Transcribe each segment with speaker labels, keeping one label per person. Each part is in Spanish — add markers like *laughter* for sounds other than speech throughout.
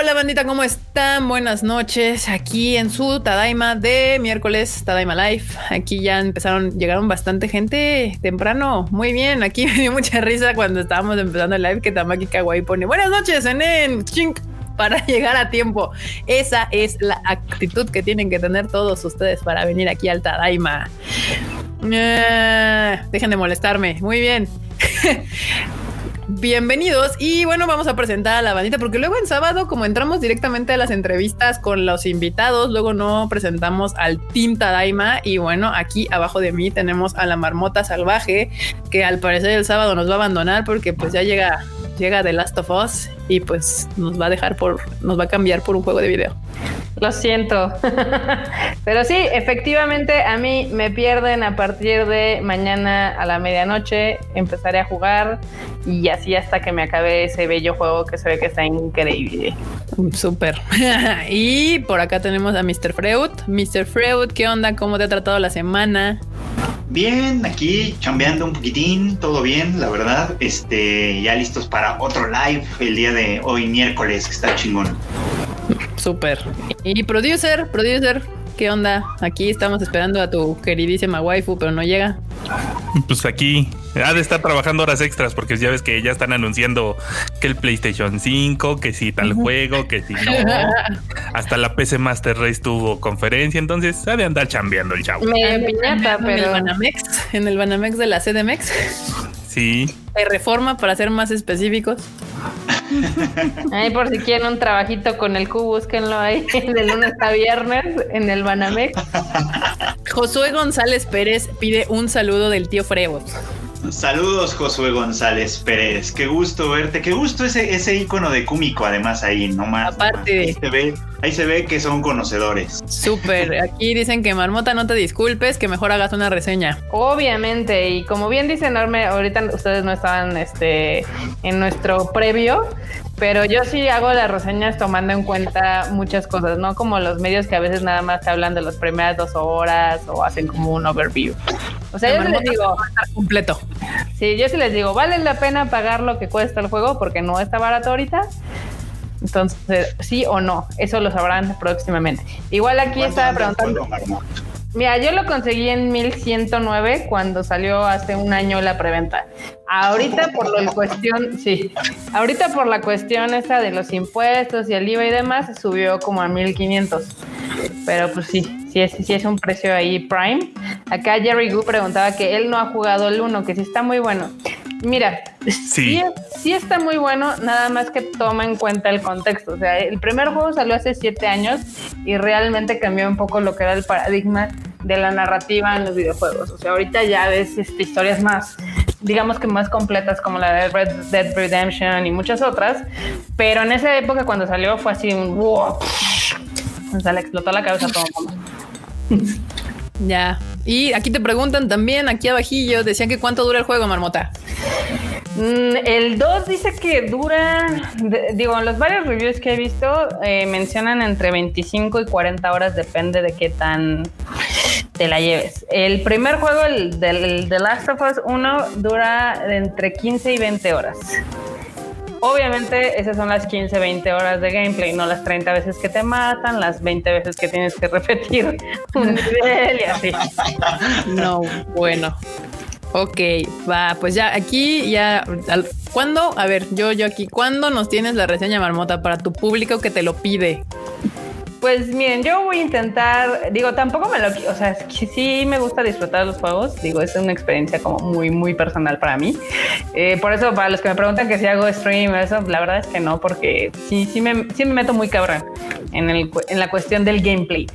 Speaker 1: Hola bandita, ¿cómo están? Buenas noches. Aquí en su Tadaima de miércoles, Tadaima Live. Aquí ya empezaron, llegaron bastante gente temprano. Muy bien, aquí *laughs* me dio mucha risa cuando estábamos empezando el live que Tamaki Kawaii pone buenas noches, en chink para *laughs* llegar a tiempo. Esa es la actitud que tienen que tener todos ustedes para venir aquí al Tadaima. Eh, dejen de molestarme. Muy bien. *laughs* Bienvenidos y bueno, vamos a presentar a la bandita porque luego en sábado como entramos directamente a las entrevistas con los invitados, luego no presentamos al Team Tadaima y bueno, aquí abajo de mí tenemos a la marmota salvaje que al parecer el sábado nos va a abandonar porque pues ya llega llega The Last of Us y pues nos va a dejar por nos va a cambiar por un juego de video.
Speaker 2: Lo siento. *laughs* Pero sí, efectivamente a mí me pierden a partir de mañana a la medianoche. Empezaré a jugar y así hasta que me acabe ese bello juego que se ve que está increíble.
Speaker 1: Súper. *laughs* y por acá tenemos a Mr. Freud. Mr. Freud, ¿qué onda? ¿Cómo te ha tratado la semana?
Speaker 3: Bien, aquí chambeando un poquitín, todo bien, la verdad. Este, ya listos para otro live el día de hoy miércoles, que está chingón.
Speaker 1: Súper. Y producer, producer, ¿qué onda? Aquí estamos esperando a tu queridísima waifu, pero no llega.
Speaker 4: Pues aquí ha de estar trabajando horas extras porque ya ves que ya están anunciando que el PlayStation 5, que si tal juego, que si no. *laughs* Hasta la PC Master Race tuvo conferencia, entonces ha de andar chambeando el chavo.
Speaker 2: Me piñata, pero...
Speaker 1: En el Banamex, en el Banamex de la CDMX.
Speaker 4: Sí.
Speaker 1: Hay reforma para ser más específicos.
Speaker 2: Ahí por si quieren un trabajito con el Q, búsquenlo ahí *laughs* de lunes a viernes en el Banamex.
Speaker 1: Josué González Pérez pide un saludo del tío Frebos.
Speaker 3: Saludos, Josué González Pérez. Qué gusto verte. Qué gusto ese, ese icono de cúmico, además, ahí nomás.
Speaker 1: Aparte.
Speaker 3: Ahí se, ve, ahí se ve que son conocedores.
Speaker 1: Súper. Aquí dicen que Marmota, no te disculpes, que mejor hagas una reseña.
Speaker 2: Obviamente. Y como bien dice Norme, ahorita ustedes no estaban este, en nuestro previo, pero yo sí hago las reseñas tomando en cuenta muchas cosas, no como los medios que a veces nada más te hablan de las primeras dos horas o hacen como un overview. O sea, yo sí les digo,
Speaker 1: completo.
Speaker 2: Sí, yo sí les digo, vale la pena pagar lo que cuesta el juego porque no está barato ahorita. Entonces, sí o no, eso lo sabrán próximamente. Igual aquí estaba preguntando. Mira, yo lo conseguí en 1109 cuando salió hace un año la preventa. Ahorita por la cuestión, sí, ahorita por la cuestión esta de los impuestos y el IVA y demás, subió como a 1500. Pero pues sí, sí es, sí es un precio ahí prime. Acá Jerry Gu preguntaba que él no ha jugado el 1, que sí está muy bueno. Mira, sí. sí. está muy bueno, nada más que toma en cuenta el contexto. O sea, el primer juego salió hace siete años y realmente cambió un poco lo que era el paradigma de la narrativa en los videojuegos. O sea, ahorita ya ves este, historias más, digamos que más completas como la de Red Dead Redemption y muchas otras, pero en esa época cuando salió fue así un wow, o sea, le explotó la cabeza a todo el mundo. *laughs*
Speaker 1: Ya. Y aquí te preguntan también, aquí abajillo, decían que cuánto dura el juego, Marmota.
Speaker 2: Mm, el 2 dice que dura, digo, en los varios reviews que he visto eh, mencionan entre 25 y 40 horas, depende de qué tan te la lleves. El primer juego, el del The Last of Us 1, dura entre 15 y 20 horas. Obviamente esas son las 15, 20 horas de gameplay, no las 30 veces que te matan, las 20 veces que tienes que repetir *laughs* un nivel y así.
Speaker 1: No, bueno. Ok, va, pues ya aquí ya. ¿Cuándo? A ver, yo, yo aquí, ¿cuándo nos tienes la reseña marmota para tu público que te lo pide?
Speaker 2: Pues miren, yo voy a intentar, digo, tampoco me lo, o sea, sí me gusta disfrutar los juegos, digo, es una experiencia como muy, muy personal para mí. Eh, por eso, para los que me preguntan que si hago stream, eso, la verdad es que no, porque sí, sí me, sí me meto muy cabrón en, el, en la cuestión del gameplay.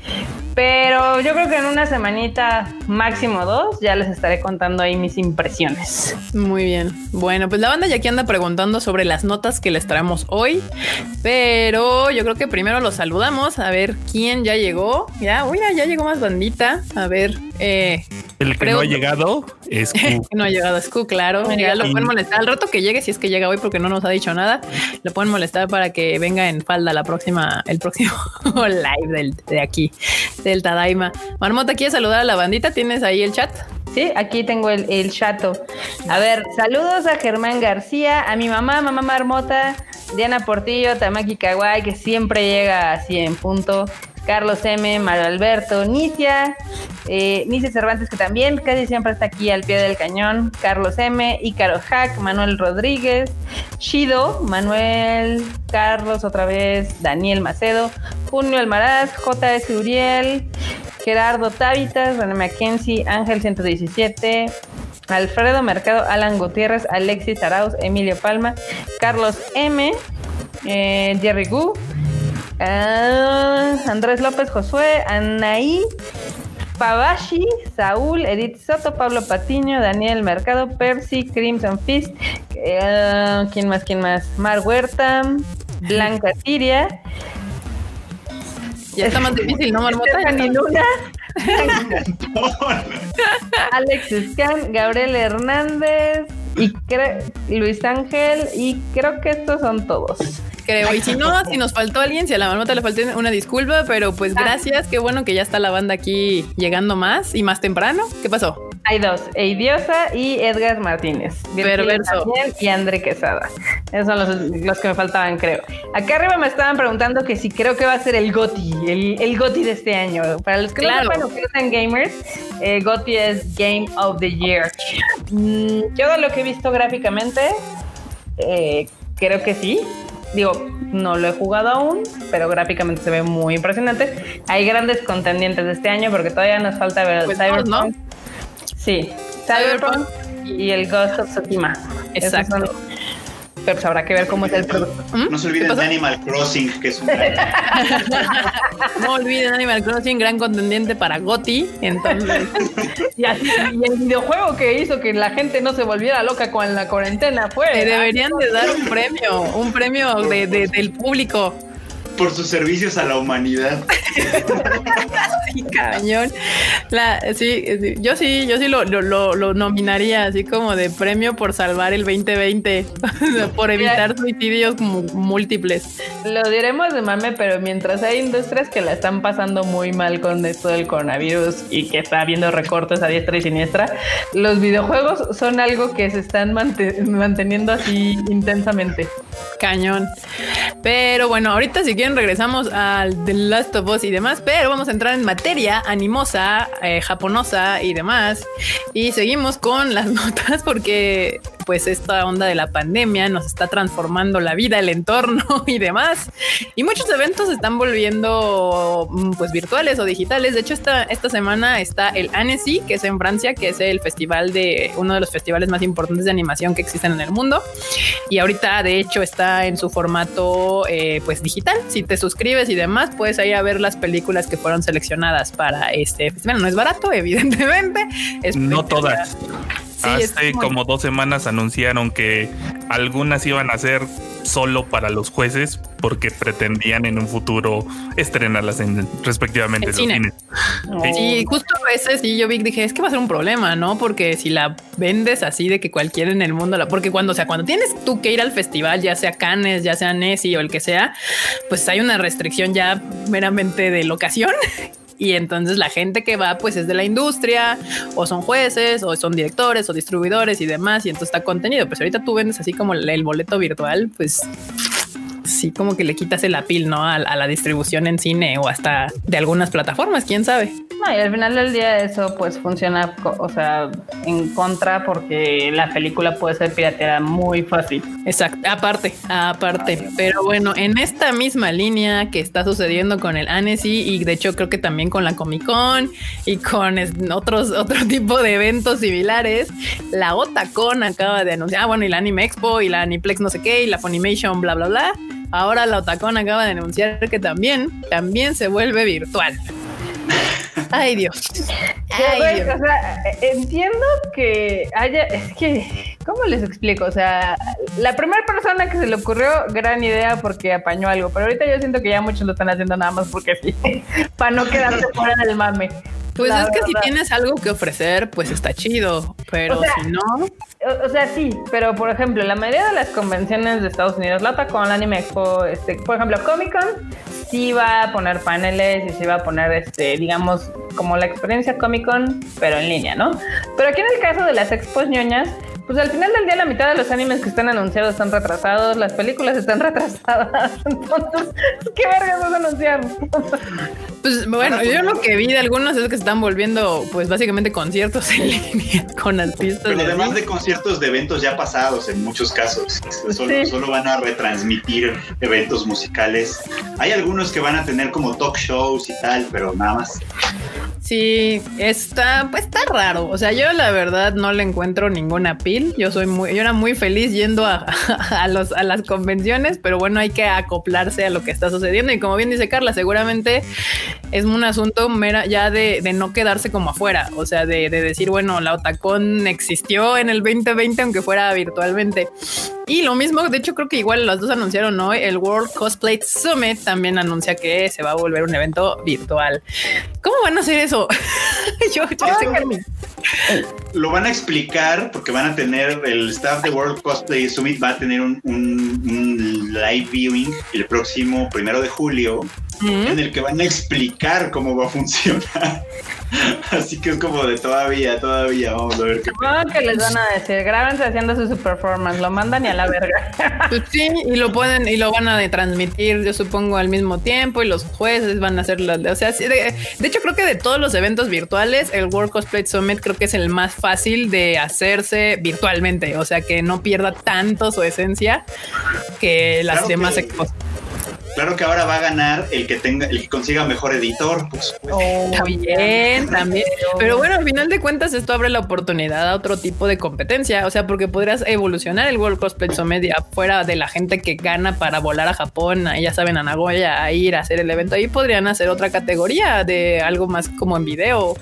Speaker 2: Pero yo creo que en una semanita, máximo dos, ya les estaré contando ahí mis impresiones.
Speaker 1: Muy bien. Bueno, pues la banda ya aquí anda preguntando sobre las notas que les traemos hoy. Pero yo creo que primero los saludamos a ver quién ya llegó. Ya, uy, ya llegó más bandita. A ver, eh,
Speaker 4: el que no ha llegado es *laughs* Q.
Speaker 1: no ha llegado es Q, claro. Ya lo pueden molestar al rato que llegue, si es que llega hoy porque no nos ha dicho nada. Lo pueden molestar para que venga en falda la próxima, el próximo *laughs* live del, de aquí, del Tadaima. Marmota, ¿quieres saludar a la bandita? ¿Tienes ahí el chat?
Speaker 2: Sí, aquí tengo el, el chato. A ver, saludos a Germán García, a mi mamá, mamá Marmota, Diana Portillo, Tamaki Kawai, que siempre llega así en punto. Carlos M, Mario Alberto, Nicia, eh, Nicia Cervantes, que también casi siempre está aquí al pie del cañón, Carlos M, Ícaro Hack, Manuel Rodríguez, Shido, Manuel, Carlos otra vez, Daniel Macedo, Junio Almaraz, JS Uriel, Gerardo Távitas, René Mackenzie, Ángel 117, Alfredo Mercado, Alan Gutiérrez, Alexis Arauz, Emilio Palma, Carlos M, eh, Jerry Gu, ah, Andrés López Josué, Anaí, Pavashi, Saúl, Edith Soto, Pablo Patiño, Daniel Mercado, Percy, Crimson Fist, eh, ¿quién más? ¿Quién más? Mar Huerta, Blanca *laughs* Tiria.
Speaker 1: Ya está más difícil, ¿no, Marmota?
Speaker 2: Luna. *laughs* Alex Scan, Gabriel Hernández y Luis Ángel y creo que estos son todos.
Speaker 1: Creo. Y si no, *laughs* si nos faltó alguien, si a la marmota le faltó una disculpa, pero pues gracias. Qué bueno que ya está la banda aquí llegando más y más temprano. ¿Qué pasó?
Speaker 2: Hay dos, Eidiosa y Edgar Martínez.
Speaker 1: Perverso.
Speaker 2: Y André Quesada. Esos son los, los que me faltaban, creo. Acá arriba me estaban preguntando que si creo que va a ser el GOTI, el, el GOTI de este año. Para los que
Speaker 1: Claro.
Speaker 2: no sepan o que no sean gamers, eh, GOTI es Game of the Year. Mm, yo de lo que he visto gráficamente, eh, creo que sí. Digo, no lo he jugado aún, pero gráficamente se ve muy impresionante. Hay grandes contendientes de este año porque todavía nos falta ver el
Speaker 1: Pues.
Speaker 2: Cyberpunk. Sí, Cyberpunk y el Ghost of Tsushima.
Speaker 1: Exacto.
Speaker 2: Pero pues habrá que ver cómo es el producto.
Speaker 1: ¿Mm?
Speaker 3: No se
Speaker 1: ¿Qué
Speaker 3: olviden de Animal Crossing, que es un gran- *laughs*
Speaker 1: No olviden Animal Crossing, gran contendiente para Goti. Entonces, *laughs*
Speaker 2: Y, así, y el videojuego que hizo que la gente no se volviera loca con la cuarentena fue.
Speaker 1: te deberían de dar un *laughs* premio, un premio de- de- del público.
Speaker 3: por sus servicios a la humanidad. *laughs*
Speaker 1: Cañón. La, sí, sí, yo sí, yo sí lo, lo, nominaría así como de premio por salvar el 2020, *laughs* por evitar suicidios múltiples.
Speaker 2: Lo diremos de mame, pero mientras hay industrias que la están pasando muy mal con esto del coronavirus y que está habiendo recortes a diestra y siniestra, los videojuegos son algo que se están mante- manteniendo así intensamente.
Speaker 1: Cañón. Pero bueno, ahorita si quieren regresamos al The Last of Us y demás, pero vamos a entrar en materia animosa, eh, japonosa y demás. Y seguimos con las *laughs* notas porque pues esta onda de la pandemia nos está transformando la vida, el entorno *laughs* y demás. Y muchos eventos se están volviendo mm, pues virtuales o digitales. De hecho, esta, esta semana está el Annecy, que es en Francia, que es el festival de uno de los festivales más importantes de animación que existen en el mundo. Y ahorita, de hecho, está en su formato eh, pues digital. Si te suscribes y demás, puedes ir a ver las películas que fueron seleccionadas para este festival. No es barato, *laughs* evidentemente. Es
Speaker 4: No todas.
Speaker 1: Sí,
Speaker 4: Hace
Speaker 1: como-
Speaker 4: como dos semanas anunciaron que algunas iban a ser solo para los jueces porque pretendían en un futuro estrenarlas en respectivamente
Speaker 1: En
Speaker 4: los
Speaker 1: cine.
Speaker 4: cines.
Speaker 1: Sí, justo ese sí yo vi, dije, es que va a ser un problema, ¿no? Porque si la vendes así de que cualquiera en el mundo la, porque cuando, o sea, cuando tienes tú que ir al festival, ya sea Cannes, ya sea Nessie o el que sea, pues hay una restricción ya meramente de locación. Y entonces la gente que va, pues es de la industria, o son jueces, o son directores, o distribuidores y demás, y entonces está contenido. Pues ahorita tú vendes así como el, el boleto virtual, pues sí, como que le quitas el apil, ¿no? A, a la distribución en cine o hasta de algunas plataformas, quién sabe.
Speaker 2: No, y al final del día eso pues funciona, o sea, en contra porque la película puede ser pirateada muy fácil.
Speaker 1: Exacto, aparte, aparte. Pero bueno, en esta misma línea que está sucediendo con el Annecy y de hecho creo que también con la Comic Con y con otros *laughs* otro tipo de eventos similares, la Otacon acaba de anunciar, ah, bueno, y la Anime Expo y la Aniplex no sé qué y la Funimation, bla, bla, bla. Ahora la Otacon acaba de anunciar que también, también se vuelve virtual. Ay Dios. Ay, Dios.
Speaker 2: o sea, entiendo que haya, es que, ¿cómo les explico? O sea, la primera persona que se le ocurrió, gran idea porque apañó algo, pero ahorita yo siento que ya muchos lo están haciendo nada más porque sí, *laughs* para no quedarse fuera del mame.
Speaker 1: Pues
Speaker 2: La
Speaker 1: es que si tienes algo que ofrecer, pues está chido, pero
Speaker 2: O sea,
Speaker 1: si no,
Speaker 2: O, o sea, sí, pero por ejemplo, la mayoría de las convenciones de Estados Unidos, la con la Anime Expo, este, por ejemplo, Comic Con, sí va a poner paneles y sí va a poner, este, digamos, como la experiencia Comic Con, pero en línea, ¿no? Pero aquí en el caso de las expos ñoñas, Pues al final del día la mitad de los animes que están anunciados están retrasados, las películas están *laughs* retrasadas. Entonces, ¿qué vergas vas a anunciar?
Speaker 1: Pues bueno, yo lo que vi de algunos es que están volviendo, pues básicamente conciertos *laughs* en línea con artistas.
Speaker 3: Pero además de conciertos de eventos ya pasados en muchos casos, solo, solo van a retransmitir eventos musicales. Hay algunos que van a tener como talk shows y tal, pero nada más.
Speaker 1: Sí, está, pues está raro. O sea, yo la verdad no le encuentro ninguna pil. Yo soy muy, yo era muy feliz yendo a, *laughs* a, los, a las convenciones, pero bueno, hay que acoplarse a lo que está sucediendo. Y como bien dice Carla, seguramente es un asunto mera ya de, de no quedarse como afuera. O sea, de, de, decir, bueno, la Otacón existió en el 2020, aunque fuera virtualmente. Y lo mismo, de hecho, creo que igual las dos anunciaron hoy. El World Cosplay Summit también anuncia que se va a volver un evento virtual. ¿Cómo van a hacer eso? *laughs*
Speaker 3: yo, yo lo van a explicar porque van a tener el staff de World Cosplay Summit va a tener un, un, un live viewing el próximo primero de julio uh -huh. en el que van a explicar cómo va a funcionar. *laughs* Así que es como de todavía, todavía, vamos a ver qué.
Speaker 2: No, que les van a decir, grábense haciendo su performance, lo mandan y a la verga. *laughs*
Speaker 1: Pues sí, y lo pueden, y lo van a transmitir, yo supongo, al mismo tiempo, y los jueces van a hacer las, o sea, de, de hecho creo que de todos los eventos virtuales, el World Cosplay Summit creo que es el más fácil de hacerse virtualmente, o sea, que no pierda tanto su esencia que las claro demás
Speaker 3: que...
Speaker 1: expos.
Speaker 3: Claro que ahora va a ganar el que tenga, el que consiga mejor editor, pues.
Speaker 1: Oh, bien, también. Pero bueno, al final de cuentas, esto abre la oportunidad a otro tipo de competencia. O sea, porque podrías evolucionar el World Cosplay Summit fuera de la gente que gana para volar a Japón, ya saben, a Nagoya, a ir a hacer el evento. Ahí podrían hacer otra categoría de algo más como en video,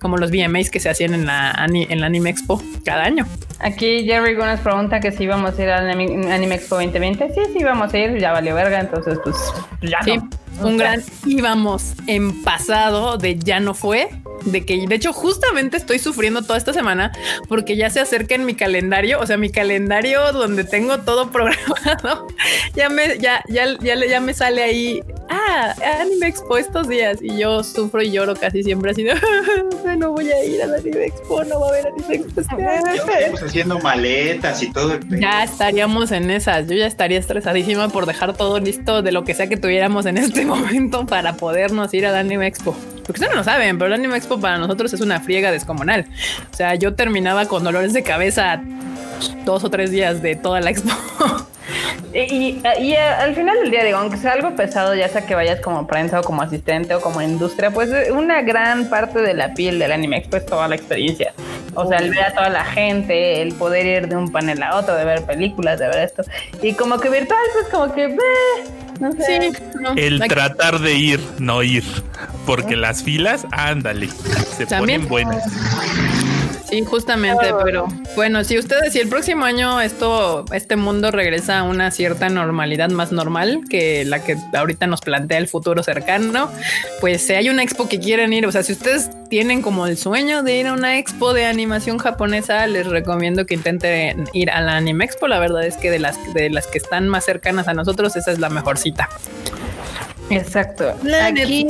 Speaker 1: como los VMAs que se hacían en la, en la Anime Expo cada año.
Speaker 2: Aquí Jerry Gunas pregunta que si íbamos a ir al Anime Expo 2020. Sí, sí, íbamos a ir, ya valió verga, entonces pues ya
Speaker 1: sí,
Speaker 2: no.
Speaker 1: Un gran íbamos en pasado de ya no fue, de que de hecho justamente estoy sufriendo toda esta semana porque ya se acerca en mi calendario, o sea, mi calendario donde tengo todo *laughs* programado, ya me ya ya ya, ya me sale ahí ah, Anime Expo estos días y yo sufro y lloro casi siempre así de *laughs* no voy a ir a la Anime Expo, no va a haber Anime Expo este.
Speaker 3: Estamos haciendo maletas y todo.
Speaker 1: Ya estaríamos en esas, yo ya estaría estresadísima por dejar todo listo de lo que sea que tuviéramos en este *laughs* momento para podernos ir a la Anime Expo. Porque ustedes no lo saben, pero la Anime Expo para nosotros es una friega descomunal. O sea, yo terminaba con dolores de cabeza dos o tres días de toda la expo. *laughs*
Speaker 2: Y, y, y, al final del día, digo, aunque sea algo pesado, ya sea que vayas como prensa o como asistente o como industria, pues una gran parte de la piel del anime expo es toda la experiencia. O sea, el ver a toda la gente, el poder ir de un panel a otro, de ver películas, de ver esto. Y como que virtual, pues como que... No sé.
Speaker 1: Sí, no.
Speaker 4: El tratar de ir, no ir. Porque las filas, ándale, se
Speaker 1: ¿También?
Speaker 4: ponen buenas.
Speaker 1: Sí, justamente, pero bueno, si ustedes, si el próximo año esto, este mundo regresa a una cierta normalidad más normal que la que ahorita nos plantea el futuro cercano, pues si hay una expo que quieren ir, o sea, si ustedes tienen como el sueño de ir a una expo de animación japonesa, les recomiendo que intenten ir a la Anime Expo. La verdad es que de las de las que están más cercanas a nosotros, esa es la mejor cita.
Speaker 2: Exacto. Aquí,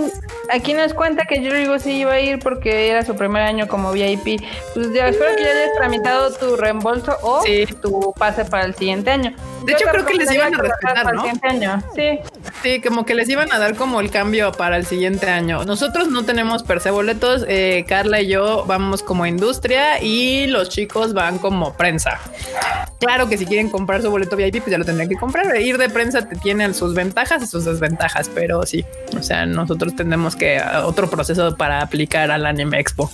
Speaker 2: aquí, nos cuenta que Yurigo sí iba a ir porque era su primer año como VIP. Pues ya espero que ya hayas tramitado tu reembolso o sí. tu pase para el siguiente año.
Speaker 1: De hecho, creo que les iban a respetar, ¿no?
Speaker 2: Año. Sí.
Speaker 1: Sí, como que les iban a dar como el cambio para el siguiente año. Nosotros no tenemos per se boletos. Eh, Carla y yo vamos como industria y los chicos van como prensa. Claro que si quieren comprar su boleto VIP, pues ya lo tendrían que comprar. Ir de prensa te tiene sus ventajas y sus desventajas, pero sí, o sea, nosotros tenemos que uh, otro proceso para aplicar al Anime Expo.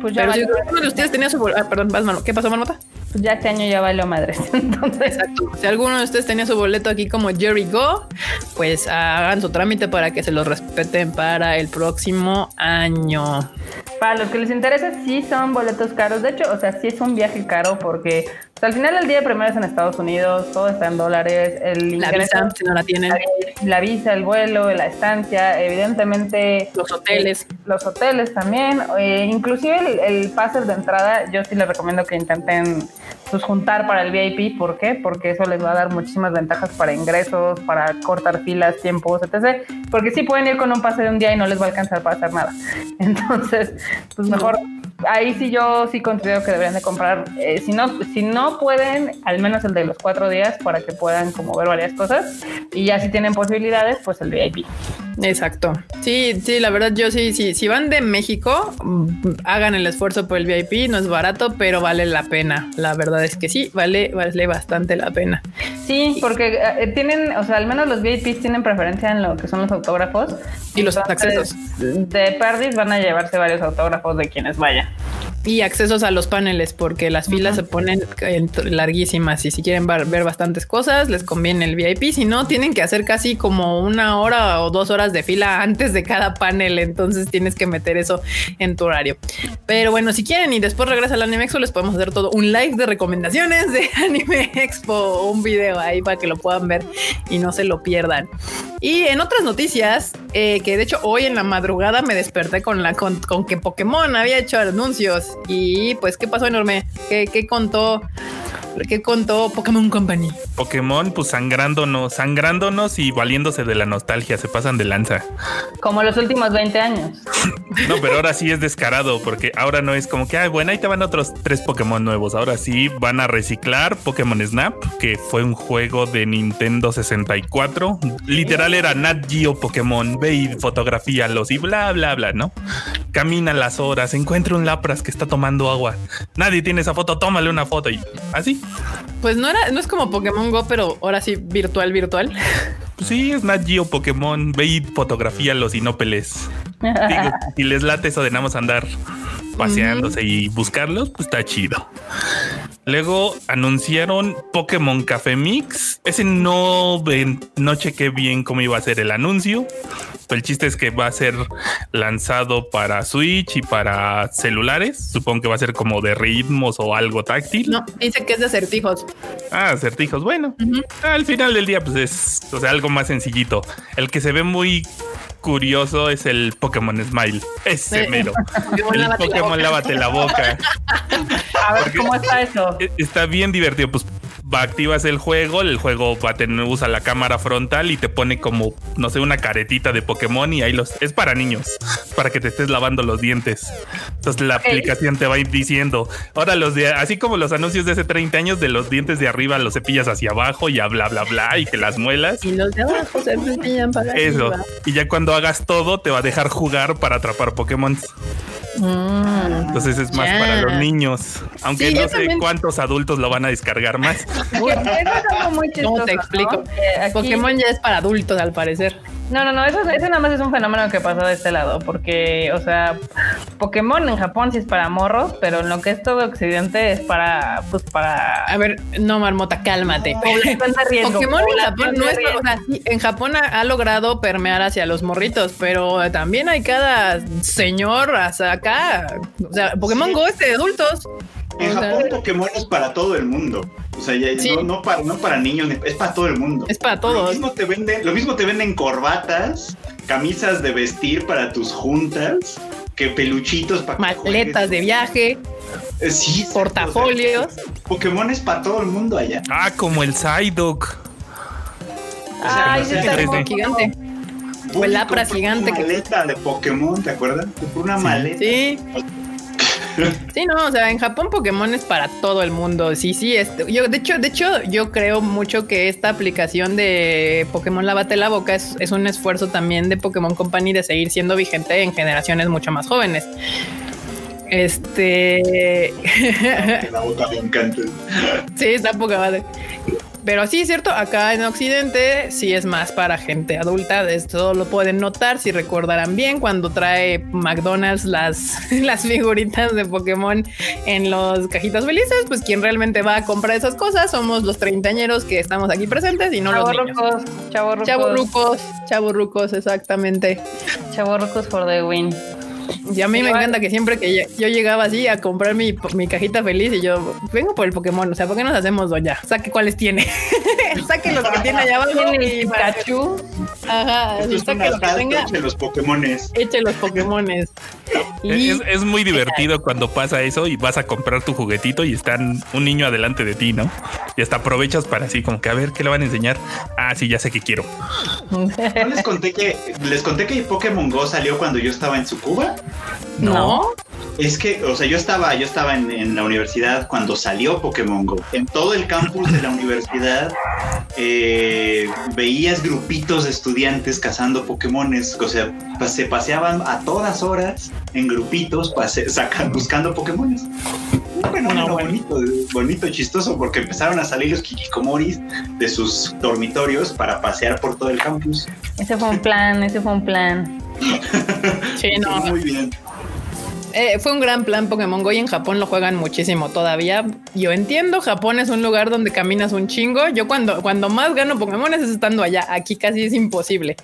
Speaker 1: Pues ya pero si uno de ustedes tenía su boleto, ah, perdón, vas, ¿qué pasó, Marmota?
Speaker 2: Pues ya este año ya valió madres. *laughs* Entonces,
Speaker 1: Exacto. Si alguno de ustedes tenía su boleto aquí como Jerry Go, pues hagan su trámite para que se los respeten para el próximo año.
Speaker 2: Para los que les interesa, sí son boletos caros. De hecho, o sea, sí es un viaje caro porque o sea, al final del día primero es en Estados Unidos, todo está en dólares. El
Speaker 1: la visa, si no la tienen.
Speaker 2: La, visa, el vuelo, la estancia, evidentemente.
Speaker 1: Los hoteles.
Speaker 2: Eh, los hoteles también. Eh, inclusive el, el pase de entrada, yo sí les recomiendo que intenten pues, juntar para el VIP. ¿Por qué? Porque eso les va a dar muchísimas ventajas para ingresos, para cortar filas, tiempos, etc. Porque sí pueden ir con un pase de un día y no les va a alcanzar para hacer nada. *laughs* Entonces, pues mejor... No ahí sí yo sí considero que deberían de comprar, eh, si, no, si no pueden, al menos el de los cuatro días para que puedan como ver varias cosas y ya si tienen posibilidades, pues el VIP.
Speaker 1: Exacto. Sí, sí, la verdad yo sí, sí, si van de México, mm, hagan el esfuerzo por el VIP, no es barato, pero vale la pena. La verdad es que sí, vale, vale bastante la pena.
Speaker 2: Sí, porque eh, tienen, o sea, al menos los VIPs tienen preferencia en lo que son los autógrafos.
Speaker 1: Y los accesos.
Speaker 2: De Perdis van a llevarse varios autógrafos de quienes vayan.
Speaker 1: Y accesos a los paneles, porque las filas se ponen larguísimas y si quieren ver bastantes cosas, les conviene el VIP. Si no, tienen que hacer casi como una hora o dos horas de fila antes de cada panel. Entonces tienes que meter eso en tu horario. Pero bueno, si quieren y después regresa al Anime Expo, les podemos hacer todo un live de recomendaciones de *laughs* Anime Expo, un video ahí para que lo puedan ver y no se lo pierdan. Y en otras noticias, eh, que de hecho hoy en la madrugada me desperté con la con, con que Pokémon había hecho anuncios y pues, ¿qué pasó enorme? ¿Qué, qué contó ¿Qué contó Pokémon Company?
Speaker 4: Pokémon, pues sangrándonos, sangrándonos y valiéndose de la nostalgia, se pasan de lanza.
Speaker 2: Como los últimos 20 años. *laughs*
Speaker 4: no, pero ahora sí es descarado, porque ahora no es como que, ay, bueno, ahí te van otros tres Pokémon nuevos. Ahora sí van a reciclar Pokémon Snap, que fue un juego de Nintendo 64. Literal era Nat Geo Pokémon, ve y fotografíalos y bla, bla, bla, ¿no? Camina las horas, encuentra un Lapras que está tomando agua. Nadie tiene esa foto, tómale una foto y así.
Speaker 1: Pues no era, no es como Pokémon Go, pero ahora sí virtual, virtual.
Speaker 4: Pues sí, es Nat Geo Pokémon. Ve y fotografía los inópeles. Digo, *laughs* si les late eso de nada más andar paseándose y buscarlos, pues está chido. Luego anunciaron Pokémon Café Mix. Ese no, no chequé bien cómo iba a ser el anuncio. El chiste es que va a ser lanzado para Switch y para celulares. Supongo que va a ser como de ritmos o algo táctil.
Speaker 1: No, dice que es de acertijos.
Speaker 4: Ah, acertijos. Bueno, al final del día, pues es o sea, algo más sencillito. El que se ve muy curioso es el Pokémon Smile. Ese mero. *laughs* el Pokémon lávate la boca. *laughs*
Speaker 2: A ver, ¿cómo está eso?
Speaker 4: E-, está bien divertido. Pues activas el juego, el juego va a tener, usa la cámara frontal y te pone como, no sé, una caretita de Pokémon y ahí los, es para niños, para que te estés lavando los dientes. Entonces la aplicación te va a ir diciendo, ahora los de, así como los anuncios de hace 30 años de los dientes de arriba los cepillas hacia abajo y bla, bla, bla, y que las muelas.
Speaker 1: Y los de abajo se cepillan para
Speaker 4: Eso. Y ya cuando hagas todo, te va a dejar jugar para atrapar Pokémon. Mm. Entonces es más para los niños, aunque no sé cuántos adultos lo van a descargar más. *laughs*
Speaker 1: ¿Cómo te explico? Pokémon ya es para adultos al parecer.
Speaker 2: No, no, no, eso, nada más es un fenómeno que pasa de este lado, porque, o sea, Pokémon en Japón sí es para morros, pero en lo que es todo Occidente es para, pues para...
Speaker 1: A ver, no, Marmota, cálmate. *laughs* Pokémon en Japón no es, o sea, en Japón ha, logrado permear hacia los morritos, pero también hay cada señor hasta acá, o sea, Pokémon Go es de adultos.
Speaker 3: En Japón Pokémon es para todo el mundo. O sea, no, para, no para niños, es para todo el mundo.
Speaker 1: Es para todos.
Speaker 3: Lo mismo te venden, lo mismo te venden corbatas, camisas de vestir para tus juntas, que peluchitos para
Speaker 1: maletas de viaje.
Speaker 3: Eh, sí,
Speaker 1: portafolios.
Speaker 3: Pokémon es para todo el mundo allá.
Speaker 4: Ah, como el Psyduck.
Speaker 1: Ay, ese está gigante. O el Lapra gigante.
Speaker 3: Una maleta de Pokémon, ¿te acuerdas? Una maleta.
Speaker 1: Sí. Sí, no, o sea, en Japón Pokémon es para todo el mundo. Sí, sí, yo de hecho, de hecho, yo creo mucho que esta aplicación de Pokémon Lávate la boca es, es un esfuerzo también de Pokémon Company de seguir siendo vigente en generaciones mucho más jóvenes. Este. *laughs*
Speaker 3: La boca me encanta.
Speaker 1: Sí, está poca madre. Pero sí, es cierto, acá en Occidente sí es más para gente adulta. Esto lo pueden notar si recordarán bien cuando trae McDonald's las, *laughs* las figuritas de Pokémon en los cajitas felices. Pues quien realmente va a comprar esas cosas somos los treintañeros que estamos aquí presentes y no los niños. Chavorrucos, chavorrucos, exactamente.
Speaker 2: Chavorrucos for the win.
Speaker 1: Y a mí me encanta que siempre que yo llegaba así a comprar mi, mi, cajita feliz y yo vengo por el Pokémon, o sea, ¿por qué nos hacemos doña? Saque cuáles tiene. *laughs* Saque los que tiene allá abajo.
Speaker 2: y Pikachu.
Speaker 1: Ajá, saque los que tenga.
Speaker 3: Eche los Pokémones.
Speaker 1: Eche los Pokémones.
Speaker 4: Es, es, muy divertido cuando pasa eso y vas a comprar tu juguetito y están un niño adelante de ti, ¿no? Y hasta aprovechas para así como que a ver qué le van a enseñar. Ah, sí, ya sé que quiero.
Speaker 3: ¿No les conté que les conté que Pokémon Go salió cuando yo estaba en su Cuba?
Speaker 1: No.
Speaker 3: Es que, o sea, yo estaba, yo estaba en, la universidad cuando salió Pokémon Go. En todo el campus de la universidad eh, veías grupitos de estudiantes cazando Pokémones. O sea, se paseaban a todas horas en grupitos sacan, buscando Pokémones. Bueno, no, bonito, bonito, chistoso, porque empezaron a salir los Kikikomoris de sus dormitorios para pasear por todo el campus.
Speaker 2: Ese fue un plan, ese fue un plan. *laughs*
Speaker 1: sí, no. Muy bien. Eh, fue un gran plan Pokémon Go y en Japón lo juegan muchísimo todavía. Yo entiendo, Japón es un lugar donde caminas un chingo. Yo cuando, cuando más gano Pokémon es estando allá. Aquí casi es imposible.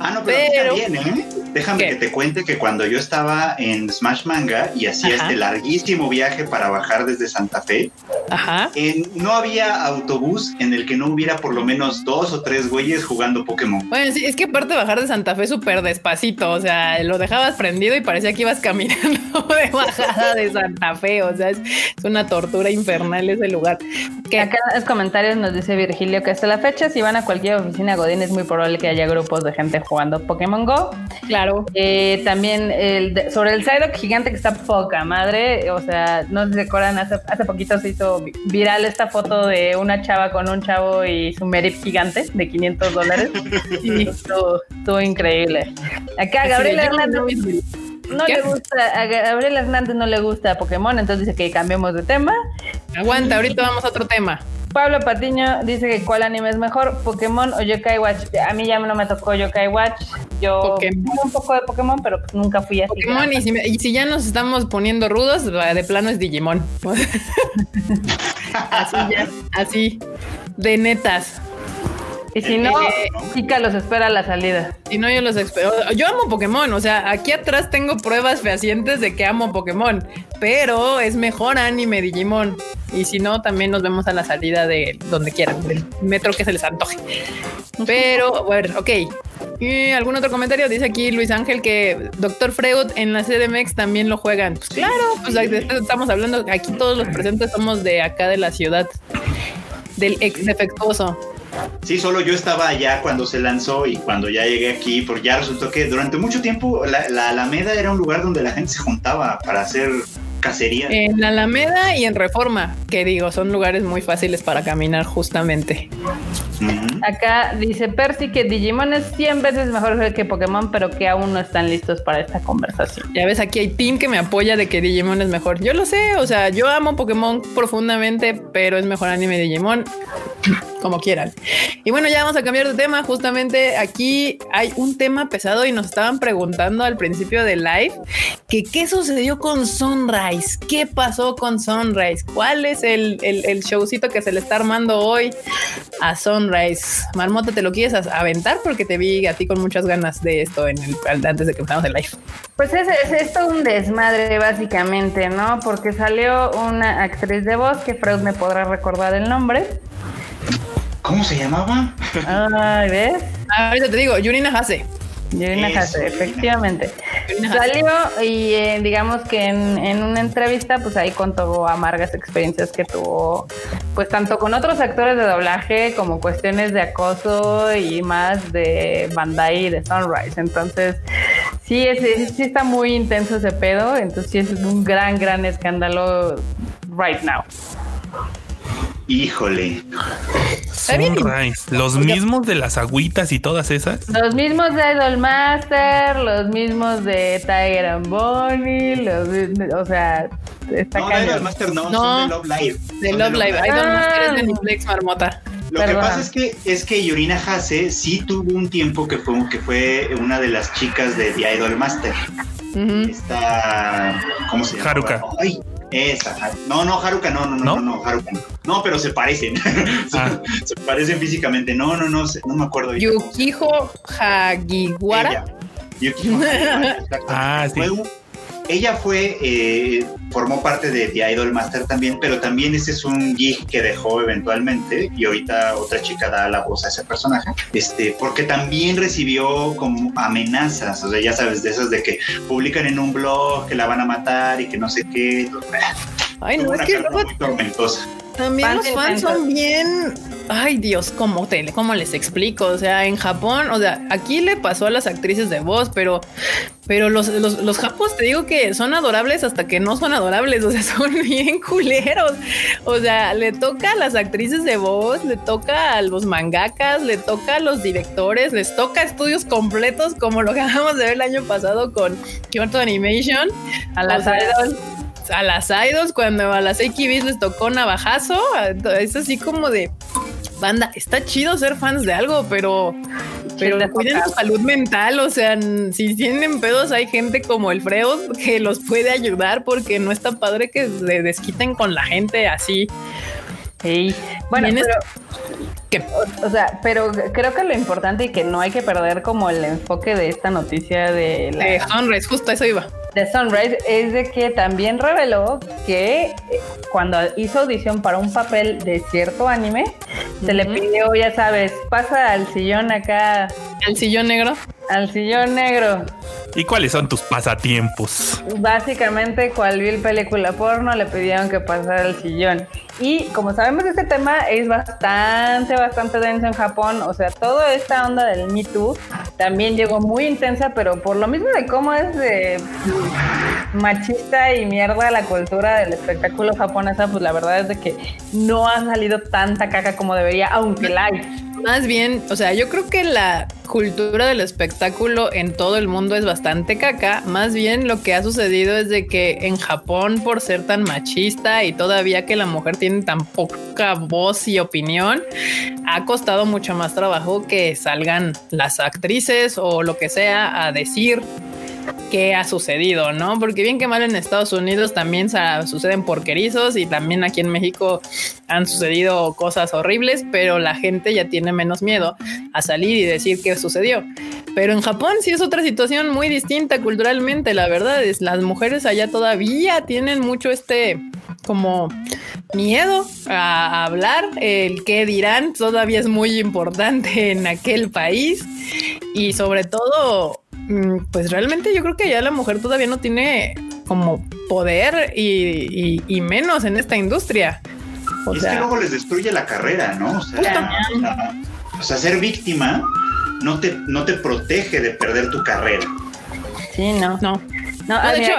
Speaker 3: Ah, no, pero, bien, ¿eh? Déjame que te cuente que cuando yo estaba en Smash Manga y hacía este larguísimo viaje para bajar desde Santa Fe, Ajá. no había autobús en el que no hubiera por lo menos dos o tres güeyes jugando Pokémon.
Speaker 1: Bueno, sí, es que aparte de bajar de Santa Fe súper despacito, o sea, lo dejabas prendido y parecía que ibas caminando *laughs* de bajada de Santa Fe. O sea, es, una tortura infernal ese lugar.
Speaker 2: Que acá en los comentarios nos dice Virgilio que hasta la fecha, si van a cualquier oficina Godín, es muy probable que haya grupos de gente jugando Pokémon Go.
Speaker 1: Claro.
Speaker 2: Eh, también el sobre el Psyduck gigante que está poca madre. O sea, no se acuerdan, hace, hace poquito se hizo viral esta foto de una chava con un chavo y su Merip gigante de 500 dólares. *laughs* y estuvo, increíble. Acá Gabriel Hernández no le gusta, a Gabriel Hernández no le gusta Pokémon, entonces dice que cambiemos de tema.
Speaker 1: Aguanta, ahorita vamos a otro tema.
Speaker 2: Pablo Patiño dice que cuál anime es mejor, Pokémon o Yokai Watch. A mí ya no me tocó Yokai Watch. Yo un poco de Pokémon, pero pues nunca fui así.
Speaker 1: Pokémon, y si, y si, ya nos estamos poniendo rudos, de plano es Digimon. *laughs* así ya, así, de netas.
Speaker 2: Y si no, Chica los espera a la salida.
Speaker 1: Si no, yo los espero. Yo amo Pokémon, o sea, aquí atrás tengo pruebas fehacientes de que amo Pokémon, pero es mejor anime Digimon. Y si no, también nos vemos a la salida de donde quieran, del metro que se les antoje. Pero, bueno, ok. ¿Y algún otro comentario? Dice aquí Luis Ángel que Doctor Freud en la CDMX también lo juegan. Pues claro, pues estamos hablando, aquí todos los presentes somos de acá de la ciudad, del ex defectuoso.
Speaker 3: Sí, solo yo estaba allá cuando se lanzó y cuando ya llegué aquí, porque ya resultó que durante mucho tiempo la, la Alameda era un lugar donde la gente se juntaba para hacer cacería.
Speaker 1: En la Alameda y en Reforma, que digo, son lugares muy fáciles para caminar justamente.
Speaker 2: Acá dice Percy que Digimon es 100 veces mejor que Pokémon, pero que aún no están listos para esta conversación.
Speaker 1: Ya ves, aquí hay team que me apoya de que Digimon es mejor. Yo lo sé, o sea, yo amo Pokémon profundamente, pero es mejor anime Digimon como quieran. Y bueno, ya vamos a cambiar de tema. Justamente aquí hay un tema pesado y nos estaban preguntando al principio del live que qué sucedió con Sunrise, qué pasó con Sunrise, cuál es el, el, showcito que se le está armando hoy a Sunrise. Marmota, ¿te lo quieres aventar? Porque te vi a ti con muchas ganas de esto en el, antes de que empezamos el live.
Speaker 2: Pues es, es esto un desmadre básicamente, ¿no? Porque salió una actriz de voz que Freud me podrá recordar el nombre
Speaker 3: ¿Cómo se llamaba?
Speaker 2: Ay, ¿ves?
Speaker 1: Ahorita te digo, Yurina Hase.
Speaker 2: Yurina Hase, efectivamente. Salió y eh, digamos que en, una entrevista, pues ahí contó amargas experiencias que tuvo, pues tanto con otros actores de doblaje como cuestiones de acoso y más de Bandai y de Sunrise. Entonces, sí, es, sí está muy intenso ese pedo. Entonces, sí es un gran, gran escándalo right now.
Speaker 3: Híjole.
Speaker 4: Sunrise. Los mismos de las agüitas y todas esas.
Speaker 2: Los mismos de Idolmaster, los mismos de Tiger and Bonnie, los, o sea,
Speaker 3: está No, de Idolmaster no, son de Love Live.
Speaker 1: De Love Live. Idolmaster es de Netflix Marmota.
Speaker 3: Lo que pasa es que es que Yorina Hase sí tuvo un tiempo que fue que fue una de las chicas de The Idol Master. Está ¿cómo se llama?
Speaker 4: Haruka.
Speaker 3: Ay, esa, no, no, Haruka, no, no, no, no, no, Haruka no. No, pero se parecen. *laughs* Ah. se, parecen físicamente. No, no, no, no me acuerdo.
Speaker 1: Yukijo Hagiwara.
Speaker 3: Yukijo Hagiwara, *laughs* Ah, sí ella fue, eh, formó parte de The Idol Master también, pero también ese es un gig que dejó eventualmente y ahorita otra chica da la voz a ese personaje, este, porque también recibió como amenazas, o sea, ya sabes, de esas de que publican en un blog que la van a matar y que no sé qué.
Speaker 1: Ay, no, es que
Speaker 3: muy tormentosa.
Speaker 1: También los fans son bien. Ay, Dios, ¿cómo, te, ¿cómo les explico? O sea, en Japón, o sea, aquí le pasó a las actrices de voz, pero, pero los, los, los japos te digo que son adorables hasta que no son adorables. O sea, *laughs* son bien culeros. O sea, le toca a las actrices de voz, le toca a los mangakas, le toca a los directores, les toca estudios completos, como lo que *laughs* acabamos de ver el año pasado con Kyoto Animation, a las idols a las idols, cuando a las AKBs les tocó navajazo, es así como de banda, está chido ser fans de algo, pero pero cuiden su salud mental, o sea, si tienen pedos hay gente como el Freud que los puede ayudar porque no está padre que se desquiten con la gente así.
Speaker 2: Sí. Bueno, pero, o, sea, pero creo que lo importante y que no hay que perder como el enfoque de esta noticia de la...
Speaker 1: De Sunrise, justo eso iba
Speaker 2: de Sunrise es de que también reveló que eh, cuando hizo audición para un papel de cierto anime, se le pidió, ya sabes, pasa al sillón acá.
Speaker 1: ¿Al sillón negro?
Speaker 2: Al sillón negro.
Speaker 4: ¿Y cuáles son tus pasatiempos?
Speaker 2: Básicamente, cual vi el película porno, le pidieron que pasara al sillón. Y como sabemos, este tema es bastante, bastante denso en Japón. O sea, toda esta onda del Me Too también llegó muy intensa, pero por lo mismo de cómo es de machista y mierda la cultura del espectáculo japonesa, pues la verdad es de que no ha salido tanta caca como debería, aunque la hay.
Speaker 1: Más bien, o sea, yo creo que la cultura del espectáculo en todo el mundo es bastante caca. Más bien lo que ha sucedido es de que en Japón, por ser tan machista y todavía que la mujer tiene tan poca voz y opinión, ha costado mucho más trabajo que salgan las actrices o lo que sea a decir qué ha sucedido, ¿no? Porque bien que mal en Estados Unidos también suceden porquerizos y también aquí en México han sucedido cosas horribles, pero la gente ya tiene menos miedo a salir y decir qué sucedió. Pero en Japón sí es otra situación muy distinta culturalmente, la verdad es las mujeres allá todavía tienen mucho este como miedo a hablar, el qué dirán todavía es muy importante en aquel país y sobre todo pues realmente yo creo que ya la mujer todavía no tiene como poder y, menos en esta industria.
Speaker 3: O sea, es que luego les destruye la carrera, ¿no? O sea, ser víctima no te, no te protege de perder tu carrera.
Speaker 2: Sí, no. No. No, de hecho,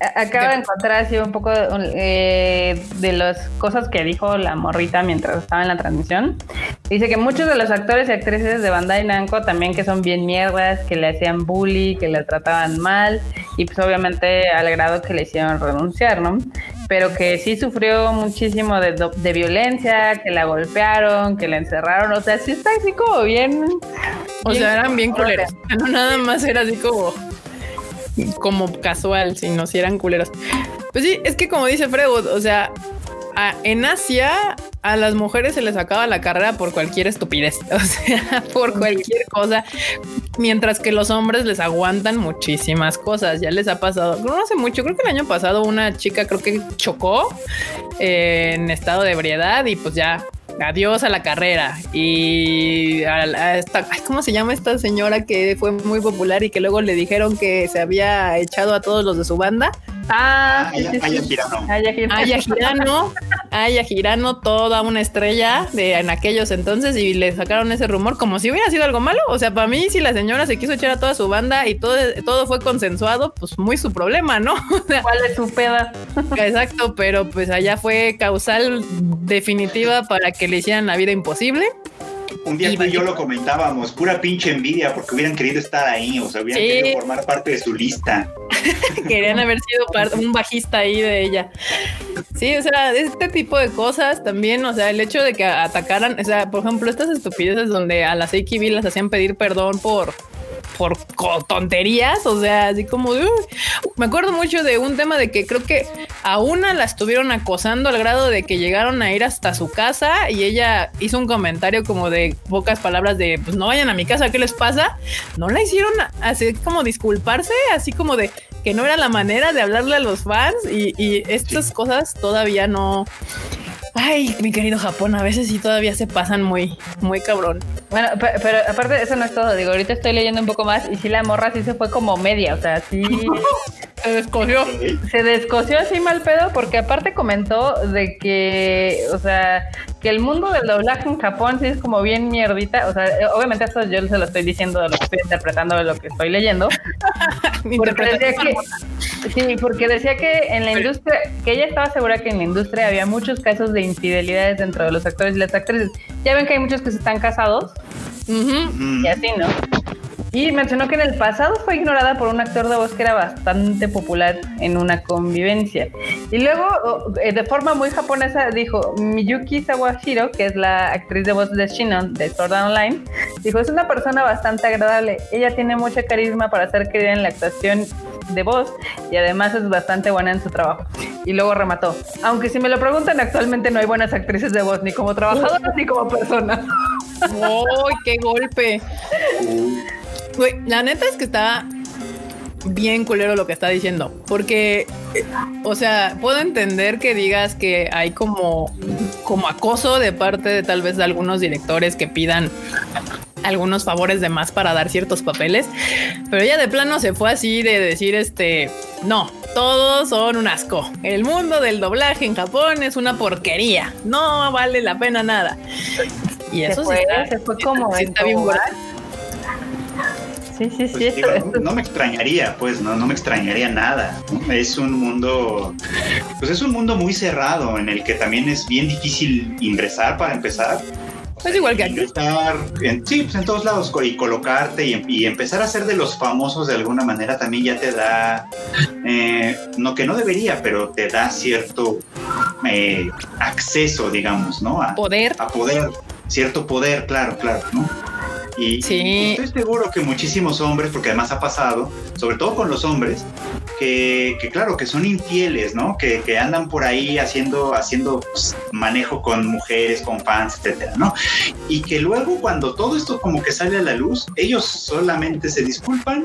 Speaker 2: Acabo de encontrar así un poco eh, de las cosas que dijo la morrita mientras estaba en la transmisión. Dice que muchos de los actores y actrices de Bandai Namco también que son bien mierdas, que le hacían bully, que le trataban mal y pues obviamente al grado que le hicieron renunciar, ¿no? Pero que sí sufrió muchísimo de, de violencia, que la golpearon, que la encerraron, o sea, sí está así como bien...
Speaker 1: O sea, eran bien culeros. No nada más era así como como casual, si no si eran culeros. Pues sí, es que como dice Freud, o sea, en Asia a las mujeres se les acaba la carrera por cualquier estupidez, *laughs* o sea, por cualquier cosa, mientras que los hombres les aguantan muchísimas cosas. Ya les ha pasado, no hace mucho, creo que el año pasado una chica creo que chocó eh, en estado de ebriedad y pues ya adiós a la carrera. Y a, esta, ¿cómo se llama esta señora que fue muy popular y que luego le dijeron que se había echado a todos los de su banda?
Speaker 2: Ah, Aya,
Speaker 3: Girano.
Speaker 1: Aya Girano. Aya Girano, toda una estrella de en aquellos entonces y le sacaron ese rumor como si hubiera sido algo malo. O sea, para mí, si la señora se quiso echar a toda su banda y todo, todo fue consensuado, pues muy su problema, ¿no? *laughs*
Speaker 2: ¿Cuál es su peda?
Speaker 1: Exacto, pero pues allá fue causal definitiva para que le hicieran la vida imposible.
Speaker 3: Un día tú y yo lo comentábamos, pura pinche envidia porque hubieran querido estar ahí, o sea, hubieran querido formar parte de su lista. *laughs*
Speaker 1: Querían haber sido un bajista ahí de ella. Sí, o sea, este tipo de cosas también, o sea, el hecho de que atacaran, o sea, por ejemplo, estas estupideces donde a las AKB las hacían pedir perdón por por tonterías, o sea, así como me acuerdo mucho de un tema de que creo que a una la estuvieron acosando al grado de que llegaron a ir hasta su casa y ella hizo un comentario como de pocas palabras de pues no vayan a mi casa, ¿qué les pasa? No la hicieron así como disculparse, así como de que no era la manera de hablarle a los fans y, estas cosas todavía no Ay, mi querido Japón, a veces sí todavía se pasan muy, muy cabrón.
Speaker 2: Bueno, pero, aparte eso no es todo. Digo, ahorita estoy leyendo un poco más y sí la morra sí se fue como media, o sea, sí. *laughs*
Speaker 1: Se descosió.
Speaker 2: Se descosió así mal pedo porque aparte comentó de que, o sea, que el mundo del doblaje en Japón sí es como bien mierdita. O sea, obviamente esto yo se lo estoy diciendo lo estoy interpretando de lo que estoy leyendo. *laughs* porque decía que, sí, porque decía que en la industria, que ella estaba segura que en la industria había muchos casos de infidelidades dentro de los actores y las actrices. Ya ven que hay muchos que se están casados. Y así, ¿no? Y mencionó que en el pasado fue ignorada por un actor de voz que era bastante popular en una convivencia. Y luego, eh, de forma muy japonesa, dijo Miyuki Sawashiro, que es la actriz de voz de Shinon de Sword Online, dijo, es una persona bastante agradable. Ella tiene mucha carisma para ser querida en la actuación de voz y además es bastante buena en su trabajo. Y luego remató, aunque si me lo preguntan, actualmente no hay buenas actrices de voz, ni como trabajadoras ni como personas. *laughs*
Speaker 1: ¡Uy, qué golpe! La neta es que está bien culero lo que está diciendo, porque, o sea, puedo entender que digas que hay como, como acoso de parte de tal vez de algunos directores que pidan algunos favores de más para dar ciertos papeles, pero ella de plano se fue así de decir este, no, todos son un asco. El mundo del doblaje en Japón es una porquería, no vale la pena nada. Y eso
Speaker 2: se fue, se fue como está bien
Speaker 3: Sí, sí, sí. Pues, no, me extrañaría, pues, no, no me extrañaría nada. Es un mundo, pues es un mundo muy cerrado en el que también es bien difícil ingresar para empezar.
Speaker 1: Es igual que aquí.
Speaker 3: Estar en, sí, pues en todos lados y colocarte y, empezar a ser de los famosos de alguna manera también ya te da, eh, no que no debería, pero te da cierto eh, acceso, digamos, ¿no?
Speaker 1: A poder.
Speaker 3: A poder, cierto poder, claro, claro, ¿no? Y, estoy seguro que muchísimos hombres, porque además ha pasado, sobre todo con los hombres, que, claro, que son infieles, ¿no? Que, andan por ahí haciendo, haciendo pues, manejo con mujeres, con fans, etcétera, ¿no? Y que luego cuando todo esto como que sale a la luz, ellos solamente se disculpan,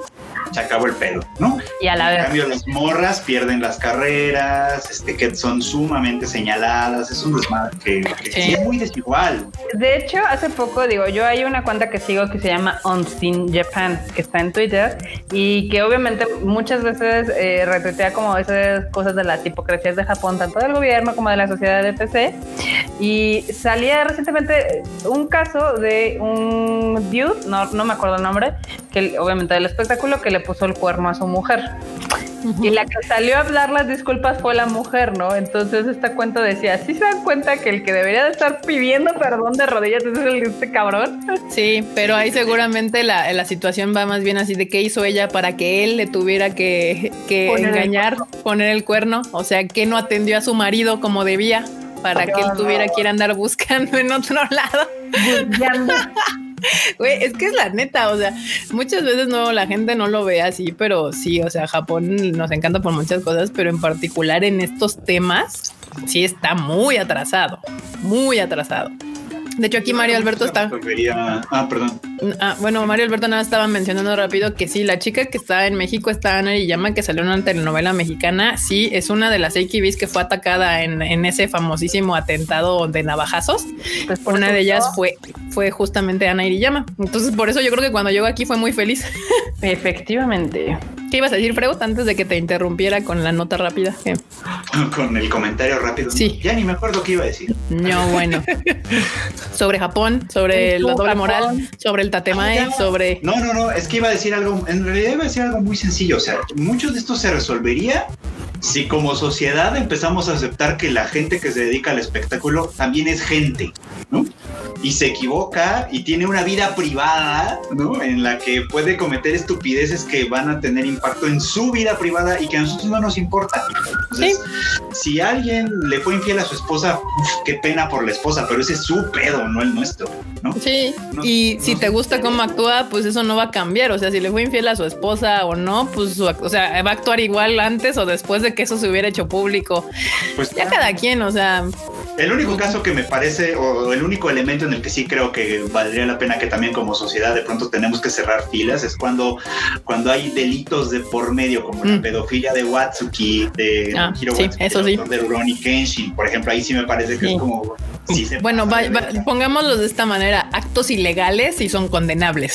Speaker 3: se acabó el pedo, ¿no?
Speaker 2: Y a la vez.
Speaker 3: En cambio, las morras pierden las carreras, este, que son sumamente señaladas, es un desmadre que, es muy desigual.
Speaker 2: De hecho, hace poco, digo, yo hay una cuenta que sigo que se llama Unseen Japan, que está en Twitter y que obviamente muchas veces eh, retuitea como esas cosas de las hipocresías de Japón, tanto del gobierno como de la sociedad de PC. Y salía recientemente un caso de un dude, no, no me acuerdo el nombre, que obviamente del espectáculo, que le puso el cuerno a su mujer. Y la que salió a hablar las disculpas fue la mujer, ¿no? Entonces esta cuenta decía, ¿sí se dan cuenta que el que debería de estar pidiendo perdón de rodillas es el este cabrón? *laughs*
Speaker 1: Sí, pero ahí seguramente la, la situación va más bien así de qué hizo ella para que él le tuviera que, que engañar, poner el cuerno, o sea, que no atendió a su marido como debía para que él tuviera que ir a andar buscando en otro *laughs* lado. *laughs* Güey, es que es la neta, o sea, muchas veces no, la gente no lo ve así, pero sí, o sea, Japón nos encanta por muchas cosas, pero en particular en estos temas, sí está muy atrasado, muy atrasado. De hecho, aquí Mario Alberto está.
Speaker 3: Ah, perdón.
Speaker 1: Ah, bueno, Mario Alberto nada estaba mencionando rápido que sí, la chica que está en México está Ana Llama, que salió en una telenovela mexicana. Sí, es una de las AKBs que fue atacada en, ese famosísimo atentado de navajazos. Pues una de ellas fue, fue justamente Ana Iriyama. Entonces, por eso yo creo que cuando llegó aquí fue muy feliz. *laughs*
Speaker 2: Efectivamente.
Speaker 1: ¿Qué ibas a decir, Freud, antes de que te interrumpiera con la nota rápida? *laughs*
Speaker 3: Con el comentario rápido.
Speaker 1: Sí.
Speaker 3: Ya ni me acuerdo qué iba a decir.
Speaker 1: No, *laughs* bueno. sobre Japón, sobre la doble moral, sobre el tatemae, ah, sobre...
Speaker 3: No, no, no, es que iba a decir algo, en realidad iba a decir algo muy sencillo, o sea, mucho de esto se resolvería si como sociedad empezamos a aceptar que la gente que se dedica al espectáculo también es gente, ¿no? Y se equivoca y tiene una vida privada, ¿no? En la que puede cometer estupideces que van a tener impacto en su vida privada y que a nosotros no nos importa. Entonces, si alguien le fue infiel a su esposa, qué pena por la esposa, pero ese es su pedo, no el nuestro, ¿no?
Speaker 1: Sí, y si te gusta cómo actúa, pues eso no va a cambiar. O sea, si le fue infiel a su esposa o no, pues, o sea, va a actuar igual antes o después de que eso se hubiera hecho público. Pues ya cada quien, o sea.
Speaker 3: El único caso que me parece, o el único elemento en el que sí creo que valdría la pena que también como sociedad de pronto tenemos que cerrar filas, es cuando, cuando hay delitos de por medio, como la mm. pedofilia de Watsuki, de
Speaker 1: ah, eso sí.
Speaker 3: de Ronnie Kenshin, por ejemplo, ahí sí me parece que es como
Speaker 1: bueno, pongámoslo de esta manera, actos ilegales y son condenables.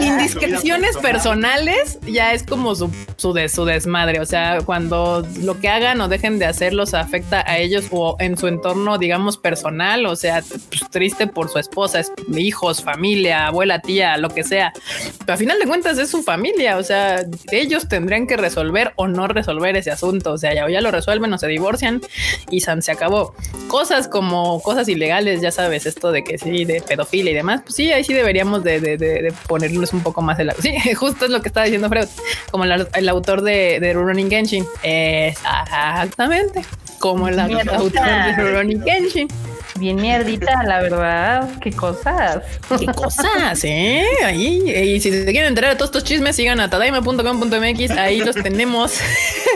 Speaker 1: Indiscreciones personales ya es como su, su, de, su desmadre, o sea, cuando lo que hagan o dejen de hacer los afecta a ellos o en su entorno, digamos, personal, o sea, pues, triste por su esposa, hijos, familia, abuela, tía, lo que sea. Pero a final de cuentas es su familia, o sea, ellos tendrían que resolver o no resolver ese asunto, o sea, ya, ya lo resuelven o se divorcian y se acabó. Cosas como cosas ilegales, ya sabes, esto de que sí, de pedofilia y demás, pues sí, ahí sí deberíamos de, de, ponernos un poco más el *laughs* Sí, justo es lo que estaba diciendo Freud, como el, autor de, de Running Genshin. Exactamente, como el autor de Running Genshin
Speaker 2: bien mierdita, la verdad. Qué cosas.
Speaker 1: Qué cosas, ¿eh? Ahí. Y si se quieren enterar de todos estos chismes, sigan a tadaima.com.mx. Ahí los tenemos. *laughs*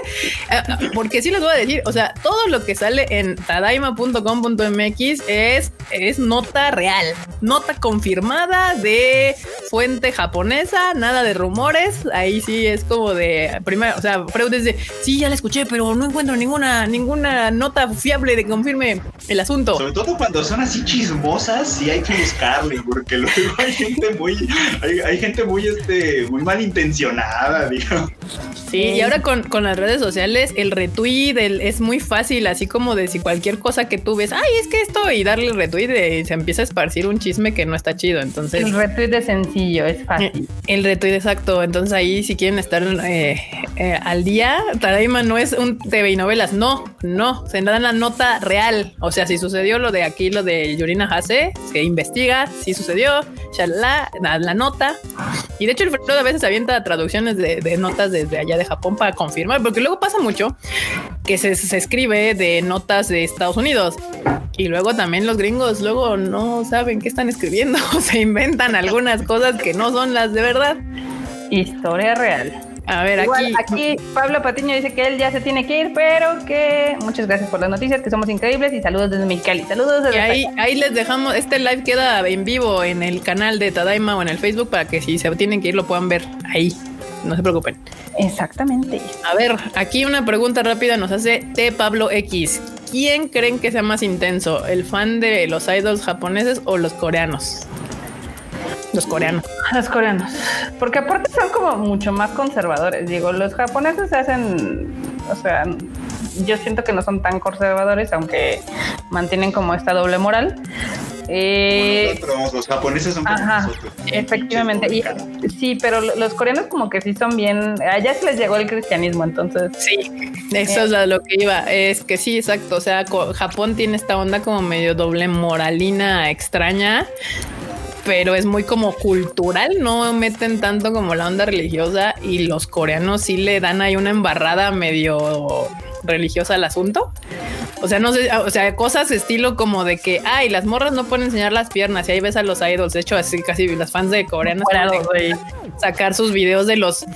Speaker 1: Porque sí les voy a decir, o sea, todo lo que sale en tadaima.com.mx es, es nota real, nota confirmada de fuente japonesa, nada de rumores. Ahí sí es como de primero, o sea, Freud dice, sí, ya la escuché, pero no encuentro ninguna, ninguna nota fiable de que confirme el asunto.
Speaker 3: Sobre todo cuando son así chismosas, y hay que buscarle, porque luego hay gente muy, hay, gente muy, este, muy malintencionada, digamos.
Speaker 1: Sí, y ahora con, con, las redes sociales, el retweet es muy fácil, así como de si cualquier cosa que tú ves, ay, es que esto, y darle el retweet, y se empieza a esparcir un chisme que no está chido. Entonces,
Speaker 2: el retweet es sencillo, es fácil.
Speaker 1: El retweet, exacto. Entonces, ahí, si quieren estar eh, eh, al día, Tadaima no es un TV y novelas, no, no, se dan la nota real. O sea, si sucedió lo de aquí, lo de Yorina Hase, se investiga, si sucedió, la, la nota. Y de hecho, el Fredo a veces avienta traducciones de, de notas desde allá de Japón para confirmar, porque luego pasa mucho que se, se, escribe de notas de Estados Unidos y luego también los gringos luego no saben qué están escribiendo, *laughs* se inventan algunas cosas que no son las de verdad.
Speaker 2: Historia real.
Speaker 1: A ver, aquí.
Speaker 2: Aquí Pablo Patiño dice que él ya se tiene que ir, pero que muchas gracias por las noticias, que somos increíbles y saludos desde Mexicali. Saludos desde
Speaker 1: y ahí, ahí les dejamos, este live queda en vivo en el canal de Tadaima o en el Facebook para que si se tienen que ir lo puedan ver ahí. No se preocupen.
Speaker 2: Exactamente.
Speaker 1: A ver, aquí una pregunta rápida nos hace T Pablo X. ¿Quién creen que sea más intenso? ¿El fan de los idols japoneses o los coreanos? Los coreanos.
Speaker 2: Los coreanos. Porque aparte son como mucho más conservadores. Digo, los japoneses se hacen, o sea, yo siento que no son tan conservadores, aunque mantienen como esta doble moral.
Speaker 3: Eh, los japoneses son
Speaker 2: ajá, efectivamente. Y, sí, pero los coreanos como que sí son bien. Allá se les llegó el cristianismo, entonces.
Speaker 1: Sí, eso es lo que iba. Es que sí, exacto. O sea, Japón tiene esta onda como medio doble moralina extraña pero es muy como cultural, no meten tanto como la onda religiosa y los coreanos sí le dan ahí una embarrada medio religiosa al asunto. O sea, no sé, o sea, cosas estilo como de que, ay, las morras no pueden enseñar las piernas y ahí ves a los idols. De hecho, así casi las fans de coreanos sacar sus videos de los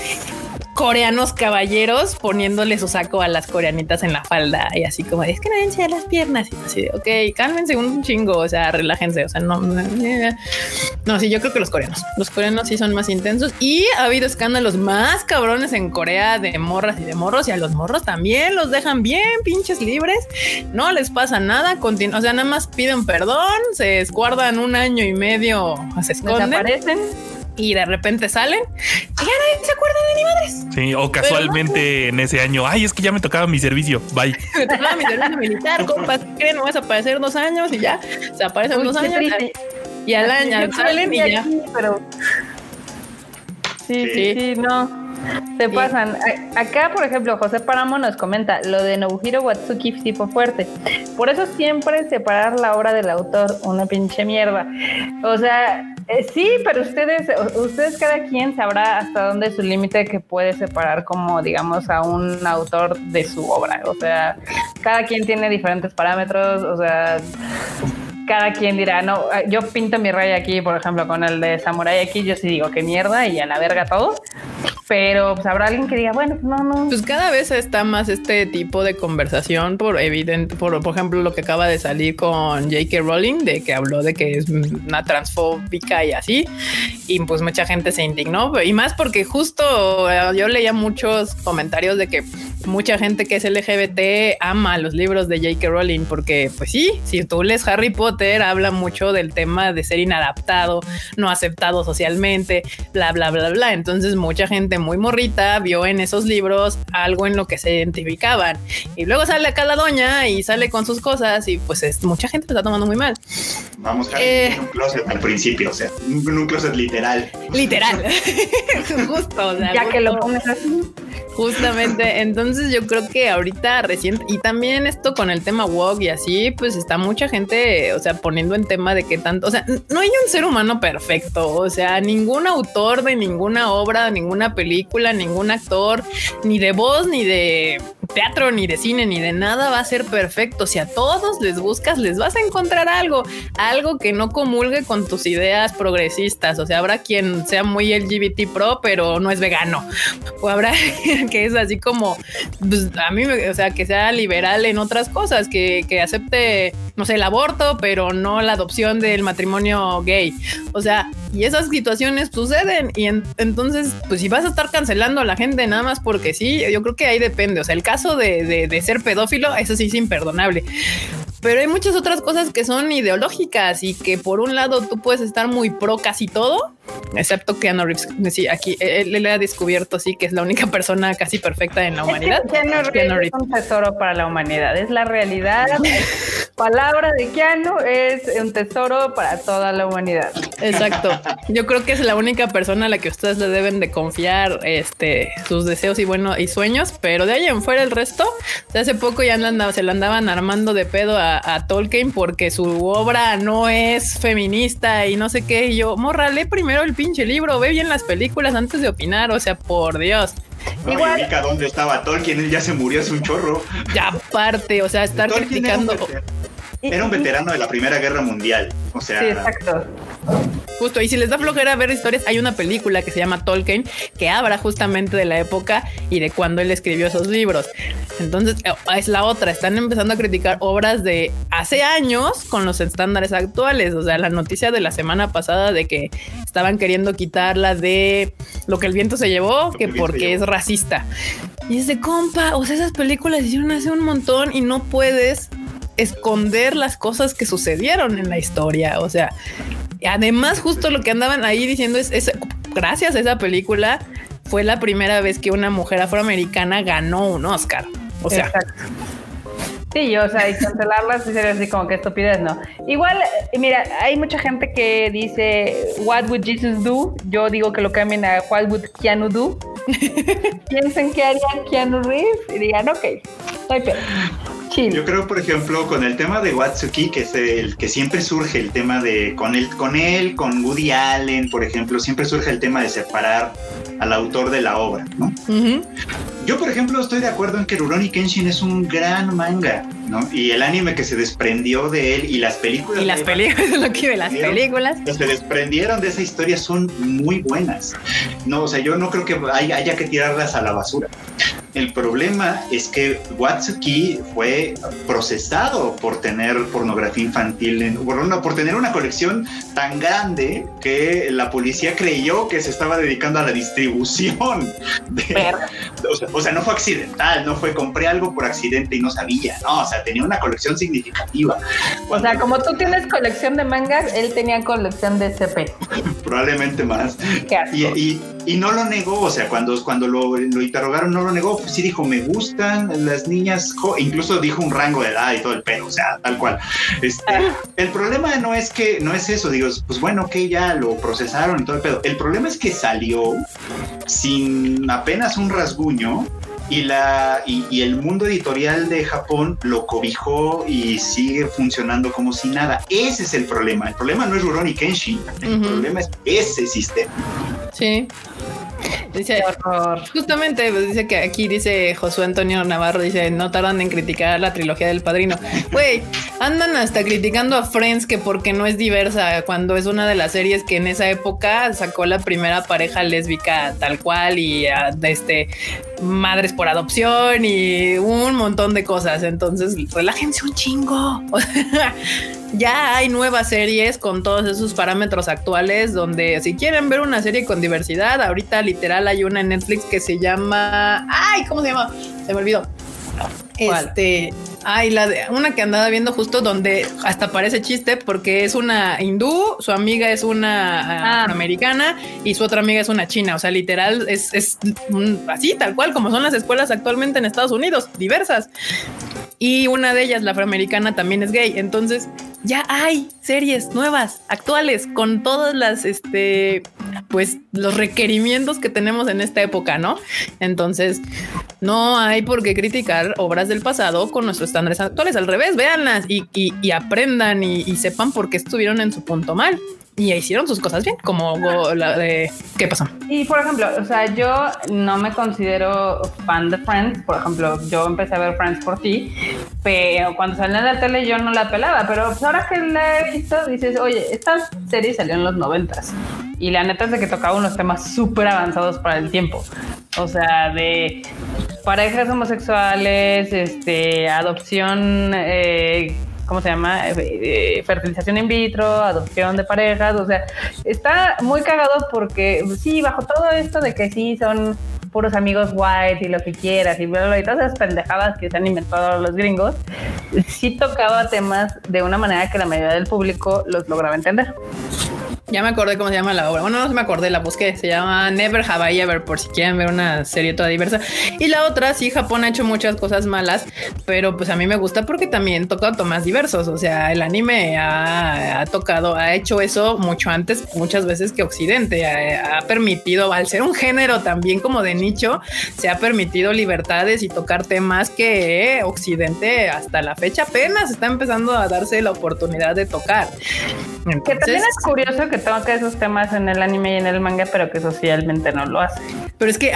Speaker 1: coreanos caballeros poniéndole su saco a las coreanitas en la falda y así como es que no enseñar las piernas y así de ok, cálmense un chingo, o sea, relájense, o sea, no, no, sí, yo creo que los coreanos, los coreanos sí son más intensos y ha habido escándalos más cabrones en Corea de morras y de morros y a los morros también los dejan bien pinches libres, no les pasa nada, o sea, nada más piden perdón, se guardan un año y medio, se esconden. Y de repente salen y ya nadie se acuerda de ni madres.
Speaker 4: Sí, o casualmente en ese año, ay, es que ya me tocaba mi servicio, bye. *laughs*
Speaker 1: me tocaba mi servicio militar, *laughs* compas, ¿qué no vas a aparecer dos años y ya se aparecen dos años y al año salen y ya. Pero
Speaker 2: sí, sí, sí, no. Se pasan. Acá, por ejemplo, José Paramo nos comenta lo de Nobuhiro Watsuki tipo fuerte. Por eso siempre separar la obra del autor, una pinche mierda. O sea, eh, sí, pero ustedes, ustedes cada quien sabrá hasta dónde es su límite que puede separar como, digamos, a un autor de su obra. O sea, cada quien tiene diferentes parámetros, o sea, cada quien dirá, no, yo pinto mi raya aquí, por ejemplo, con el de Samurai X, yo sí digo que mierda y a la verga todo. Pero pues habrá alguien que diga, bueno, no, no.
Speaker 1: Pues cada vez está más este tipo de conversación por evidente, por, por ejemplo, lo que acaba de salir con J.K. Rowling, de que habló de que es una transfóbica y así. Y pues mucha gente se indignó. Y más porque justo eh, yo leía muchos comentarios de que mucha gente que es LGBT ama los libros de J.K. Rowling porque, pues sí, si tú lees Harry Potter, habla mucho del tema de ser inadaptado, no aceptado socialmente, bla, bla, bla, bla. Entonces mucha gente muy morrita vio en esos libros algo en lo que se identificaban. Y luego sale acá la doña y sale con sus cosas y pues es, mucha gente lo está tomando muy mal.
Speaker 3: Vamos, a eh, un closet al principio, o sea, un, closet literal.
Speaker 1: Literal. *laughs* Justo,
Speaker 2: ya que lo pones así.
Speaker 1: Justamente, entonces yo creo que ahorita reciente y también esto con el tema walk y así, pues está mucha gente, o sea, poniendo en tema de qué tanto, o sea, no hay un ser humano perfecto, o sea, ningún autor de ninguna obra, ninguna película, ningún actor, ni de voz, ni de teatro, ni de cine, ni de nada va a ser perfecto. Si a todos les buscas, les vas a encontrar algo, algo que no comulgue con tus ideas progresistas, o sea, habrá quien sea muy LGBT pro, pero no es vegano, o habrá *laughs* que es así como, pues, a mí, o sea, que sea liberal en otras cosas, que, que acepte, no sé, el aborto, pero no la adopción del matrimonio gay. O sea, y esas situaciones suceden y entonces, pues si vas a estar cancelando a la gente nada más porque sí, yo creo que ahí depende. O sea, el caso de, de, de ser pedófilo, eso sí es imperdonable. Pero hay muchas otras cosas que son ideológicas y que por un lado tú puedes estar muy pro casi todo, excepto Keanu Reeves. Sí, aquí él, le ha descubierto sí que es la única persona casi perfecta en la humanidad.
Speaker 2: Es Keanu Reeves es un tesoro para la humanidad, es la realidad. *laughs* Palabra de Keanu es un tesoro para toda la humanidad.
Speaker 1: Exacto. Yo creo que es la única persona a la que ustedes le deben de confiar este sus deseos y bueno y sueños, pero de ahí en fuera el resto, hace poco ya se le andaban armando de pedo a a, Tolkien porque su obra no es feminista y no sé qué. Y yo, morra, lee primero el pinche libro, ve bien las películas antes de opinar, o sea, por Dios.
Speaker 3: Igual. dónde estaba Tolkien, él ya se murió hace un chorro.
Speaker 1: Ya aparte, o sea, estar criticando. *laughs*
Speaker 3: Era un veterano de la Primera Guerra Mundial. O sea.
Speaker 2: Sí, exacto.
Speaker 1: Justo, y si les da flojera ver historias, hay una película que se llama Tolkien que habla justamente de la época y de cuando él escribió esos libros. Entonces, eh, es la otra, están empezando a criticar obras de hace años con los estándares actuales. O sea, la noticia de la semana pasada de que estaban queriendo quitarla de lo que el viento se llevó, que porque es racista. Y es de compa, o sea, esas películas hicieron hace un montón y no puedes esconder las cosas que sucedieron en la historia. O sea, además justo lo que andaban ahí diciendo es, gracias a esa película fue la primera vez que una mujer afroamericana ganó un Oscar. O sea,
Speaker 2: Sí, o sea, y cancelarlas y ser así como que estupidez, ¿no? Igual, mira, hay mucha gente que dice, What would Jesus do? Yo digo que lo cambien a What would Keanu do? *laughs* Piensen que harían Keanu Reeves y digan, ok, no hay
Speaker 3: yo creo, por ejemplo, con el tema de Watsuki, que es el que siempre surge el tema de con él, con él, con Woody Allen, por ejemplo, siempre surge el tema de separar al autor de la obra, ¿no? Yo, por ejemplo, estoy de acuerdo en que Rurouni Kenshin es un gran manga, ¿no? Y el anime que se desprendió de él y las películas.
Speaker 1: Y las películas, *laughs* lo que las películas.
Speaker 3: Que se desprendieron de esa historia son muy buenas. No, o sea, yo no creo que haya que tirarlas a la basura. El problema es que Watsuki fue procesado por tener pornografía infantil, en, por, por tener una colección tan grande que la policía creyó que se estaba dedicando a la distribución. o, sea, no fue accidental, no fue compré algo por accidente y no sabía, no, o sea, tenía una colección significativa.
Speaker 2: o sea, como tú tienes colección de mangas, él tenía colección de CP. *laughs*
Speaker 3: Probablemente más. Y, y, no lo negó, o sea, cuando, cuando lo, lo interrogaron, no lo negó sí dijo, me gustan las niñas, incluso dijo un rango de edad y todo el pelo, o sea, tal cual. Este, ah. el problema no es que, no es eso, digo, pues bueno, que ya lo procesaron y todo el pedo. El problema es que salió sin apenas un rasguño y, la, y, el mundo editorial de Japón lo cobijó y sigue funcionando como si nada. Ese es el problema. El problema no es Rurouni Kenshin, el problema es ese sistema.
Speaker 1: Sí. *laughs* Dice, justamente pues, dice que aquí dice Josué Antonio Navarro, dice, no tardan en criticar la trilogía del padrino. Güey, andan hasta criticando a Friends que porque no es diversa, cuando es una de las series que en esa época sacó la primera pareja lésbica tal cual y ah, este madres por adopción y un montón de cosas. Entonces, relájense un chingo. *laughs* ya hay nuevas series con todos esos parámetros actuales donde si quieren ver una serie con diversidad, ahorita literal hay una en Netflix que se llama, ay, ¿cómo se llama? Se me olvidó. Este, ay, la de una que andaba viendo justo donde hasta parece chiste porque es una hindú, su amiga es una ah. americana y su otra amiga es una china. O sea, literal es, es así, tal cual como son las escuelas actualmente en Estados Unidos, diversas. Y una de ellas, la afroamericana, también es gay. Entonces, ya hay series nuevas, actuales, con todas las, este, pues los requerimientos que tenemos en esta época, ¿no? Entonces, no hay por qué criticar obras del pasado con nuestros estándares actuales. Al revés, véanlas y, aprendan y, y sepan por qué estuvieron en su punto mal y hicieron sus cosas bien, como la de qué pasó.
Speaker 2: Y por ejemplo, o sea, yo no me considero fan de Friends. Por ejemplo, yo empecé a ver Friends por ti, pero cuando salió en la tele yo no la pelaba. Pero pues ahora que la he visto, dices, oye, esta serie salió en los noventas. Y la neta es de que tocaba unos temas súper avanzados para el tiempo. O sea, de parejas homosexuales, este, adopción. Eh, ¿cómo se llama? Eh, eh, fertilización in vitro, adopción de parejas, o sea, está muy cagado porque sí, bajo todo esto de que sí son puros amigos white y lo que quieras y, bla, y todas esas pendejadas que se han inventado los gringos, sí tocaba temas de una manera que la mayoría del público los lograba entender.
Speaker 1: Ya me acordé cómo se llama la obra. Bueno, no me acordé, la busqué. Se llama Never Have I Ever, por si quieren ver una serie toda diversa. Y la otra, sí, Japón ha hecho muchas cosas malas, pero pues a mí me gusta porque también toca temas diversos. O sea, el anime ha, tocado, ha hecho eso mucho antes, muchas veces que Occidente. Ha, permitido, al ser un género también como de nicho, se ha permitido libertades y tocar temas que Occidente hasta la fecha apenas está empezando a darse la oportunidad de tocar.
Speaker 2: que también es curioso que que toca esos temas en el anime y en el manga, pero que socialmente no lo hace.
Speaker 1: Pero es que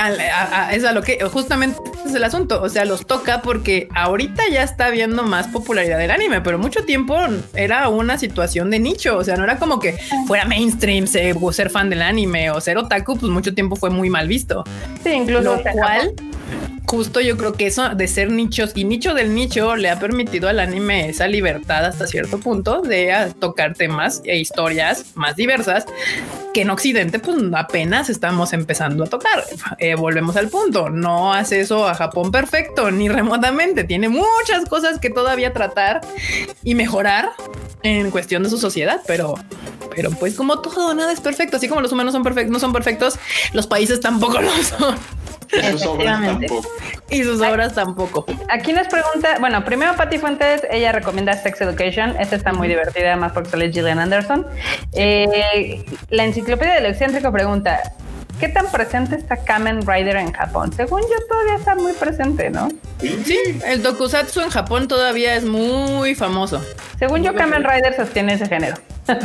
Speaker 1: es a lo que justamente es el asunto. O sea, los toca porque ahorita ya está habiendo más popularidad del anime, pero mucho tiempo era una situación de nicho. O sea, no era como que fuera mainstream ser, ser fan del anime o ser otaku, pues mucho tiempo fue muy mal visto.
Speaker 2: Sí, incluso.
Speaker 1: Lo cual justo yo creo que eso de ser nichos y nicho del nicho le ha permitido al anime esa libertad hasta cierto punto de ah, tocar temas e historias más diversas que en Occidente pues apenas estamos empezando a tocar. Eh, volvemos al punto, no hace eso a Japón perfecto ni remotamente, tiene muchas cosas que todavía tratar y mejorar en cuestión de su sociedad, pero pero pues como todo nada es perfecto, así como los humanos son perfectos, no son perfectos, los países tampoco *laughs* lo son.
Speaker 3: Y sus obras tampoco.
Speaker 1: Y sus obras tampoco.
Speaker 2: Aquí nos pregunta, bueno, primero Patty Fuentes, ella recomienda Sex Education. Esta está muy divertida, además porque sale Gillian Anderson. Eh, la enciclopedia del excéntrico pregunta, ¿Qué tan presente está Kamen Rider en Japón? Según yo, todavía está muy presente, ¿no?
Speaker 1: Sí, el tokusatsu en Japón todavía es muy famoso.
Speaker 2: Según yo, Kamen Rider sostiene ese género. *laughs*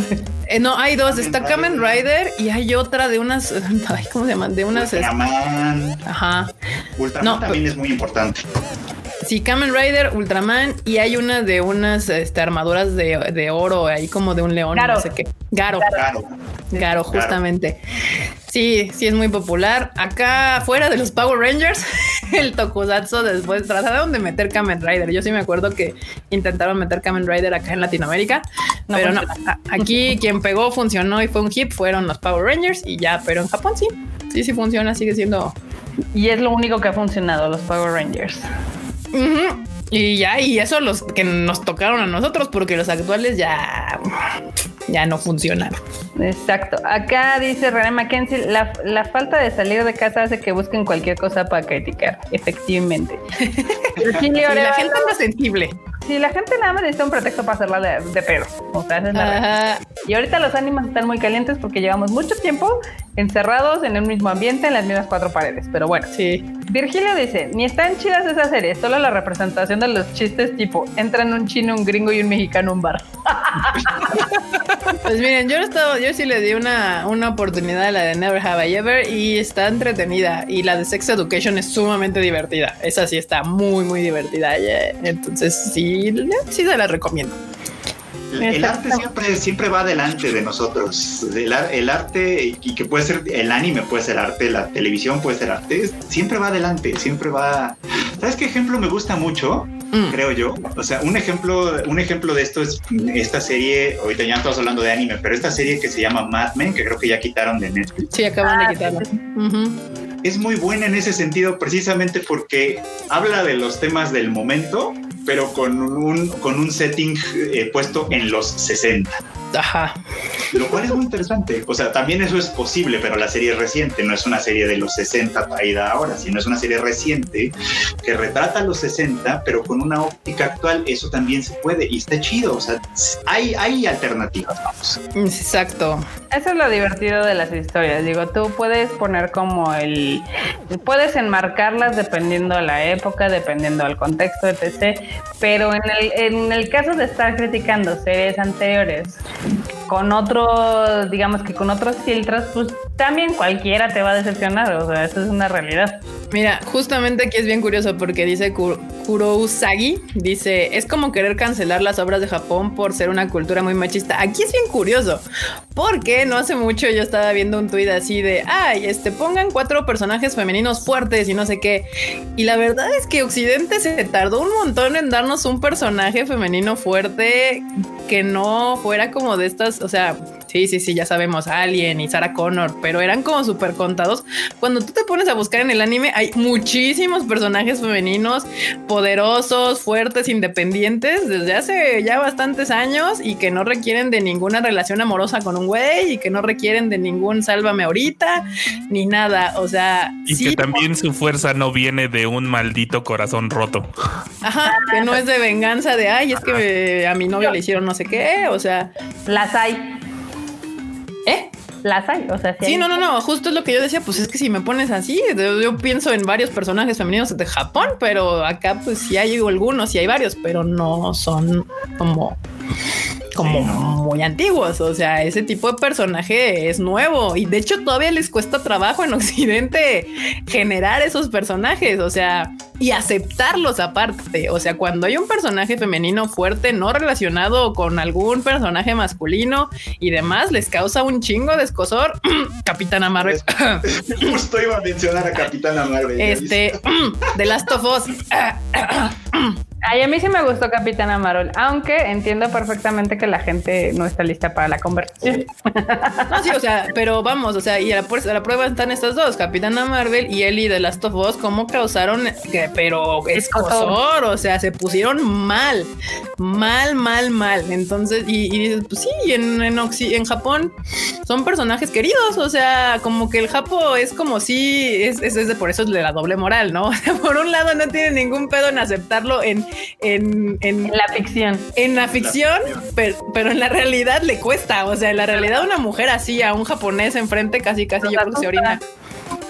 Speaker 1: Eh, no, hay dos. Está Kamen Rider y hay otra de unas. *laughs* ¿Cómo se llaman? De unas.
Speaker 3: Ultraman.
Speaker 1: Ajá.
Speaker 3: Ultraman también es muy importante.
Speaker 1: Sí, Kamen Rider, Ultraman y hay una de unas este, armaduras de, oro, ahí como de un león, no sé qué. Garo. Garo. Garo, justamente. Sí, sí es muy popular. Acá fuera de los Power Rangers, *laughs* el Tokusatsu después trataron de meter Kamen Rider. Yo sí me acuerdo que intentaron meter Kamen Rider acá en Latinoamérica, pero no. Aquí *laughs* quien pegó, funcionó y fue un hit fueron los Power Rangers y ya, pero en Japón sí, sí, sí funciona, sigue siendo.
Speaker 2: Y es lo único que ha funcionado, los Power Rangers.
Speaker 1: Y ya, y eso los que nos tocaron a nosotros, porque los actuales ya, ya no funcionan.
Speaker 2: Exacto. Acá dice René Mackenzie, la, la, falta de salir de casa hace que busquen cualquier cosa para criticar, efectivamente. *laughs*
Speaker 1: la gente anda sensible.
Speaker 2: Sí, la gente nada más necesita un pretexto para hacerla de, de pedo. O sea, es la Y ahorita los ánimos están muy calientes porque llevamos mucho tiempo encerrados en el mismo ambiente, en las mismas cuatro paredes. Pero bueno,
Speaker 1: sí.
Speaker 2: Virgilio dice: Ni están chidas esas series, solo la representación de los chistes tipo entran un chino, un gringo y un mexicano a un bar. *laughs*
Speaker 1: pues miren, yo, estado, yo sí le di una, una oportunidad a la de Never Have I Ever y está entretenida. Y la de Sex Education es sumamente divertida. Esa sí está muy, muy divertida. Entonces, sí sí, se la recomiendo.
Speaker 3: El, arte siempre, siempre va delante de nosotros. El, el, arte, y que puede ser el anime, puede ser arte, la televisión puede ser arte, siempre va adelante, siempre va. ¿Sabes qué ejemplo me gusta mucho? mm. creo yo. O sea, un ejemplo, un ejemplo de esto es esta serie, ahorita ya estamos hablando de anime, pero esta serie que se llama Mad Men, que creo que ya quitaron de Netflix.
Speaker 1: Sí, acaban de ah, quitarla.
Speaker 3: Es muy buena en ese sentido precisamente porque habla de los temas del momento, pero con un, con un setting eh, puesto en los 60.
Speaker 1: Ajá.
Speaker 3: Lo cual es muy interesante. O sea, también eso es posible, pero la serie es reciente, no es una serie de los 60 traída ahora, sino es una serie reciente que retrata los 60, pero con una óptica actual. Eso también se puede y está chido. O sea, hay, hay alternativas, vamos.
Speaker 1: Exacto.
Speaker 2: Eso es lo divertido de las historias. Digo, tú puedes poner como el. Puedes enmarcarlas dependiendo de la época, dependiendo del contexto, etc. Pero en el, en el caso de estar criticando series anteriores, con otros, digamos que con otros filtros, pues también cualquiera te va a decepcionar. O sea, eso es una realidad.
Speaker 1: Mira, justamente aquí es bien curioso porque dice Kuro Usagi, dice, es como querer cancelar las obras de Japón por ser una cultura muy machista. Aquí es bien curioso, porque no hace mucho yo estaba viendo un tuit así de, ay, este, pongan cuatro personajes femeninos fuertes y no sé qué. Y la verdad es que Occidente se tardó un montón en darnos un personaje femenino fuerte que no fuera como de estas, o sea, Sí, sí, sí, ya sabemos, Alien y Sarah Connor, pero eran como súper contados. Cuando tú te pones a buscar en el anime, hay muchísimos personajes femeninos poderosos, fuertes, independientes desde hace ya bastantes años y que no requieren de ninguna relación amorosa con un güey y que no requieren de ningún sálvame ahorita ni nada. O sea,
Speaker 4: y que también su fuerza no viene de un maldito corazón roto.
Speaker 1: Ajá, que no es de venganza de ay, es que a mi novio le hicieron no sé qué. O sea,
Speaker 2: las hay.
Speaker 1: ¿Eh?
Speaker 2: Las hay, o sea,
Speaker 1: sí. no, no, no, justo es lo que yo decía, pues es que si me pones así, yo, pienso en varios personajes femeninos de Japón, pero acá pues sí hay algunos, y hay varios, pero no son como como muy antiguos. O sea, ese tipo de personaje es nuevo y de hecho todavía les cuesta trabajo en Occidente generar esos personajes. O sea, y aceptarlos aparte. O sea, cuando hay un personaje femenino fuerte no relacionado con algún personaje masculino y demás, les causa un chingo de escosor. *clears throat* Capitana Marvel. *clears throat*
Speaker 3: Justo iba a mencionar a Capitana Marvel.
Speaker 1: Este, *clears throat* The Last of Us.
Speaker 2: Ay, a mí sí me gustó Capitana Marvel, aunque entiendo perfectamente que la gente no está lista para la conversación.
Speaker 1: No, sí, o sea, pero vamos, o sea, y a la, la prueba están estas dos, Capitana Marvel y Ellie de Last of Us, cómo causaron, que, pero escosor, o sea, se pusieron mal, mal, mal, mal. Entonces, y, dices, pues sí, en, en, en Japón son personajes queridos, o sea, como que el Japo es como si, es, es, de por eso es de la doble moral, ¿no? *laughs* O sea, por un lado no tiene ningún pedo en aceptarlo en en,
Speaker 2: la ficción.
Speaker 1: En la ficción, pero, pero, en la realidad le cuesta. O sea, en la realidad una mujer así a un japonés enfrente casi casi yo creo que se orina.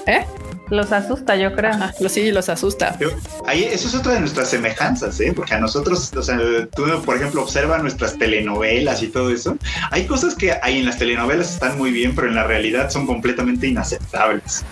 Speaker 1: ¿Eh?
Speaker 2: Los asusta, yo creo.
Speaker 1: los, sí, los asusta.
Speaker 3: ahí, eso es otra de nuestras semejanzas, ¿eh? Porque a nosotros, o sea, tú, por ejemplo, observa nuestras telenovelas y todo eso. Hay cosas que hay en las telenovelas están muy bien, pero en la realidad son completamente inaceptables.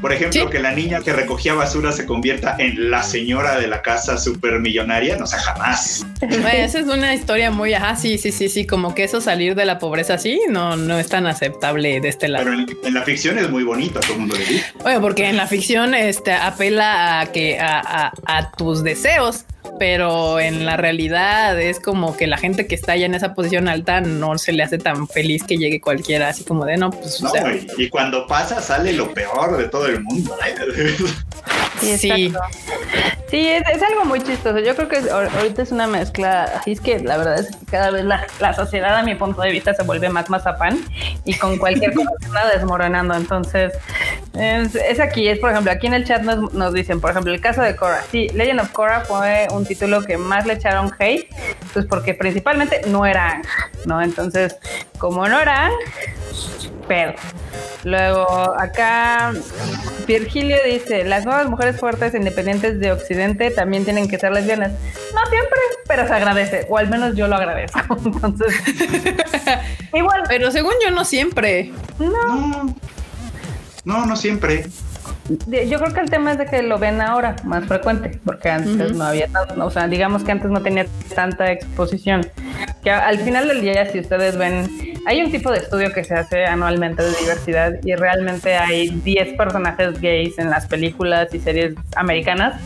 Speaker 3: Por ejemplo, que la niña que recogía basura se convierta en la señora de la casa supermillonaria, no sé, jamás.
Speaker 1: esa es una historia muy, ajá, sí, sí, sí, sí, como que eso salir de la pobreza así no, no es tan aceptable de este lado.
Speaker 3: Pero en, la ficción es muy bonito, a todo el mundo le dice.
Speaker 1: Bueno, porque en la ficción este, apela a que a, a tus deseos pero en la realidad es como que la gente que está ya en esa posición alta no se le hace tan feliz que llegue cualquiera, así como de no, pues.
Speaker 3: No, y, cuando pasa sale lo peor de todo el mundo. *laughs*
Speaker 2: Sí, sí. sí es, algo muy chistoso. Yo creo que ahorita es una mezcla. Así es que la verdad es que cada vez la, sociedad, a mi punto de vista, se vuelve más mazapán y con cualquier cosa se está desmoronando. Entonces, es, aquí, es por ejemplo, aquí en el chat nos, nos dicen, por ejemplo, el caso de Korra. Sí, Legend of Korra fue un título que más le echaron hate, pues porque principalmente no era ¿no? Entonces, como no era pero Luego, acá Virgilio dice, las nuevas mujeres fuertes e independientes de Occidente también tienen que ser lesbianas. No siempre, pero se agradece, o al menos yo lo agradezco. *laughs* Entonces, *laughs*
Speaker 1: igual. Pero según yo, no siempre.
Speaker 3: No. No, no siempre.
Speaker 2: Yo creo que el tema es de que lo ven ahora más frecuente, porque antes no había tanto, o sea, digamos que antes no tenía tanta exposición. Que al final del día, si ustedes ven, hay un tipo de estudio que se hace anualmente de diversidad y realmente hay 10 personajes gays en las películas y series americanas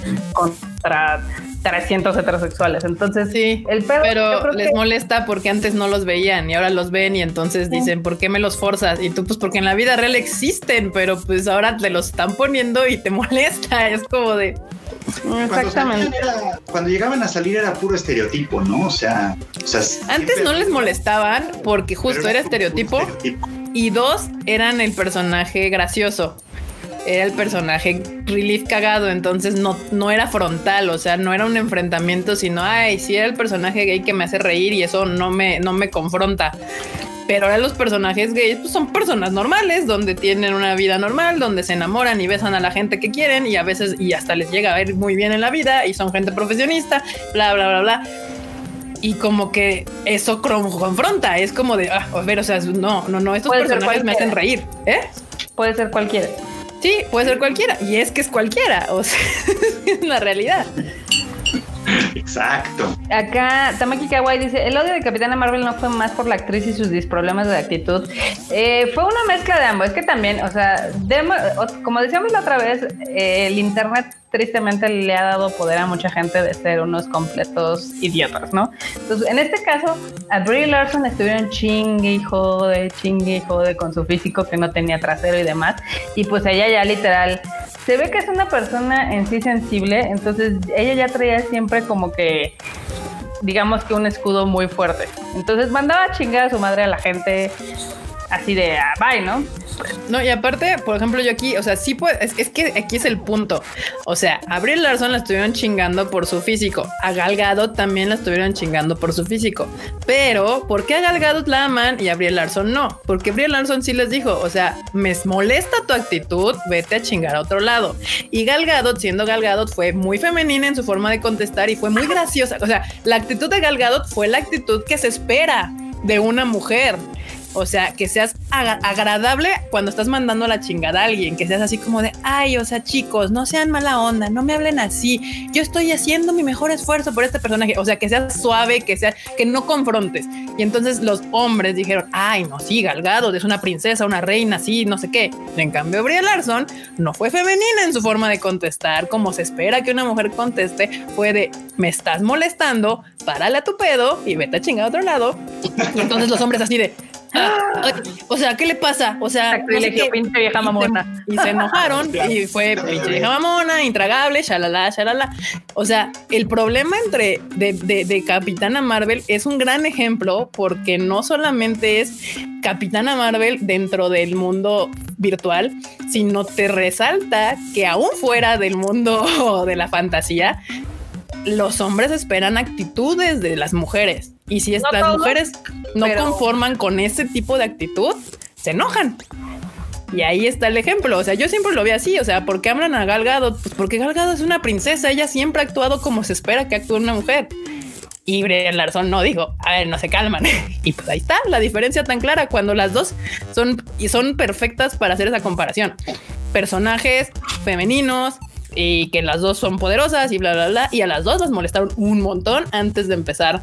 Speaker 2: contra 300 heterosexuales. Entonces,
Speaker 1: sí, el perro. Pero les molesta porque antes no los veían y ahora los ven y entonces dicen, ¿por qué me los forzas? Y tú, pues porque en la vida real existen, pero pues ahora te los están poniendo y te *laughs* molesta. Es como de.
Speaker 3: Exactamente. Cuando, llegaban a salir era puro estereotipo, ¿no? O sea,
Speaker 1: antes no les molestaban porque justo era, estereotipo, y dos eran el personaje gracioso era el personaje relief cagado, entonces no, no era frontal, o sea, no era un enfrentamiento, sino, ay, sí era el personaje gay que me hace reír y eso no me, no me confronta. Pero ahora los personajes gays pues, son personas normales, donde tienen una vida normal, donde se enamoran y besan a la gente que quieren y a veces y hasta les llega a ver muy bien en la vida y son gente profesionista, bla, bla, bla, bla. Y como que eso confronta, es como de, ah, a ver, o sea, no, no, no, estos personajes me hacen reír, ¿eh?
Speaker 2: Puede ser cualquiera.
Speaker 1: Sí, puede ser cualquiera. Y es que es cualquiera. O sea, *laughs* es la realidad.
Speaker 3: Exacto.
Speaker 2: Acá Tamaki Kawai dice, el odio de Capitana Marvel no fue más por la actriz y sus problemas de actitud. Eh, fue una mezcla de ambos. Es que también, o sea, como decíamos la otra vez, eh, el Internet tristemente le ha dado poder a mucha gente de ser unos completos idiotas, ¿no? Entonces, en este caso, a Brie Larson estuvieron chingue y jode, chingue y jode con su físico que no tenía trasero y demás. Y pues ella ya literal se ve que es una persona en sí sensible, entonces ella ya traía siempre como que digamos que un escudo muy fuerte. Entonces mandaba a chingar a su madre a la gente así de ah, bye, ¿no?
Speaker 1: No, y aparte, por ejemplo, yo aquí, o sea, sí puede, es, que aquí es el punto. O sea, a Brie Larson la estuvieron chingando por su físico. A Gal también la estuvieron chingando por su físico. Pero, ¿por qué a Gal la aman y a Brie Larson no? Porque Brie Larson sí les dijo, o sea, me molesta tu actitud, vete a chingar a otro lado. Y Gal siendo Gal fue muy femenina en su forma de contestar y fue muy graciosa. O sea, la actitud de Gal fue la actitud que se espera de una mujer. O sea, que seas agradable cuando estás mandando la chingada a alguien, que seas así como de, ay, o sea, chicos, no sean mala onda, no me hablen así. Yo estoy haciendo mi mejor esfuerzo por este personaje. O sea, que seas suave, que que no confrontes. Y entonces los hombres dijeron, ay, no, sí, Galgado, es una princesa, una reina, sí, no sé qué. En cambio, Brie Larson no fue femenina en su forma de contestar, como se espera que una mujer conteste, fue de, me estás molestando, párale a tu pedo y vete a chingar a otro lado. Y entonces los hombres así de, o sea, ¿qué le pasa? O sea,
Speaker 2: pinche vieja mamona.
Speaker 1: Y se, enojaron *laughs* y fue pinche vieja mamona, intragable, shalala, shalala. O sea, el problema entre de, de, Capitana Marvel es un gran ejemplo porque no solamente es Capitana Marvel dentro del mundo virtual, sino te resalta que aún fuera del mundo *laughs* de la fantasía, los hombres esperan actitudes de las mujeres. Y si estas mujeres no conforman con ese tipo de actitud, se enojan. Y ahí está el ejemplo. O sea, yo siempre lo veo así. O sea, ¿por qué hablan a Galgado? Pues porque Galgado es una princesa. Ella siempre ha actuado como se espera que actúe una mujer. Y Brian Larson no dijo, a ver, no se calman. *laughs* y pues ahí está la diferencia tan clara cuando las dos son y son perfectas para hacer esa comparación. Personajes femeninos, y que las dos son poderosas y bla, bla, bla. Y a las dos las molestaron un montón antes de empezar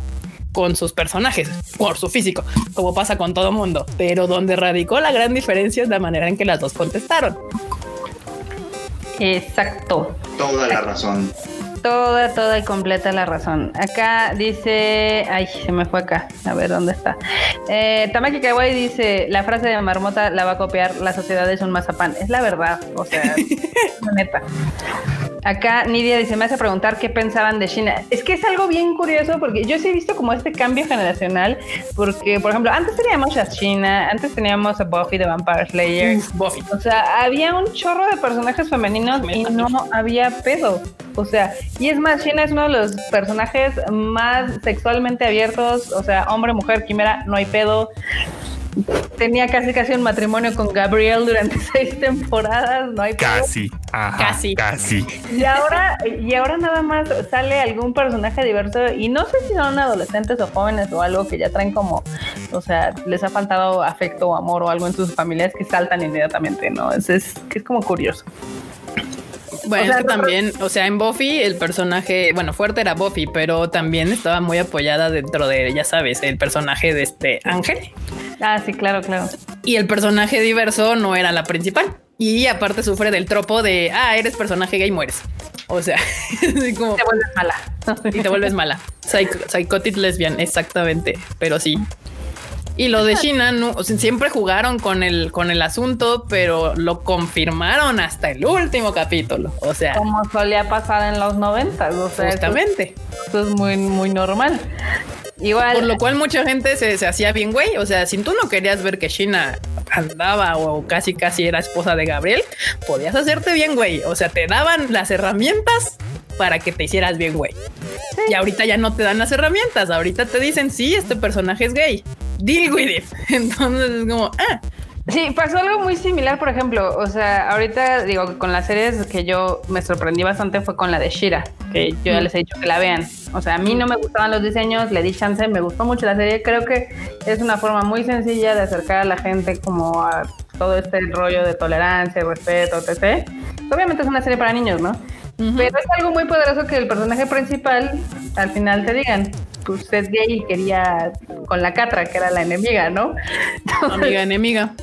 Speaker 1: con sus personajes, por su físico, como pasa con todo mundo. Pero donde radicó la gran diferencia es la manera en que las dos contestaron.
Speaker 2: Exacto.
Speaker 3: Toda la razón.
Speaker 2: Toda, toda y completa la razón. Acá dice. Ay, se me fue acá. A ver dónde está. Eh, Tamaki Kawai dice: La frase de Marmota la va a copiar. La sociedad es un mazapán. Es la verdad. O sea, *laughs* neta. Acá Nidia dice, me hace preguntar qué pensaban de China. Es que es algo bien curioso porque yo sí he visto como este cambio generacional, porque por ejemplo, antes teníamos a China, antes teníamos a Buffy de Vampire Slayer. Buffy. O sea, había un chorro de personajes femeninos y no había pedo. O sea, y es más, China es uno de los personajes más sexualmente abiertos, o sea, hombre, mujer, quimera, no hay pedo tenía casi casi un matrimonio con Gabriel durante *laughs* seis temporadas, no hay
Speaker 4: casi, casi, casi.
Speaker 2: Y ahora y ahora nada más sale algún personaje diverso y no sé si son adolescentes o jóvenes o algo que ya traen como, o sea, les ha faltado afecto o amor o algo en sus familias que saltan inmediatamente, ¿no? Es, es, es como curioso.
Speaker 1: Bueno, es que también, o sea, en Buffy el personaje, bueno, fuerte era Buffy, pero también estaba muy apoyada dentro de, ya sabes, el personaje de este Ángel.
Speaker 2: Ah, sí, claro, claro.
Speaker 1: Y el personaje diverso no era la principal. Y aparte sufre del tropo de, ah, eres personaje gay, mueres. O sea, *laughs* como,
Speaker 2: te vuelves mala.
Speaker 1: y te vuelves mala. psychotic lesbian, exactamente. Pero sí, y lo de China, no, siempre jugaron con el, con el asunto, pero lo confirmaron hasta el último capítulo. O sea,
Speaker 2: como solía pasar en los noventas. O sea,
Speaker 1: justamente.
Speaker 2: Esto, es muy, muy normal. Igual.
Speaker 1: Por lo cual mucha gente se, se hacía bien, güey. O sea, si tú no querías ver que China andaba o casi casi era esposa de Gabriel, podías hacerte bien, güey. O sea, te daban las herramientas para que te hicieras bien, güey. Y ahorita ya no te dan las herramientas. Ahorita te dicen, sí, este personaje es gay. Deal with it. *laughs* Entonces es como, ah.
Speaker 2: Sí, pasó algo muy similar, por ejemplo, o sea, ahorita digo, con las series que yo me sorprendí bastante fue con la de Shira, que yo ya les he dicho que la vean. O sea, a mí no me gustaban los diseños, le di chance, me gustó mucho la serie, creo que es una forma muy sencilla de acercar a la gente como a todo este rollo de tolerancia, respeto, etc. Obviamente es una serie para niños, ¿no? Pero es algo muy poderoso que el personaje principal al final te digan, pues usted es gay y quería con la catra, que era la enemiga, ¿no?
Speaker 1: Amiga enemiga.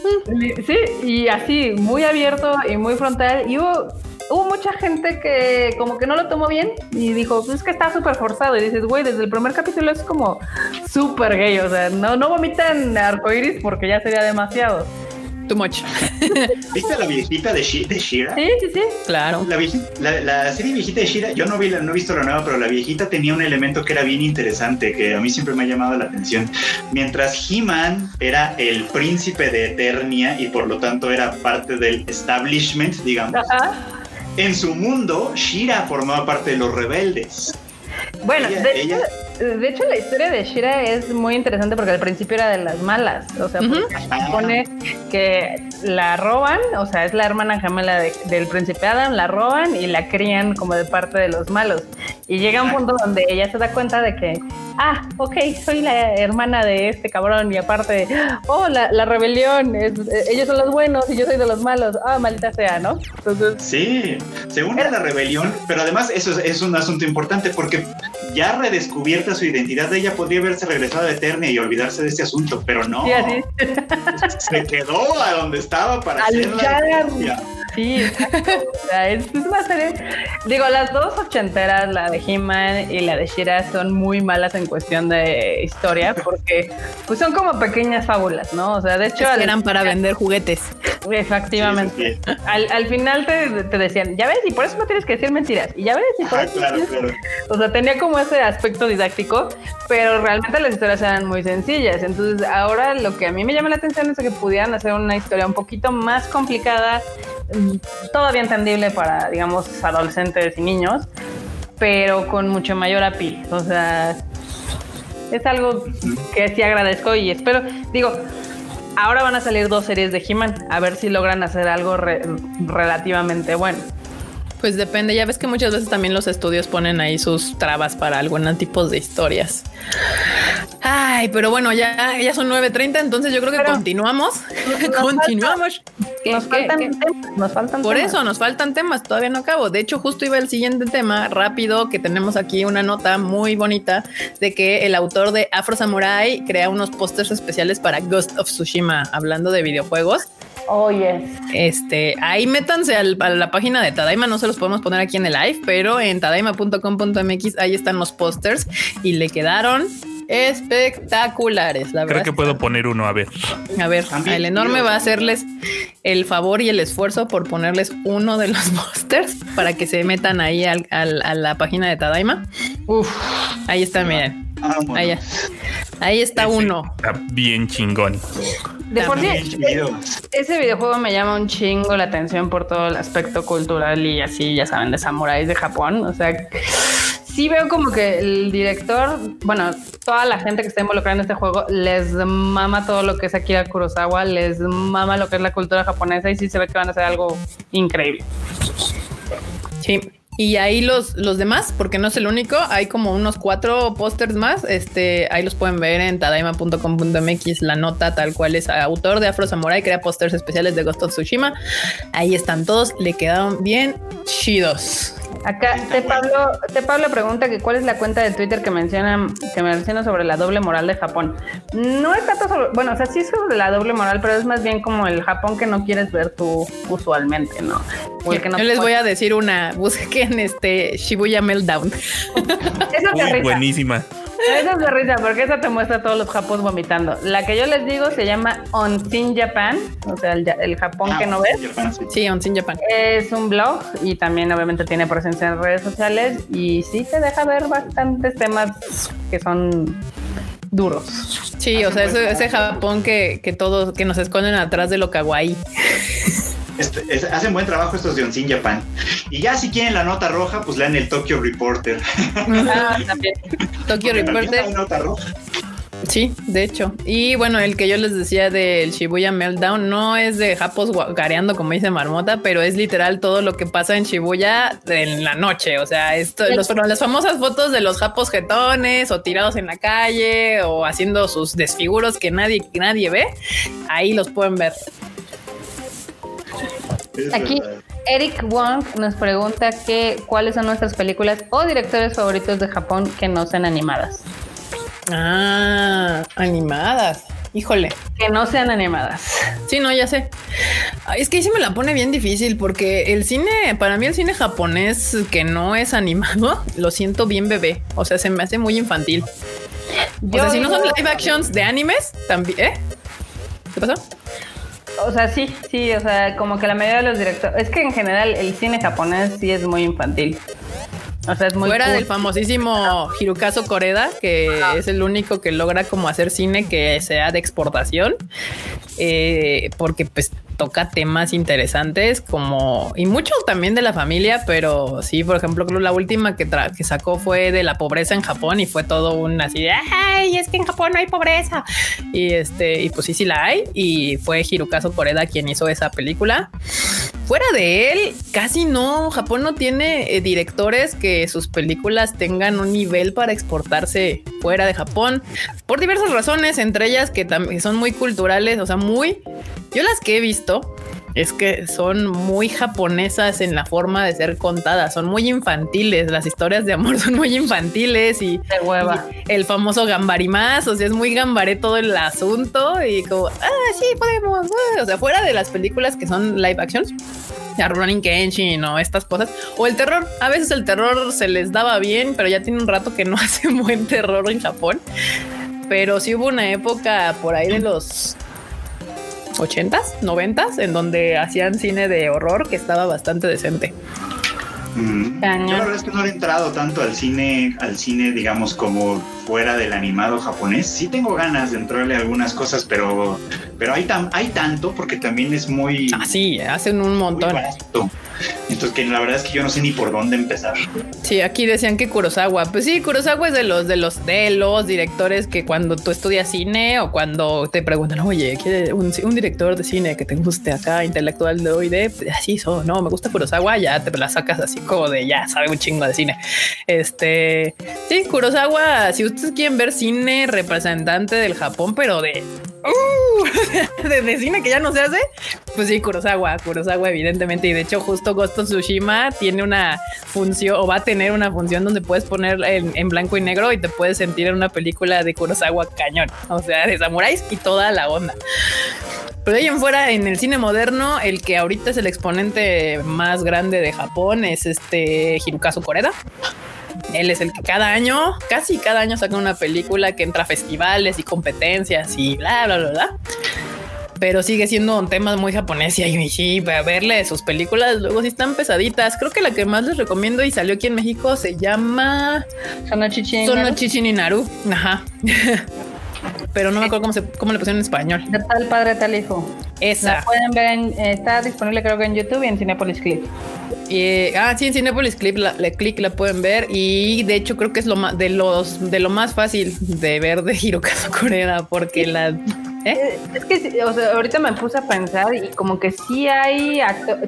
Speaker 2: Sí, y así, muy abierto y muy frontal. Y hubo, hubo mucha gente que como que no lo tomó bien y dijo, pues es que está súper forzado. Y dices, güey, desde el primer capítulo es como súper gay. O sea, no, no vomitan arcoiris porque ya sería demasiado.
Speaker 1: Too much. *laughs*
Speaker 3: ¿Viste la viejita de, Shira?
Speaker 2: Sí, sí, sí.
Speaker 1: Claro.
Speaker 3: La, serie viejita de Shira, yo no, vi no he visto la nueva, pero la viejita tenía un elemento que era bien interesante, que a mí siempre me ha llamado la atención. Mientras He-Man era el príncipe de Eternia y por lo tanto era parte del establishment, digamos. En su mundo, Shira formaba parte de los rebeldes.
Speaker 2: Bueno, ella, de hecho, la historia de Shira es muy interesante porque al principio era de las malas. O sea, se supone que la roban, o sea, es la hermana gemela del príncipe Adam, la roban y la crían como de parte de los malos. Y llega un punto donde ella se da cuenta de que, ah, ok, soy la hermana de este cabrón y aparte, oh, la, rebelión, ellos son los buenos y yo soy de los malos. Ah, maldita sea, ¿no?
Speaker 3: Entonces, sí, según la rebelión, pero además eso es, es un asunto importante porque ya redescubierta su identidad, ella podría haberse regresado a Eternia y olvidarse de este asunto, pero no. Se quedó a donde estaba para hacer la
Speaker 2: Sí, es, una serie. Digo, las dos ochenteras, la de He-Man y la de Shira, son muy malas en cuestión de historia porque pues son como pequeñas fábulas, ¿no? O sea, de hecho.
Speaker 1: eran para vender juguetes.
Speaker 2: Efectivamente. Al, final te, decían, ya ves, y por eso no tienes que decir mentiras. Y ya ves, y por ah, eso. Claro, claro. O sea, tenía como ese aspecto didáctico, pero realmente las historias eran muy sencillas. Entonces, ahora lo que a mí me llama la atención es que pudieran hacer una historia un poquito más complicada, mm, todavía entendible para, digamos, adolescentes y niños, pero con mucho mayor apil. O sea, es algo que sí agradezco y espero, digo, ahora van a salir dos series de He-Man, a ver si logran hacer algo relativamente bueno.
Speaker 1: Pues depende, ya ves que muchas veces también los estudios ponen ahí sus trabas para algunos tipos de historias. Ay, pero bueno, ya, ya son 9.30, entonces yo creo que continuamos. continuamos.
Speaker 2: nos, *laughs* faltan Temas,
Speaker 1: Por eso nos faltan temas, todavía no acabo. De hecho, justo iba el siguiente tema rápido, que tenemos aquí una nota muy bonita de que el autor de Afro Samurai crea unos pósters especiales para Ghost of Tsushima, hablando de videojuegos.
Speaker 2: Oh, yes.
Speaker 1: Este, ahí métanse a la página de Tadaima, no se los podemos poner aquí en el live, pero en tadaima.com.mx ahí están los pósters y le quedaron espectaculares, la verdad.
Speaker 4: Creo que puedo poner uno, a ver.
Speaker 1: A ver, el enorme va a hacerles el favor y el esfuerzo por ponerles uno de los *laughs* pósters para que se metan ahí al, a la página de Tadaima. Uf, ahí está, miren. Ah, ahí, ahí, está uno.
Speaker 4: Está bien chingón.
Speaker 2: De por sí, ese videojuego me llama un chingo la atención por todo el aspecto cultural y así, ya saben, de samuráis de Japón. O sea, sí veo como que el director, bueno, toda la gente que está involucrada en este juego les mama todo lo que es Akira Kurosawa, les mama lo que es la cultura japonesa y sí se ve que van a hacer algo increíble.
Speaker 1: Sí. Y ahí los, los demás, porque no es el único, hay como unos cuatro pósters más. Este, ahí los pueden ver en tadaima.com.mx. La nota tal cual es autor de Afro Samurai, crea pósters especiales de Ghost of Tsushima. Ahí están todos, le quedaron bien chidos.
Speaker 2: Acá te Pablo, te Pablo pregunta que cuál es la cuenta de Twitter que menciona, que menciona sobre la doble moral de Japón. No es tanto sobre, bueno, o sea, sí sobre la doble moral, pero es más bien como el Japón que no quieres ver tú usualmente, ¿no?
Speaker 1: Yo les voy a decir una, *laughs* busquen este Shibuya Meltdown.
Speaker 4: Esa buenísima.
Speaker 2: Esa es de risa, porque esa te muestra todos los japos vomitando. La que yo les digo se llama Onsin Japan, o sea, el, Japón que no ves.
Speaker 1: Sí, Onsin Japan.
Speaker 2: Es un blog y también obviamente tiene presencia en redes sociales y sí te deja ver bastantes temas que son duros.
Speaker 1: Sí, o sea, ese, Japón que, que todos, que nos esconden atrás de lo kawaii. *laughs*
Speaker 3: Este, hacen buen trabajo estos de Onsin Japan. Y ya si quieren la nota roja, pues lean el Tokyo Reporter.
Speaker 1: Ah, Tokyo Reporter. Nota roja. Sí, de hecho. Y bueno, el que yo les decía del Shibuya Meltdown no es de japos gareando, como dice Marmota, pero es literal todo lo que pasa en Shibuya en la noche. O sea, esto, los, las famosas fotos de los japos jetones o tirados en la calle o haciendo sus desfiguros que nadie, nadie ve, ahí los pueden ver.
Speaker 2: Aquí Eric Wong nos pregunta que cuáles son nuestras películas o directores favoritos de Japón que no sean animadas.
Speaker 1: Ah, animadas. Híjole.
Speaker 2: Que no sean animadas.
Speaker 1: Sí, no, ya sé. Es que ahí sí me la pone bien difícil porque el cine, para mí el cine japonés que no es animado, *laughs* lo siento bien bebé. O sea, se me hace muy infantil. o sea, si no son live actions de animes, también, ¿eh? ¿Qué pasó?
Speaker 2: O sea, sí, sí, o sea, como que la mayoría de los directores. Es que en general el cine japonés sí es muy infantil.
Speaker 1: O sea, es muy Fuera del famosísimo Hirokazu Koreda, que es el único que logra como hacer cine que sea de exportación, eh, porque pues toca temas interesantes como y mucho también de la familia, pero sí, por ejemplo, la última que, que sacó fue de la pobreza en Japón y fue todo un así de ay, es que en Japón no hay pobreza. Y este, y pues sí, sí la hay. Y fue Hirokazu Koreda quien hizo esa película. Fuera de él, casi no. Japón no tiene eh, directores que sus películas tengan un nivel para exportarse fuera de Japón por diversas razones, entre ellas que también son muy culturales, o sea, muy. Yo las que he visto es que son muy japonesas en la forma de ser contadas, son muy infantiles, las historias de amor *laughs* son muy infantiles y,
Speaker 2: de hueva.
Speaker 1: el famoso gambarimas, o sea, es muy gambaré todo el asunto y como, ah, sí, podemos, o sea, fuera de las películas que son live actions, ya Running Kenshin o estas cosas, o el terror, a veces el terror se les daba bien, pero ya tiene un rato que no *laughs* hace buen terror en Japón. Pero sí hubo una época por ahí de los 80s, 90s, en donde hacían cine de horror que estaba bastante decente.
Speaker 3: Mm. Yo la verdad es que no he entrado tanto al cine, al cine, digamos, como fuera del animado japonés. Sí tengo ganas de entrarle a algunas cosas, pero, pero hay, tan, hay tanto porque también es muy.
Speaker 1: Ah, sí, hacen un montón.
Speaker 3: Entonces, que la verdad es que yo no sé ni por dónde empezar.
Speaker 1: Sí, aquí decían que Kurosawa. Pues sí, Kurosawa es de los de los de los directores que cuando tú estudias cine o cuando te preguntan, oye, ¿quiere un, director de cine que te guste acá, intelectual de hoy de así eso, no, me gusta Kurosawa, ya te la sacas así como de ya sabe un chingo de cine. Este sí, Kurosawa, si ustedes quieren ver cine representante del Japón, pero de uh, *laughs* de, cine que ya no se hace, pues sí, Kurosawa, Kurosawa, evidentemente. Y de hecho, justo Ghost of Tsushima tiene una función o va a tener una función donde puedes poner en, blanco y negro y te puedes sentir en una película de Kurosawa cañón, o sea, de samuráis y toda la onda. Pero ahí en fuera, en el cine moderno, el que ahorita es el exponente más grande de Japón es este Hirokazu Koreda. Él es el que cada año, casi cada año saca una película que entra a festivales y competencias y bla, bla, bla, bla. Pero sigue siendo un tema muy japonés y sí, para verle sus películas, luego sí están pesaditas. Creo que la que más les recomiendo y salió aquí en México se llama
Speaker 2: Sonochichi
Speaker 1: Sonochichi Naru. Ajá. *laughs* pero no me acuerdo cómo, se, cómo le pusieron en español.
Speaker 2: De tal padre, tal hijo.
Speaker 1: Esa.
Speaker 2: La pueden ver, en, está disponible creo que en YouTube y en Cinepolis Clip.
Speaker 1: Y, ah, sí, en Cinepolis Clip la, Click la pueden ver y de hecho creo que es lo más de los de lo más fácil de ver de Hirokazu Koreda porque la ¿eh?
Speaker 2: Es que o sea, ahorita me puse a pensar y como que sí hay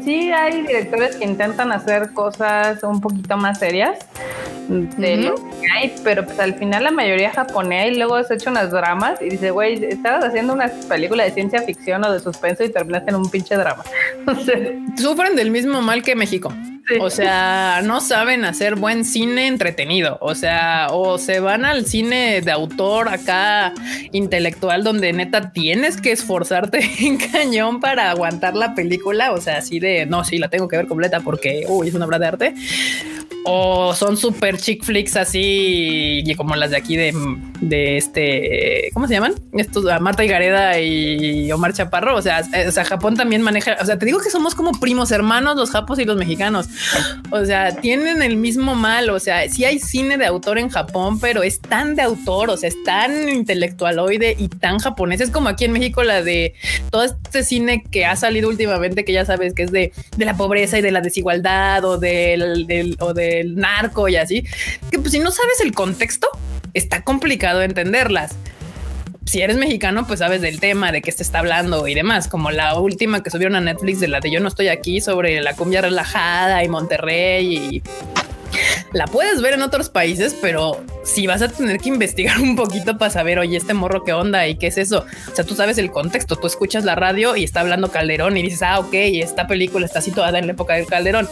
Speaker 2: sí hay directores que intentan hacer cosas un poquito más serias de lo que hay, pero pues al final la mayoría japonés y luego has hecho unas dramas y dice, güey, estabas haciendo una película de ciencia ficción o de suspenso y terminaste en un pinche drama. *laughs*
Speaker 1: Sufren del mismo mal que México. O sea, no saben hacer buen cine entretenido. O sea, o se van al cine de autor acá intelectual donde neta tienes que esforzarte *laughs* en cañón para aguantar la película. O sea, así de no, sí, la tengo que ver completa porque uy, es una obra de arte o son super chick flicks así como las de aquí de, de este, ¿cómo se llaman? Estos, Marta y Gareda y Omar Chaparro. O sea, o sea, Japón también maneja, o sea, te digo que somos como primos hermanos los japos y los mexicanos. O sea, tienen el mismo mal. O sea, sí hay cine de autor en Japón, pero es tan de autor, o sea, es tan intelectualoide y tan japonés. Es como aquí en México la de todo este cine que ha salido últimamente, que ya sabes que es de, de la pobreza y de la desigualdad o del, del o de el narco y así, que pues si no sabes el contexto, está complicado entenderlas. Si eres mexicano, pues sabes del tema, de qué se está hablando y demás, como la última que subieron a Netflix de la de Yo no estoy aquí sobre la cumbia relajada y Monterrey y la puedes ver en otros países, pero si vas a tener que investigar *laughs* un poquito para saber, oye, este morro, qué onda y qué es eso. O sea, tú sabes el contexto, tú escuchas la radio y está hablando Calderón y dices, ah, ok, esta película está situada en la época del Calderón.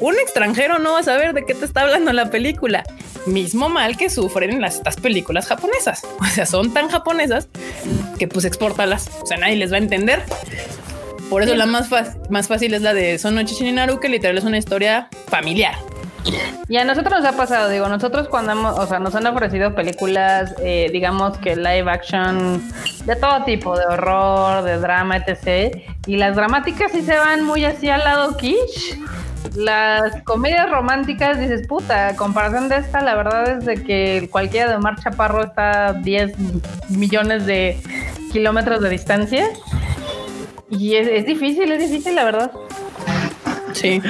Speaker 1: Un extranjero no va a saber de qué te está hablando la película. Mismo mal que sufren en las, estas películas japonesas. *laughs* O sea, son tan japonesas que pues exportalas. O sea, nadie les va a entender. Por eso la más, más fácil es la de Son Noche Shininaru, que literal es una historia familiar.
Speaker 2: Y a nosotros nos ha pasado, digo, nosotros cuando hemos, o sea, nos han ofrecido películas, eh, digamos que live action de todo tipo, de horror, de drama, etc. Y las dramáticas sí se van muy así al lado quiche. Las comedias románticas, dices, puta, comparación de esta, la verdad es de que cualquiera de Omar Chaparro está a 10 millones de kilómetros de distancia. Y es, es difícil, es difícil, la verdad.
Speaker 1: Sí.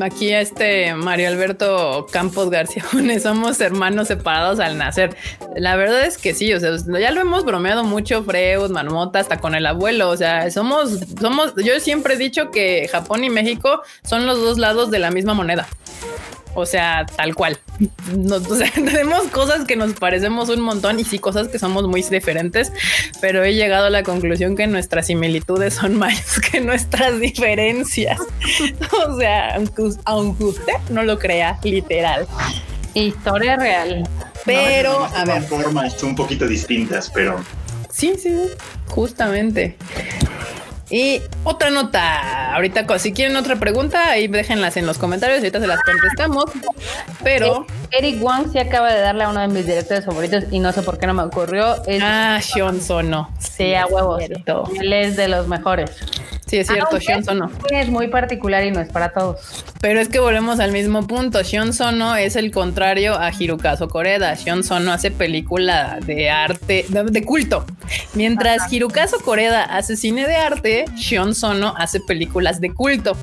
Speaker 1: Aquí este Mario Alberto Campos García somos hermanos separados al nacer. La verdad es que sí, o sea, ya lo hemos bromeado mucho, Freud, Marmota, hasta con el abuelo. O sea, somos, somos, yo siempre he dicho que Japón y México son los dos lados de la misma moneda. O sea, tal cual. o sea, *laughs* tenemos cosas que nos parecemos un montón y sí cosas que somos muy diferentes, pero he llegado a la conclusión que nuestras similitudes son *laughs* más que nuestras diferencias. *laughs* o sea, aunque, usted no lo crea, literal.
Speaker 2: Historia real.
Speaker 1: Pero,
Speaker 3: a ver. Formas un poquito distintas, pero.
Speaker 1: Sí, sí, justamente. Y otra nota, ahorita si quieren otra pregunta, ahí déjenlas en los comentarios, ahorita se las contestamos. Pero
Speaker 2: Eric Wang sí acaba de darle a uno de mis directores favoritos y no sé por qué no me ocurrió.
Speaker 1: Es ah, Sean Sono.
Speaker 2: Sí, a huevos. Él es de los mejores.
Speaker 1: Sí, es cierto, Shion Sono.
Speaker 2: Es muy particular y no es para todos.
Speaker 1: Pero es que volvemos al mismo punto. Shion Sono es el contrario a Hirokazu Koreda. Shion Sono hace película de arte, de, culto. Mientras Hirokazu Koreda hace cine de arte, Shion Sono hace películas de culto.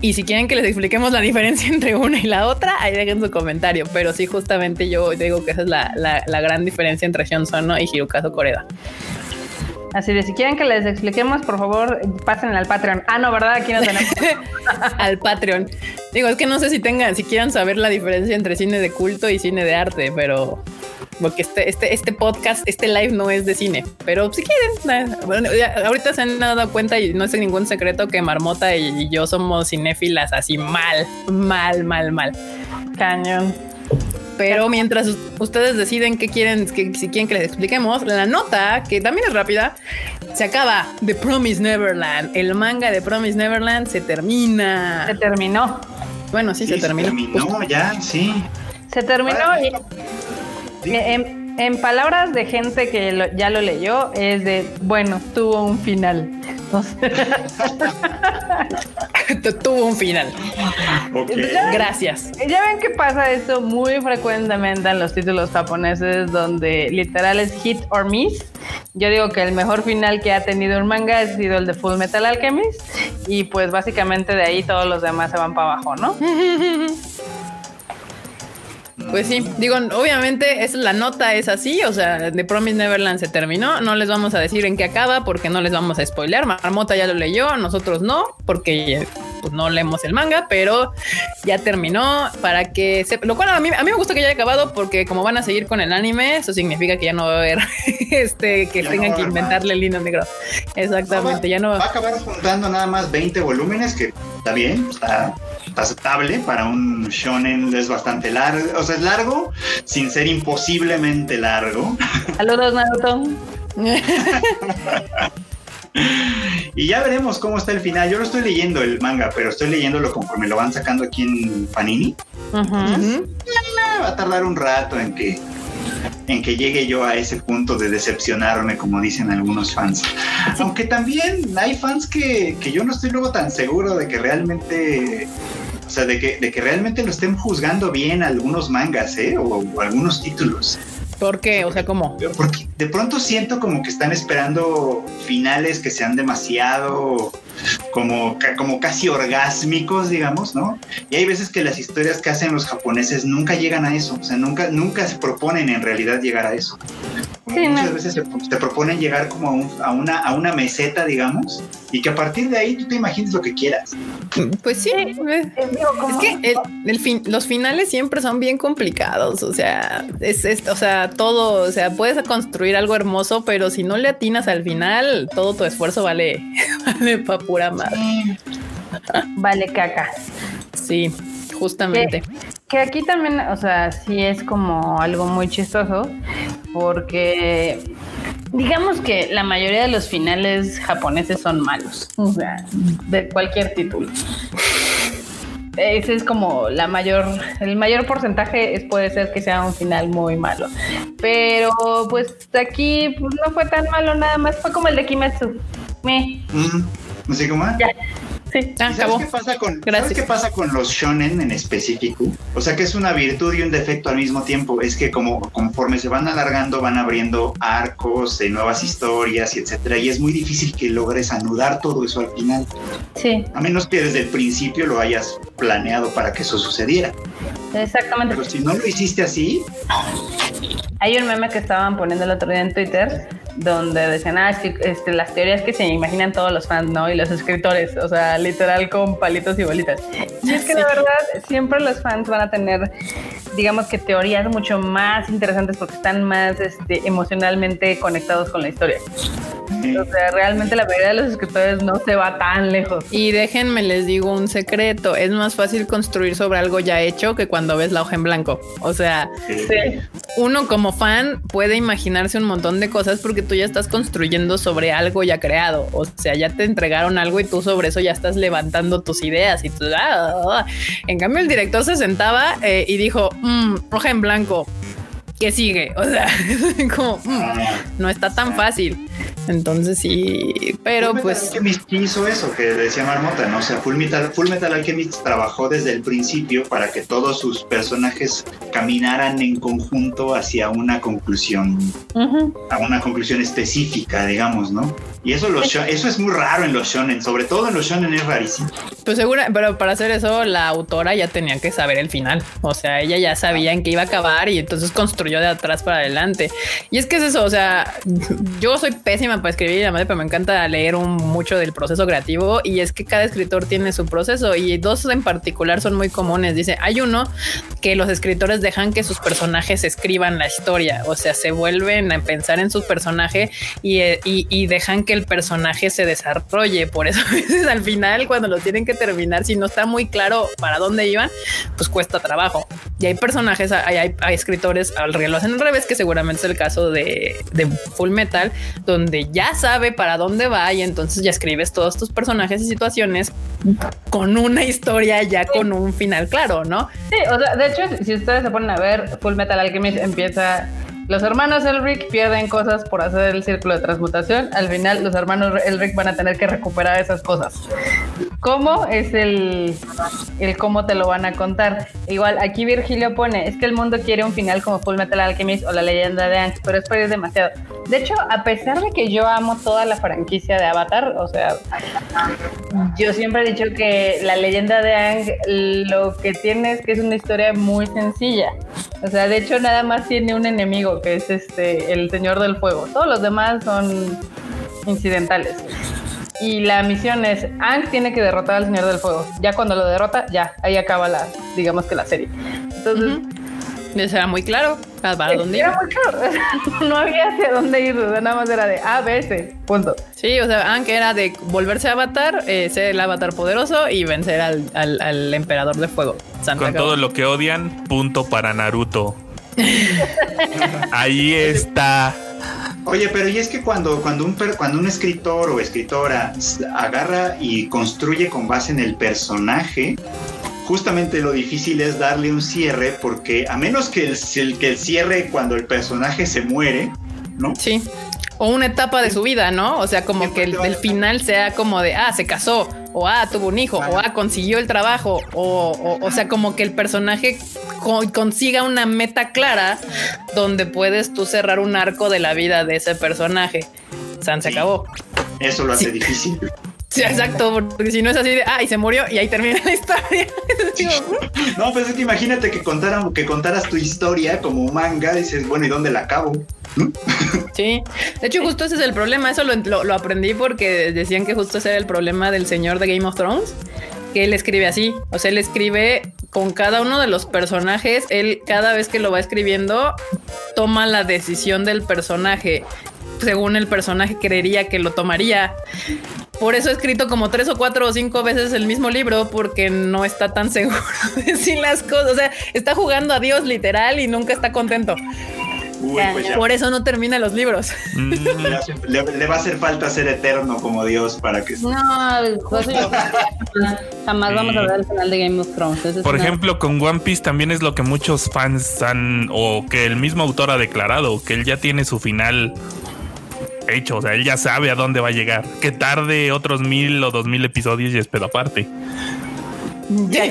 Speaker 1: Y si quieren que les expliquemos la diferencia *laughs* entre una y la otra, ahí dejen su comentario. Pero sí, justamente yo digo que esa es la, la gran diferencia entre Shion Sono y Hirokazu Koreda.
Speaker 2: Así de si quieren que les expliquemos, por favor, pasen al Patreon. Ah, no, ¿verdad? Aquí no tenemos. *laughs*
Speaker 1: al Patreon. Digo, es que no sé si tengan, si quieran saber la diferencia entre cine de culto y cine de arte, pero porque este, este, este podcast, este live no es de cine, pero si quieren, ahorita se han dado cuenta y no es ningún secreto que Marmota y yo somos cinéfilas así mal, mal, mal, mal.
Speaker 2: Cañón.
Speaker 1: Pero mientras ustedes deciden qué quieren, que, si quieren que les expliquemos, la nota, que también es rápida, se acaba. The Promise Neverland. El manga de Promise Neverland se termina.
Speaker 2: Se terminó.
Speaker 1: Bueno, sí, se terminó.
Speaker 3: Se terminó ya, sí.
Speaker 2: Se terminó y en, palabras de gente que ya lo leyó, es de, bueno, tuvo un final. *laughs*
Speaker 1: Tuvo un final. Gracias.
Speaker 2: Ya ven que pasa esto muy frecuentemente en los títulos japoneses donde literal es hit or miss. Yo digo que el mejor final que ha tenido un manga ha sido el de Full Metal Alchemist y pues básicamente de ahí todos los demás se van para abajo, ¿no? *laughs*
Speaker 1: Pues sí, digo, obviamente es la nota es así, o sea, The Promise Neverland se terminó, no les vamos a decir en qué acaba porque no les vamos a spoilear, Marmota ya lo leyó, nosotros no, porque pues no leemos el manga, pero ya terminó para que se, lo cual a mí, a mí me gusta que ya haya acabado porque como van a seguir con el anime, eso significa que ya no va a haber *laughs* este que tengan que inventarle el lindo negro. Exactamente, ya no
Speaker 3: va. a acabar juntando nada más 20 volúmenes, que está bien, está aceptable para un shonen es bastante largo, o sea, es largo sin ser imposiblemente largo.
Speaker 2: Saludos Naruto. *laughs*
Speaker 3: y ya veremos cómo está el final. Yo no estoy leyendo el manga, pero estoy leyéndolo conforme lo van sacando aquí en Panini. Va a tardar un rato en que en que llegue yo a ese punto de decepcionarme, como dicen algunos fans. Aunque también hay fans que, que yo no estoy luego tan seguro de que realmente o sea, de que, de que realmente lo estén juzgando bien algunos mangas, ¿eh? o algunos títulos.
Speaker 1: ¿Por qué? O sea, ¿cómo?
Speaker 3: Porque de pronto siento como que están esperando finales que sean demasiado como, como casi orgásmicos, digamos, ¿no? Y hay veces que las historias que hacen los japoneses nunca llegan a eso, o sea, nunca, nunca se proponen en realidad llegar a eso. muchas veces se, proponen llegar como a, una, a una meseta, digamos, y que a partir de ahí tú te imagines lo que quieras.
Speaker 1: Pues sí, eh, es que el, fin, los finales siempre son bien complicados, o sea, es, es, o sea, todo, o sea, puedes construir algo hermoso, pero si no le atinas al final, todo tu esfuerzo vale, *laughs* vale para pura madre. *laughs*
Speaker 2: Vale caca.
Speaker 1: Sí, justamente.
Speaker 2: Que, aquí también, o sea, sí es como algo muy chistoso, porque digamos que la mayoría de los finales japoneses son malos, o sea, de cualquier título ese es como la mayor, el mayor porcentaje es, puede ser que sea un final muy malo. Pero pues aquí pues, no fue tan malo nada más, fue como el de Kimetsu. Me.
Speaker 3: Mm, ¿Así como?
Speaker 2: Ya. Sí,
Speaker 3: ¿Sabes, qué pasa con, ¿Sabes qué pasa con los shonen en específico? O sea que es una virtud y un defecto al mismo tiempo. Es que como conforme se van alargando, van abriendo arcos de nuevas historias y etcétera. Y es muy difícil que logres anudar todo eso al final.
Speaker 2: Sí.
Speaker 3: A menos que desde el principio lo hayas planeado para que eso sucediera.
Speaker 2: Exactamente.
Speaker 3: Pero si no lo hiciste así.
Speaker 2: Hay un meme que estaban poniendo el otro día en Twitter donde decían, ah, este, las teorías que se imaginan todos los fans, ¿no? Y los escritores, o sea, literal con palitos y bolitas. Y es que la verdad, siempre los fans van a tener, digamos que teorías mucho más interesantes porque están más este, emocionalmente conectados con la historia. O sea, realmente la mayoría de los escritores no se va tan lejos.
Speaker 1: Y déjenme les digo un secreto, es más fácil construir sobre algo ya hecho que cuando ves la hoja en blanco. O sea, uno como fan puede imaginarse un montón de cosas porque tú ya estás construyendo sobre algo ya creado. O sea, ya te entregaron algo y tú sobre eso ya estás levantando tus ideas y tú, ah, ah, ah". en cambio el director se sentaba eh, y dijo, mm, hoja en blanco, ¿qué sigue? O sea, *laughs* como mm, no está tan fácil. Entonces sí, pero Full pues.
Speaker 3: Alchemist hizo eso que decía Marmota, ¿no? O sea, Full Metal, Full Metal Alchemist trabajó desde el principio para que todos sus personajes caminaran en conjunto hacia una conclusión, a una conclusión específica, digamos, ¿no? Y eso, los eso es muy raro en los shonen, sobre todo en los shonen es rarísimo.
Speaker 1: Pues segura, pero para hacer eso la autora ya tenía que saber el final. O sea, ella ya sabía en qué iba a acabar y entonces construyó de atrás para adelante. Y es que es eso, o sea, yo soy pésima para escribir, madre, pero me encanta leer un, mucho del proceso creativo y es que cada escritor tiene su proceso y dos en particular son muy comunes. Dice, hay uno que los escritores dejan que sus personajes escriban la historia, o sea, se vuelven a pensar en su personaje y, y, dejan que el personaje se desarrolle. Por eso *laughs* a veces al final, cuando lo tienen que terminar, si no está muy claro para dónde iban, pues cuesta trabajo. Y hay personajes, hay, hay, escritores al lo hacen al revés, que seguramente es el caso de, de Full Metal, donde ya sabe para dónde va y entonces ya escribes todos tus personajes y situaciones con una historia ya con un final claro, ¿no?
Speaker 2: Sí, o sea, de hecho, si ustedes se ponen a ver, Full Metal Alchemist empieza los hermanos Elric pierden cosas por hacer el círculo de transmutación. Al final, los hermanos Elric van a tener que recuperar esas cosas. ¿Cómo? Es el, el cómo te lo van a contar. Igual, aquí Virgilio pone, es que el mundo quiere un final como Full Metal Alchemist o la leyenda de Aang, pero es ir demasiado. De hecho, a pesar de que yo amo toda la franquicia de Avatar, o sea, yo siempre he dicho que la leyenda de Aang lo que tiene es que es una historia muy sencilla. O sea, de hecho, nada más tiene un enemigo que es este el Señor del Fuego. Todos los demás son incidentales. y la misión es Ang tiene que derrotar al Señor del Fuego. Ya cuando lo derrota, ya ahí acaba la, digamos que la serie. Entonces,
Speaker 1: eso era muy claro. ¿Para dónde
Speaker 2: Era muy claro. *laughs* no había hacia dónde ir. nada más era de A, B, C. Punto.
Speaker 1: Sí, o sea, aunque era de volverse avatar, eh, ser el avatar poderoso y vencer al, al, emperador de fuego.
Speaker 4: Con todo lo que odian, punto para Naruto. *laughs* Ahí está.
Speaker 3: Oye, pero y es que cuando, cuando, un, cuando un escritor o escritora agarra y construye con base en el personaje, justamente lo difícil es darle un cierre porque a menos que el, que el cierre cuando el personaje se muere, ¿no?
Speaker 1: Sí. O una etapa de su vida, ¿no? O sea, como que el, final sea como de, ah, se casó, o ah, tuvo un hijo, o ah, consiguió el trabajo, o, o, sea, como que el personaje consiga una meta clara donde puedes tú cerrar un arco de la vida de ese personaje. San se acabó.
Speaker 3: Eso lo hace difícil.
Speaker 1: Sí, exacto, porque si no es así de, ay, se murió y ahí termina la historia. *laughs*
Speaker 3: no, pues es que imagínate que, contaran, que contaras tu historia como manga, dices, bueno, ¿y dónde la acabo? *laughs*
Speaker 1: Sí, de hecho justo ese es el problema, eso lo, lo, aprendí porque decían que justo ese era el problema del señor de Game of Thrones, que él escribe así, o sea, él escribe con cada uno de los personajes, él cada vez que lo va escribiendo toma la decisión del personaje según el personaje creería que lo tomaría. Por eso he escrito como tres o cuatro o cinco veces el mismo libro porque no está tan seguro *laughs* de decir las cosas. O sea, está jugando a Dios literal y nunca está contento. Pues Por eso no termina los libros.
Speaker 3: Mm. Le, va a hacer falta ser eterno como Dios para que. No,
Speaker 2: pues jamás vamos a ver el final de Game of Thrones.
Speaker 4: Por ejemplo, con One Piece también es lo que muchos fans han, o que el mismo autor ha declarado, que él ya tiene su final hecho. O sea, él ya sabe a dónde va a llegar. Que tarde otros mil o dos mil episodios y es pedo aparte.
Speaker 1: Ya,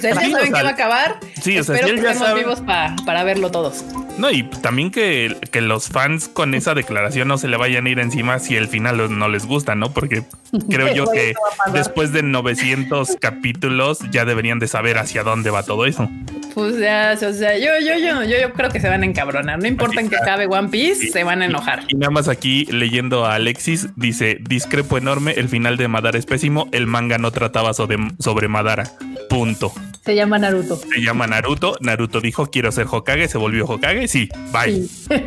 Speaker 1: saben que va a acabar.
Speaker 4: Sí,
Speaker 1: o sea, Espero que estemos vivos para verlo todos.
Speaker 4: No, y también que, que, los fans con esa declaración no se le vayan a ir encima si el final no les gusta, ¿no? Porque creo yo que *laughs* después de 900 *laughs* capítulos ya deberían de saber hacia dónde va todo eso.
Speaker 1: Pues ya, o sea, yo, yo, yo, yo, yo creo que se van a encabronar. No importa en que acabe One Piece, se van a enojar.
Speaker 4: Y, nada más aquí leyendo a Alexis, dice: discrepo enorme, el final de Madara es pésimo, el manga no trataba sobre, sobre Madara. Punto.
Speaker 2: Se llama Naruto.
Speaker 4: Se llama Naruto. Naruto dijo quiero ser Hokage, se volvió Hokage. Sí, bye. *laughs*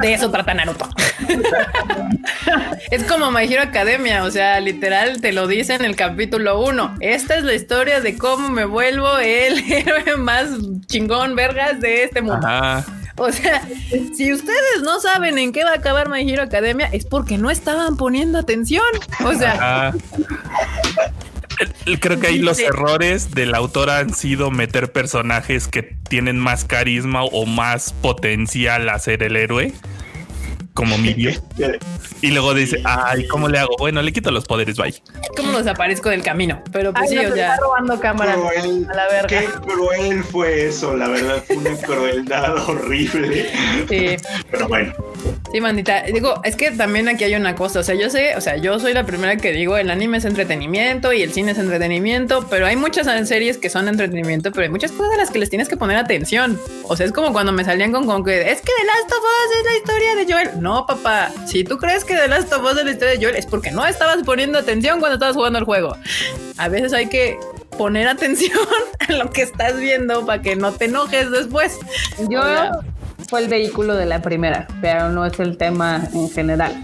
Speaker 1: de eso trata Naruto. *laughs* es como My Hero Academia, o sea, literal te lo dice en el capítulo 1. Esta es la historia de cómo me vuelvo el *laughs* héroe más chingón vergas de este mundo. O sea, si ustedes no saben en qué va a acabar My Hero Academia, es porque no estaban poniendo atención. O sea, *laughs*
Speaker 4: Creo que ahí los errores del autor han sido meter personajes que tienen más carisma o más potencial a ser el héroe como Mirio. *laughs* y luego dice, ay, ¿cómo le hago? Bueno, le quito los poderes, bye.
Speaker 1: ¿Cómo desaparezco del camino? Pero pues sí, o
Speaker 2: Está robando cámara a la verga.
Speaker 3: Qué cruel fue eso, la verdad, fue una crueldad *laughs* horrible. Sí. Pero bueno.
Speaker 1: Sí, mandita. Digo, es que también aquí hay una cosa. O sea, yo sé, o sea, yo soy la primera que digo el anime es entretenimiento y el cine es entretenimiento, pero hay muchas series que son entretenimiento, pero hay muchas cosas a las que les tienes que poner atención. O sea, es como cuando me salían con, con que es que The Last of Us es la historia de Joel. No, papá. Si tú crees que The Last of Us es la historia de Joel, es porque no estabas poniendo atención cuando estabas jugando el juego. A veces hay que poner atención *laughs* a lo que estás viendo para que no te enojes después.
Speaker 2: Yo fue el vehículo de la primera, pero no es el tema en general.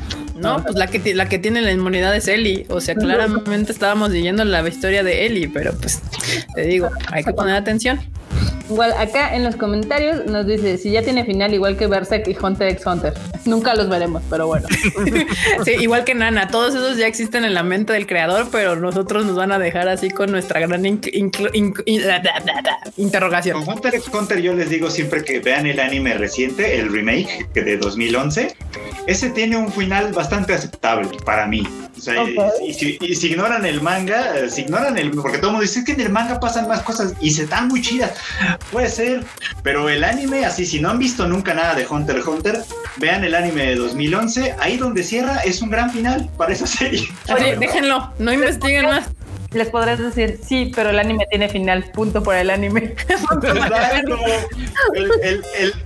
Speaker 1: No, pues la que, la que tiene la inmunidad es Ellie. O sea, claramente estábamos leyendo la historia de Ellie, pero pues te digo, hay que poner atención.
Speaker 2: Igual acá en los comentarios nos dice si ya tiene final igual que Berserk y Hunter x Hunter. Nunca los veremos, pero bueno. *laughs*
Speaker 1: sí, igual que Nana, todos esos ya existen en la mente del creador, pero nosotros nos van a dejar así con nuestra gran interrogación.
Speaker 3: Con Hunter x Hunter yo les digo siempre que vean el anime reciente, el remake de 2011. Ese tiene un final bastante aceptable para mí. O sea, y, si, ignoran el manga, si ignoran el, porque todo el mundo dice que en el manga pasan más cosas y se están muy chidas. Puede ser, pero el anime, así, si no han visto nunca nada de Hunter x Hunter, vean el anime de 2011. Ahí donde cierra es un gran final para esa serie.
Speaker 1: Oye, *laughs* déjenlo, no investiguen más.
Speaker 2: Les podrás decir, sí, pero el anime tiene final, punto por el anime. *laughs*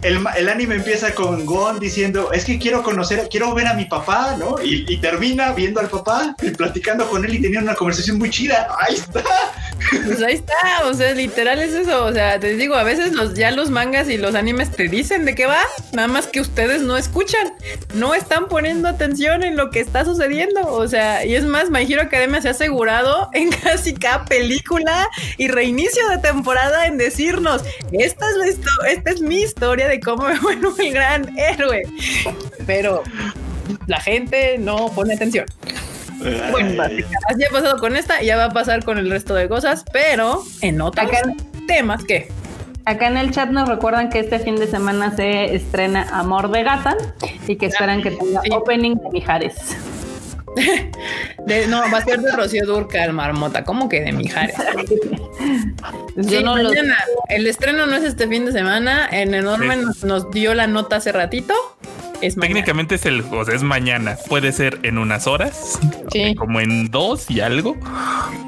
Speaker 3: el, anime empieza con Gon diciendo, es que quiero conocer, quiero ver a mi papá, ¿no? Y, y termina viendo al papá y platicando con él y teniendo una conversación muy chida. Ahí está.
Speaker 1: Pues ahí está, o sea, literal es eso. O sea, te digo, a veces los, ya los mangas y los animes te dicen de qué va, nada más que ustedes no escuchan, no están poniendo atención en lo que está sucediendo. O sea, y es más, My Hero Academia se ha asegurado en *laughs* casi cada película y reinicio de temporada en decirnos: Esta es, la esta es mi historia de cómo me *laughs* vuelvo el gran héroe. Pero la gente no pone atención. Bueno, así ha pasado con esta, ya va a pasar con el resto de cosas, pero en otros temas que
Speaker 2: Acá en el chat nos recuerdan que este fin de semana se estrena Amor de Gata y que esperan que tenga opening de Mijares. *laughs*
Speaker 1: no, va a ser de Rocío Durcal, Marmota. ¿Cómo que de Mijares? *laughs* Yo no mañana. El estreno no es este fin de semana. En Enorme nos, dio la nota hace ratito.
Speaker 4: Es Técnicamente es el, o sea, es mañana. Puede ser en unas horas, como en dos y algo,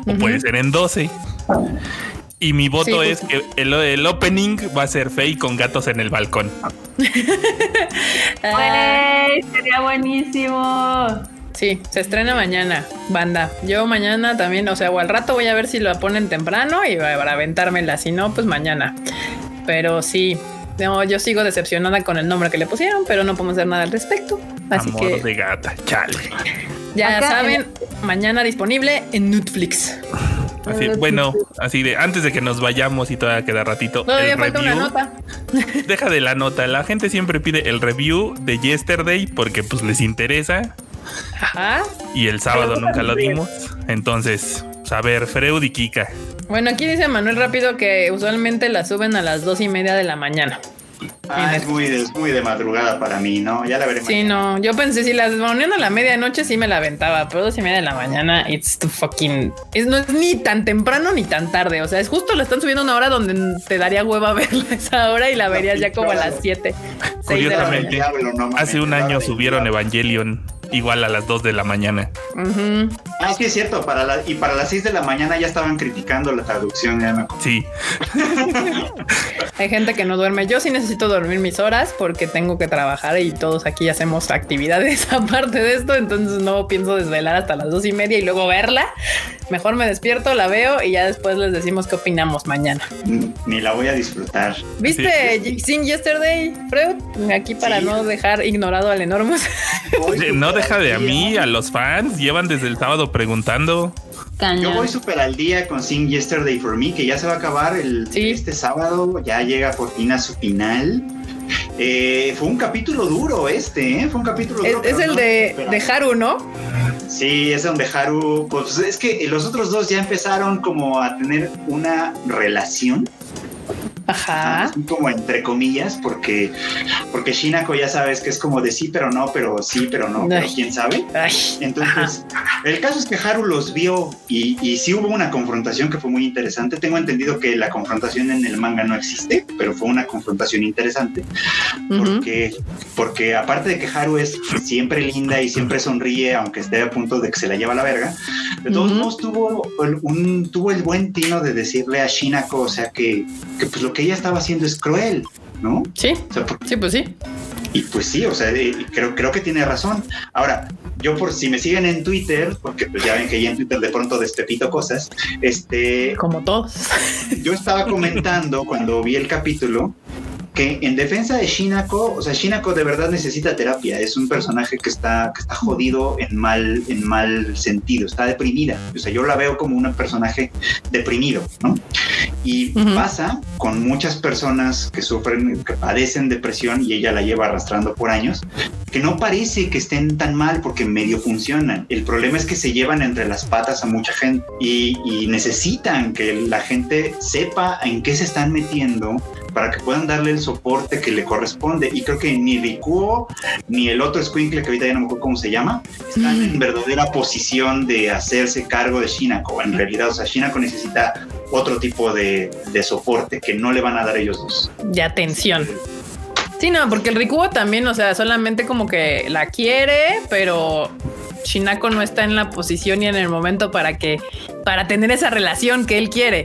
Speaker 4: o puede ser en doce. Y mi voto es que el, opening va a ser Fey con gatos en el balcón. *laughs*
Speaker 2: sería buenísimo.
Speaker 1: Sí, se estrena mañana, banda. Yo mañana también, o sea, o al rato voy a ver si lo ponen temprano y para aventármela. Si no, pues mañana. Pero sí, yo sigo decepcionada con el nombre que le pusieron, pero no podemos hacer nada al respecto. Así
Speaker 4: Amor de gata, chale.
Speaker 1: Ya saben, mañana disponible en Netflix.
Speaker 4: Así, bueno, así de antes de que nos vayamos y todavía queda ratito.
Speaker 1: Todavía falta una nota.
Speaker 4: Deja de la nota. La gente siempre pide el review de Yesterday porque pues les interesa. Ajá. Y el sábado nunca lo dimos. Entonces, pues, a ver, Freud y Kika.
Speaker 1: Bueno, aquí dice Manuel Rápido que usualmente la suben a las dos y media de la mañana.
Speaker 3: Ah, es muy, de, muy de madrugada para mí, ¿no? Ya la veré.
Speaker 1: Sí, no, yo pensé si las ponían a la medianoche sí me la aventaba, pero dos y media de la mañana, it's too fucking. Es, no es ni tan temprano ni tan tarde. O sea, es justo lo están subiendo una hora donde te daría hueva *laughs* verla esa hora y la verías ya como a las 7.
Speaker 4: Curiosamente, hace un año subieron Evangelion igual a las 2 de la mañana.
Speaker 3: Ah, sí, es cierto. Para la, y para las 6 de la mañana ya estaban criticando la traducción. Ya
Speaker 4: Sí.
Speaker 1: Hay gente que no duerme. Yo sí necesito dormir mis horas porque tengo que trabajar y todos aquí hacemos actividades *laughs* aparte de esto. Entonces no pienso desvelar hasta las dos y media y luego verla. Mejor me despierto, la veo y ya después les decimos qué opinamos mañana.
Speaker 3: Ni la voy a disfrutar.
Speaker 1: ¿Viste Sing Yesterday, Freud? Aquí para no dejar ignorado al enorme. *laughs*
Speaker 4: no deja de a mí, a los fans. Llevan desde el sábado preguntando.
Speaker 3: Yo voy súper al día con Sing Yesterday for Me, que ya se va a acabar el, este sábado. Ya llega por fin a su final. Eh, fue un capítulo duro este, ¿eh? Fue un capítulo
Speaker 1: duro. Es, el de, de, Haru, ¿no?
Speaker 3: Sí, es donde Haru, pues es que los otros dos ya empezaron como a tener una relación
Speaker 1: Ajá.
Speaker 3: Como entre comillas, porque, porque Shinako ya sabes que es como de sí, pero no, pero sí, pero no, pero quién sabe. Entonces, el caso es que Haru los vio y, y sí hubo una confrontación que fue muy interesante. Tengo entendido que la confrontación en el manga no existe, pero fue una confrontación interesante. Porque, porque aparte de que Haru es siempre linda y siempre sonríe, aunque esté a punto de que se la lleva a la verga, de todos modos tuvo, un, tuvo el buen tino de decirle a Shinako, o sea, que, que pues lo que ella estaba haciendo es cruel, ¿no?
Speaker 1: Sí, sí, pues sí.
Speaker 3: Y pues sí, o sea, creo, creo que tiene razón. Ahora, yo por si me siguen en Twitter, porque pues ya ven que ya en Twitter de pronto despepito cosas, este...
Speaker 1: Como todos.
Speaker 3: Yo estaba comentando cuando vi el capítulo que en defensa de Shinako, o sea, Shinako de verdad necesita terapia. Es un personaje que está, que está jodido en mal, en mal sentido, está deprimida. O sea, yo la veo como un personaje deprimido, ¿no? Y pasa con muchas personas que sufren, que padecen depresión y ella la lleva arrastrando por años, que no parece que estén tan mal porque medio funcionan. El problema es que se llevan entre las patas a mucha gente y, y necesitan que la gente sepa en qué se están metiendo para que puedan darle el soporte que le corresponde. Y creo que ni Rikuo ni el otro Squinkle, que ahorita ya no me acuerdo cómo se llama, están en verdadera posición de hacerse cargo de Shinako. En realidad, o sea, Shinako necesita otro tipo de, de soporte que no le van a dar ellos dos.
Speaker 1: De atención. Sí, no, porque el Rikuo también, o sea, solamente como que la quiere, pero Shinako no está en la posición y en el momento para que, para tener esa relación que él quiere.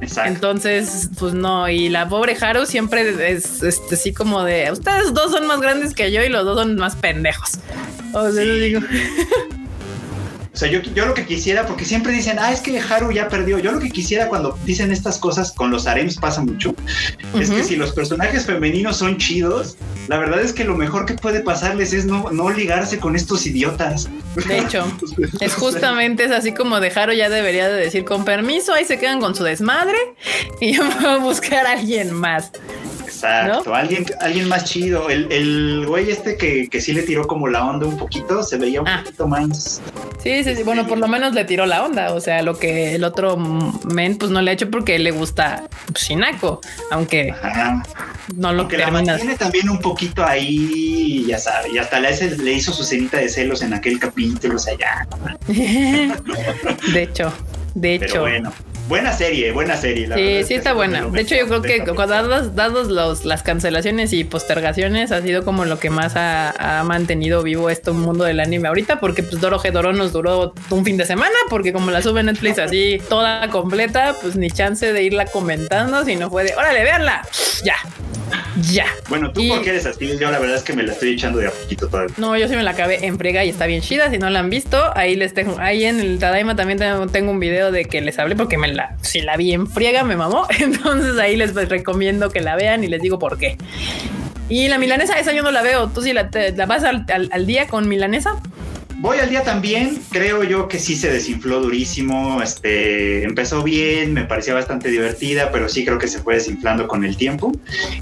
Speaker 1: Exacto. Entonces, pues no, y la pobre Haru siempre es este, así como de ustedes dos son más grandes que yo y los dos son más pendejos. O sea, digo.
Speaker 3: O sea, yo, yo lo que quisiera, porque siempre dicen, ah, es que Haru ya perdió. Yo lo que quisiera cuando dicen estas cosas con los harems pasa mucho, es que si los personajes femeninos son chidos, la verdad es que lo mejor que puede pasarles es no, no ligarse con estos idiotas.
Speaker 1: De hecho, *laughs* es justamente es así como de Haru ya debería de decir con permiso, ahí se quedan con su desmadre y yo me voy a buscar a alguien más.
Speaker 3: Exacto, alguien, alguien más chido. El, el güey este que, que, sí le tiró como la onda un poquito, se veía un ah. poquito más.
Speaker 1: Sí, sí, sí. Bueno, por lo menos le tiró la onda. O sea, lo que el otro men pues no le ha hecho porque le gusta Shinako, aunque no lo
Speaker 3: que la mantiene también un poquito ahí, ya sabe, y hasta le, le hizo su cenita de celos en aquel capítulo, o sea, ya. *laughs*
Speaker 1: de hecho, de hecho.
Speaker 3: bueno buena serie, buena serie.
Speaker 1: sí, sí está buena. De hecho, yo creo que dados, dados los, las cancelaciones y postergaciones, ha sido como lo que más ha, mantenido vivo este mundo del anime ahorita, porque pues Doro Gedoro nos duró un fin de semana, porque como la sube Netflix así toda completa, pues ni chance de irla comentando, sino fue de, órale, veanla, ya. Ya.
Speaker 3: Bueno, tú porque eres así, yo la verdad es que me la estoy echando de a poquito todavía.
Speaker 1: No, yo sí me la acabé en frega y está bien chida. Si no la han visto, ahí les tengo, ahí en el Tadaima también tengo, un video de que les hablé porque me si la vi en friega me mamó. *laughs* Entonces ahí les recomiendo que la vean y les digo por qué. Y la milanesa, esa yo no la veo. ¿Tú sí la, la vas al día con milanesa?
Speaker 3: Voy al día también, creo yo que sí se desinfló durísimo, este, empezó bien, me parecía bastante divertida, pero sí creo que se fue desinflando con el tiempo.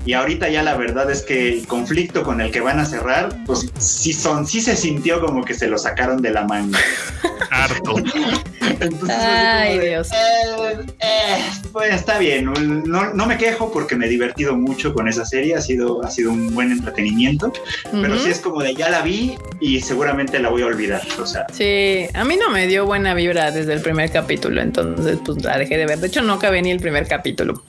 Speaker 3: Y ahorita ya la verdad es que el conflicto con el que van a cerrar, pues sí son, sí se sintió como que se lo sacaron de la manga. *laughs*
Speaker 4: Harto.
Speaker 1: Ay, Dios.
Speaker 3: Eh, eh, pues está bien, no, no, me quejo porque me he divertido mucho con esa serie, ha sido, ha sido un buen entretenimiento, pero sí es como de ya la vi y seguramente la voy a olvidar o sea.
Speaker 1: Sí, a mí no me dio buena vibra desde el primer capítulo, entonces pues la dejé de ver. De hecho, no acabé ni el primer capítulo.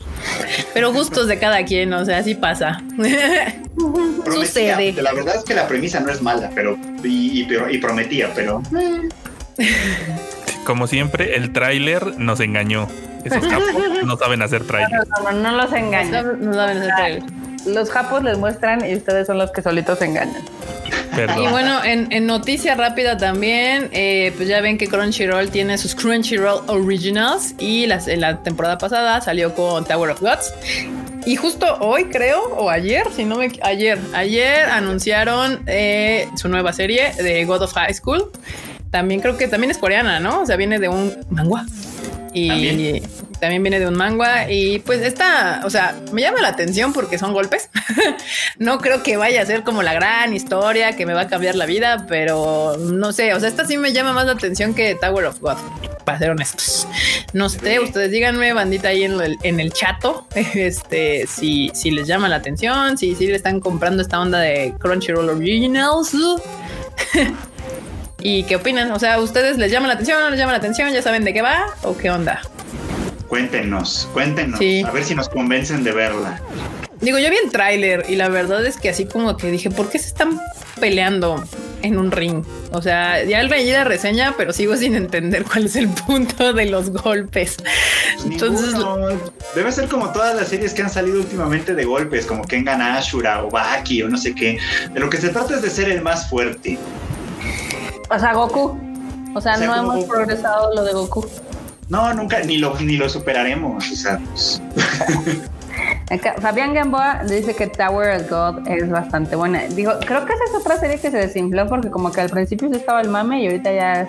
Speaker 1: Pero gustos de cada quien, o sea, así pasa. *laughs*
Speaker 3: Sucede. La verdad es que la premisa no es mala, pero y, prometía, pero. *laughs*
Speaker 4: Como siempre, el tráiler nos engañó. Esos capos no saben hacer tráiler.
Speaker 2: No, los engañan. No saben hacer tráiler. Los japos les muestran y ustedes son los que solitos se engañan.
Speaker 1: Y bueno, en, noticia rápida también, eh, pues ya ven que Crunchyroll tiene sus Crunchyroll Originals y las, en la temporada pasada salió con Tower of Gods. Y justo hoy creo, o ayer, si no me... Ayer, ayer anunciaron eh, su nueva serie de God of High School. También creo que también es coreana, ¿no? O sea, viene de un manga. Y también viene de un manga y pues esta, o sea, me llama la atención porque son golpes. *laughs* no creo que vaya a ser como la gran historia que me va a cambiar la vida, pero no sé, o sea, esta sí me llama más la atención que Tower of God, para ser honestos. No sé, ustedes díganme, bandita, ahí en el, en el chato, *laughs* este, si, si les llama la atención, si, si le están comprando esta onda de Crunchyroll Originals. *laughs* ¿Y qué opinan? O sea, ¿ustedes les llama la atención? ¿No les llama la atención? ¿Ya saben de qué va? ¿O qué onda?
Speaker 3: Cuéntenos, cuéntenos, a ver si nos convencen de verla.
Speaker 1: Digo, yo vi el tráiler y la verdad es que así como que dije, ¿por qué se están peleando en un ring? O sea, ya leí la reseña, pero sigo sin entender cuál es el *laughs* punto de los golpes. Entonces,
Speaker 3: debe ser como todas las series que han salido últimamente de golpes, como Kengan Ashura o Baki o no sé qué. De lo que se trata es de ser el más fuerte.
Speaker 2: O sea, Goku. O sea, no hemos progresado lo de Goku.
Speaker 3: No, nunca, ni lo, ni lo superaremos. O sea, pues. *laughs*
Speaker 2: Fabián Gamboa dice que Tower of God es bastante buena. Digo, creo que esa es otra serie que se desinfló porque como que al principio sí estaba el mame y ahorita ya...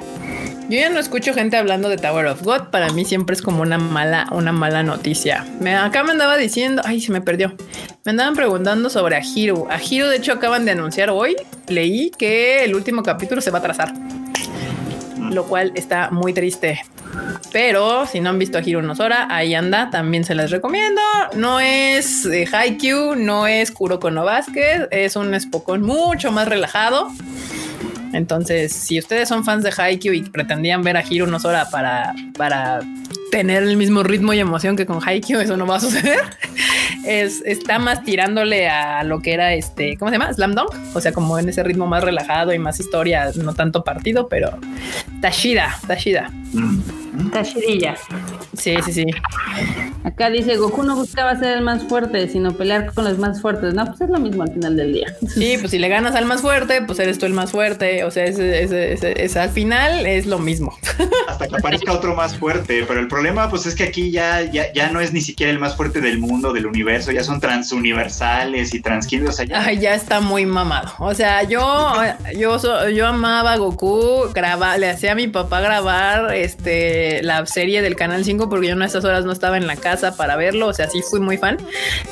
Speaker 1: Yo ya no escucho gente hablando de Tower of God. Para mí siempre es como una mala, una mala noticia. Me, acá me andaba diciendo, ay, se me perdió. Me andaban preguntando sobre a Hiro. A Hiro, de hecho, acaban de anunciar hoy. Leí que el último capítulo se va a trazar, lo cual está muy triste pero si no han visto a Hiro Nosora, ahí anda, también se les recomiendo. No es eh, Haikyuu, no es Kuroko no Basket, es un Spokon mucho más relajado. Entonces, si ustedes son fans de Haikyuu y pretendían ver a Hiro Nosora para, para tener el mismo ritmo y emoción que con Haikyuu, eso no va a suceder. *laughs* es, está más tirándole a lo que era este, ¿cómo se llama? Slam Dunk. O sea, como en ese ritmo más relajado y más historia, no tanto partido, pero Tashida, Tashida.
Speaker 2: Tashidilla.
Speaker 1: Sí, sí, sí.
Speaker 5: Acá dice Goku no buscaba ser el más fuerte, sino pelear con los más fuertes. No, pues es lo mismo al final del día.
Speaker 1: Sí, *laughs* pues si le ganas al más fuerte, pues eres tú el más fuerte. O sea, es, al final es lo mismo. *laughs*
Speaker 3: Hasta que aparezca otro más fuerte. Pero el problema, pues es que aquí ya, ya, ya no es ni siquiera el más fuerte del mundo, del universo. Ya son transuniversales y transquinos. O sea,
Speaker 1: ya... ya está muy mamado. O sea, yo, yo, yo amaba a Goku, graba, le hacía a mi papá grabar este la serie del Canal 5 porque yo en esas horas no estaba en la casa para verlo. O sea, sí fui muy fan.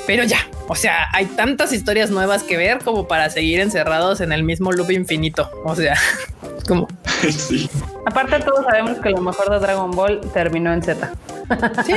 Speaker 1: Pero ya, o sea, hay tantas historias nuevas que ver como para seguir encerrados en el mismo loop infinito. O sea, *laughs* como. *laughs*
Speaker 2: Sí. Aparte, todos sabemos que lo mejor de Dragon Ball terminó en Z.
Speaker 1: Sí,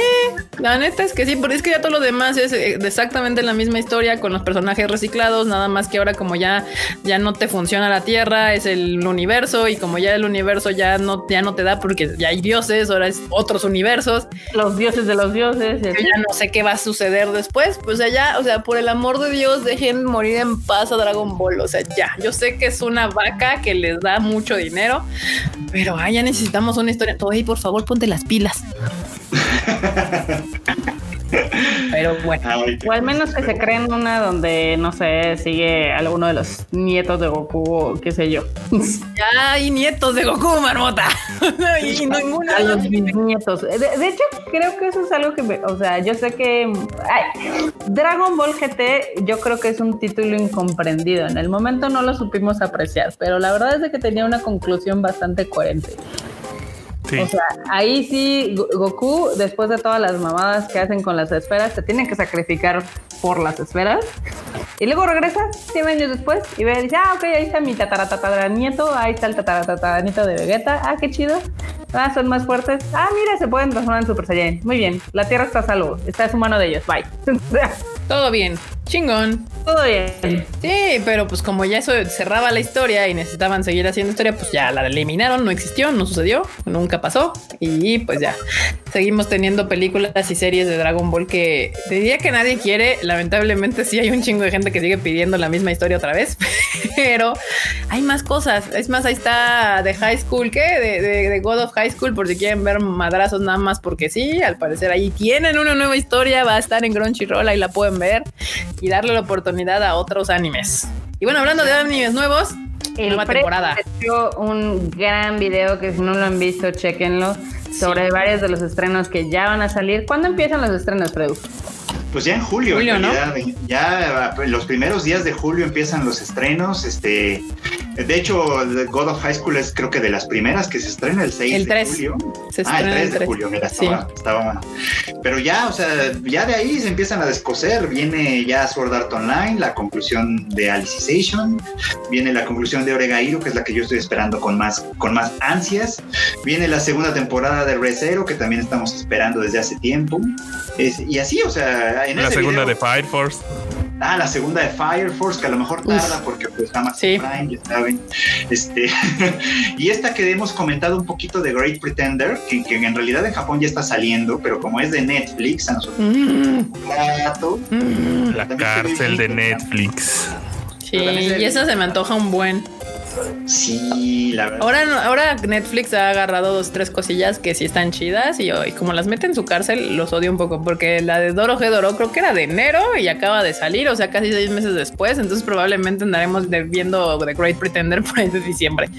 Speaker 1: la neta es que sí, porque es que ya todo lo demás es eh, exactamente la misma historia con los personajes reciclados, nada más que ahora como ya, ya no te funciona la Tierra, es el universo y como ya el universo ya no, ya no te da porque ya hay dioses, ahora es otros universos.
Speaker 2: Los dioses de los dioses.
Speaker 1: Yo ya no sé qué va a suceder después, pues allá, o sea, por el amor de Dios, dejen morir en paz a Dragon Ball, o sea, ya, yo sé que es una vaca que les da mucho dinero, pero ah, ya necesitamos una historia. Oye, por favor, ponte las pilas. *laughs* Pero bueno,
Speaker 2: o al menos que se creen una donde, no sé, sigue alguno de los nietos de Goku o qué sé yo. *laughs*
Speaker 1: Ya hay nietos de Goku, marmota. *laughs* y ninguno
Speaker 2: de los nietos. De, hecho, creo que eso es algo que, me, o sea, yo sé que Dragon Ball GT, yo creo que es un título incomprendido. En el momento no lo supimos apreciar, pero la verdad es de que tenía una conclusión bastante coherente. O sea, ahí sí, Goku, después de todas las mamadas que hacen con las esferas, se tiene que sacrificar por las esferas. Y luego regresa 100 años después y ve, dice, ah, ok, ahí está mi nieto, ahí está el nieto de Vegeta, ah, qué chido. Ah, son más fuertes. Ah, mira, se pueden transformar en Super Saiyan. Muy bien, la Tierra está a salvo, está en su mano de ellos, bye. *laughs*
Speaker 1: Todo bien. Chingón.
Speaker 2: Todo bien.
Speaker 1: Sí, pero pues como ya eso cerraba la historia y necesitaban seguir haciendo historia, pues ya la eliminaron, no existió, no sucedió, nunca pasó. Y pues ya seguimos teniendo películas y series de Dragon Ball que te diría que nadie quiere. Lamentablemente sí hay un chingo de gente que sigue pidiendo la misma historia otra vez, *laughs* pero hay más cosas. Es más, ahí está de High School, ¿qué? De, de God of High School, por si quieren ver madrazos nada más porque sí. Al parecer ahí tienen una nueva historia, va a estar en Crunchyroll, ahí la pueden ver y darle la oportunidad a otros animes. Y bueno, hablando de animes nuevos,
Speaker 2: el nueva temporada. un gran video que si no lo han visto, chequenlo, sobre varios de los estrenos que ya van a salir. ¿Cuándo empiezan los estrenos, Freud?
Speaker 3: Pues ya en julio, en realidad, ya los primeros días de julio empiezan los estrenos. Este, de hecho, God of High School es creo que de las primeras que se estrena el 6 de julio. ah, el 3, de julio, mira, estaba, estaba, Pero ya, o sea, ya de ahí se empiezan a descoser. Viene ya Sword Art Online, la conclusión de Alicization, viene la conclusión de Oregairo, que es la que yo estoy esperando con más, con más ansias. Viene la segunda temporada de Resero, que también estamos esperando desde hace tiempo. y así, o sea,
Speaker 4: la segunda de Fire Force.
Speaker 3: Ah, la segunda de Fire Force, que a lo mejor tarda porque pues, está más sí. Prime, ya saben. Este, *laughs* y esta que hemos comentado un poquito de Great Pretender, que, en realidad en Japón ya está saliendo, pero como es de Netflix, a nosotros
Speaker 4: mm. mm. La cárcel de Netflix.
Speaker 1: Sí, y eso se me antoja un buen.
Speaker 3: Sí, la verdad.
Speaker 1: Ahora, ahora Netflix ha agarrado dos, tres cosillas que sí están chidas y, como las mete en su cárcel, los odio un poco porque la de Doro G Doro creo que era de enero y acaba de salir, o sea, casi seis meses después. Entonces, probablemente andaremos viendo The Great Pretender por ahí de diciembre.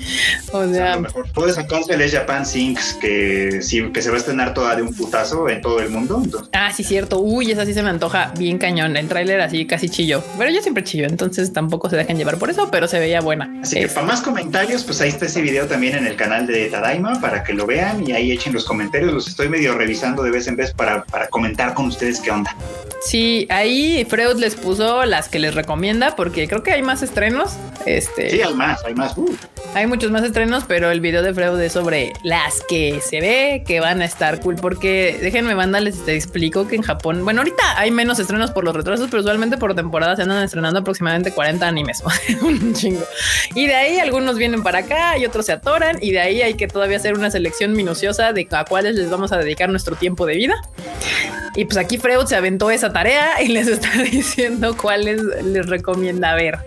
Speaker 1: O sea,
Speaker 3: mejor puede sacarse el Japan Sinks que, sí, que se va a estrenar toda de un putazo en todo el mundo.
Speaker 1: Ah, sí, cierto. Uy, esa sí se me antoja bien cañón. El tráiler así casi chillo, pero yo siempre chillo, entonces tampoco se dejan llevar por eso, pero se veía buena.
Speaker 3: Así que para más comentarios, pues ahí está ese video también en el canal de Tadaima para que lo vean y ahí echen los comentarios. Los estoy medio revisando de vez en vez para, para comentar con ustedes qué onda.
Speaker 1: Sí, ahí Freud les puso las que les recomienda porque creo que hay más estrenos. Este,
Speaker 3: sí, hay más, hay más. Uh.
Speaker 1: Hay muchos más estrenos, pero el video de Freud es sobre las que se ve que van a estar cool. Porque déjenme, banda, les te explico que en Japón, bueno, ahorita hay menos estrenos por los retrasos, pero usualmente por temporada se andan estrenando aproximadamente 40 animes. *laughs* Un chingo. Y de ahí algunos vienen para acá y otros se atoran. Y de ahí hay que todavía hacer una selección minuciosa de a cuáles les vamos a dedicar nuestro tiempo de vida. Y pues aquí Freud se aventó esa tarea y les está *laughs* diciendo cuáles les recomienda ver.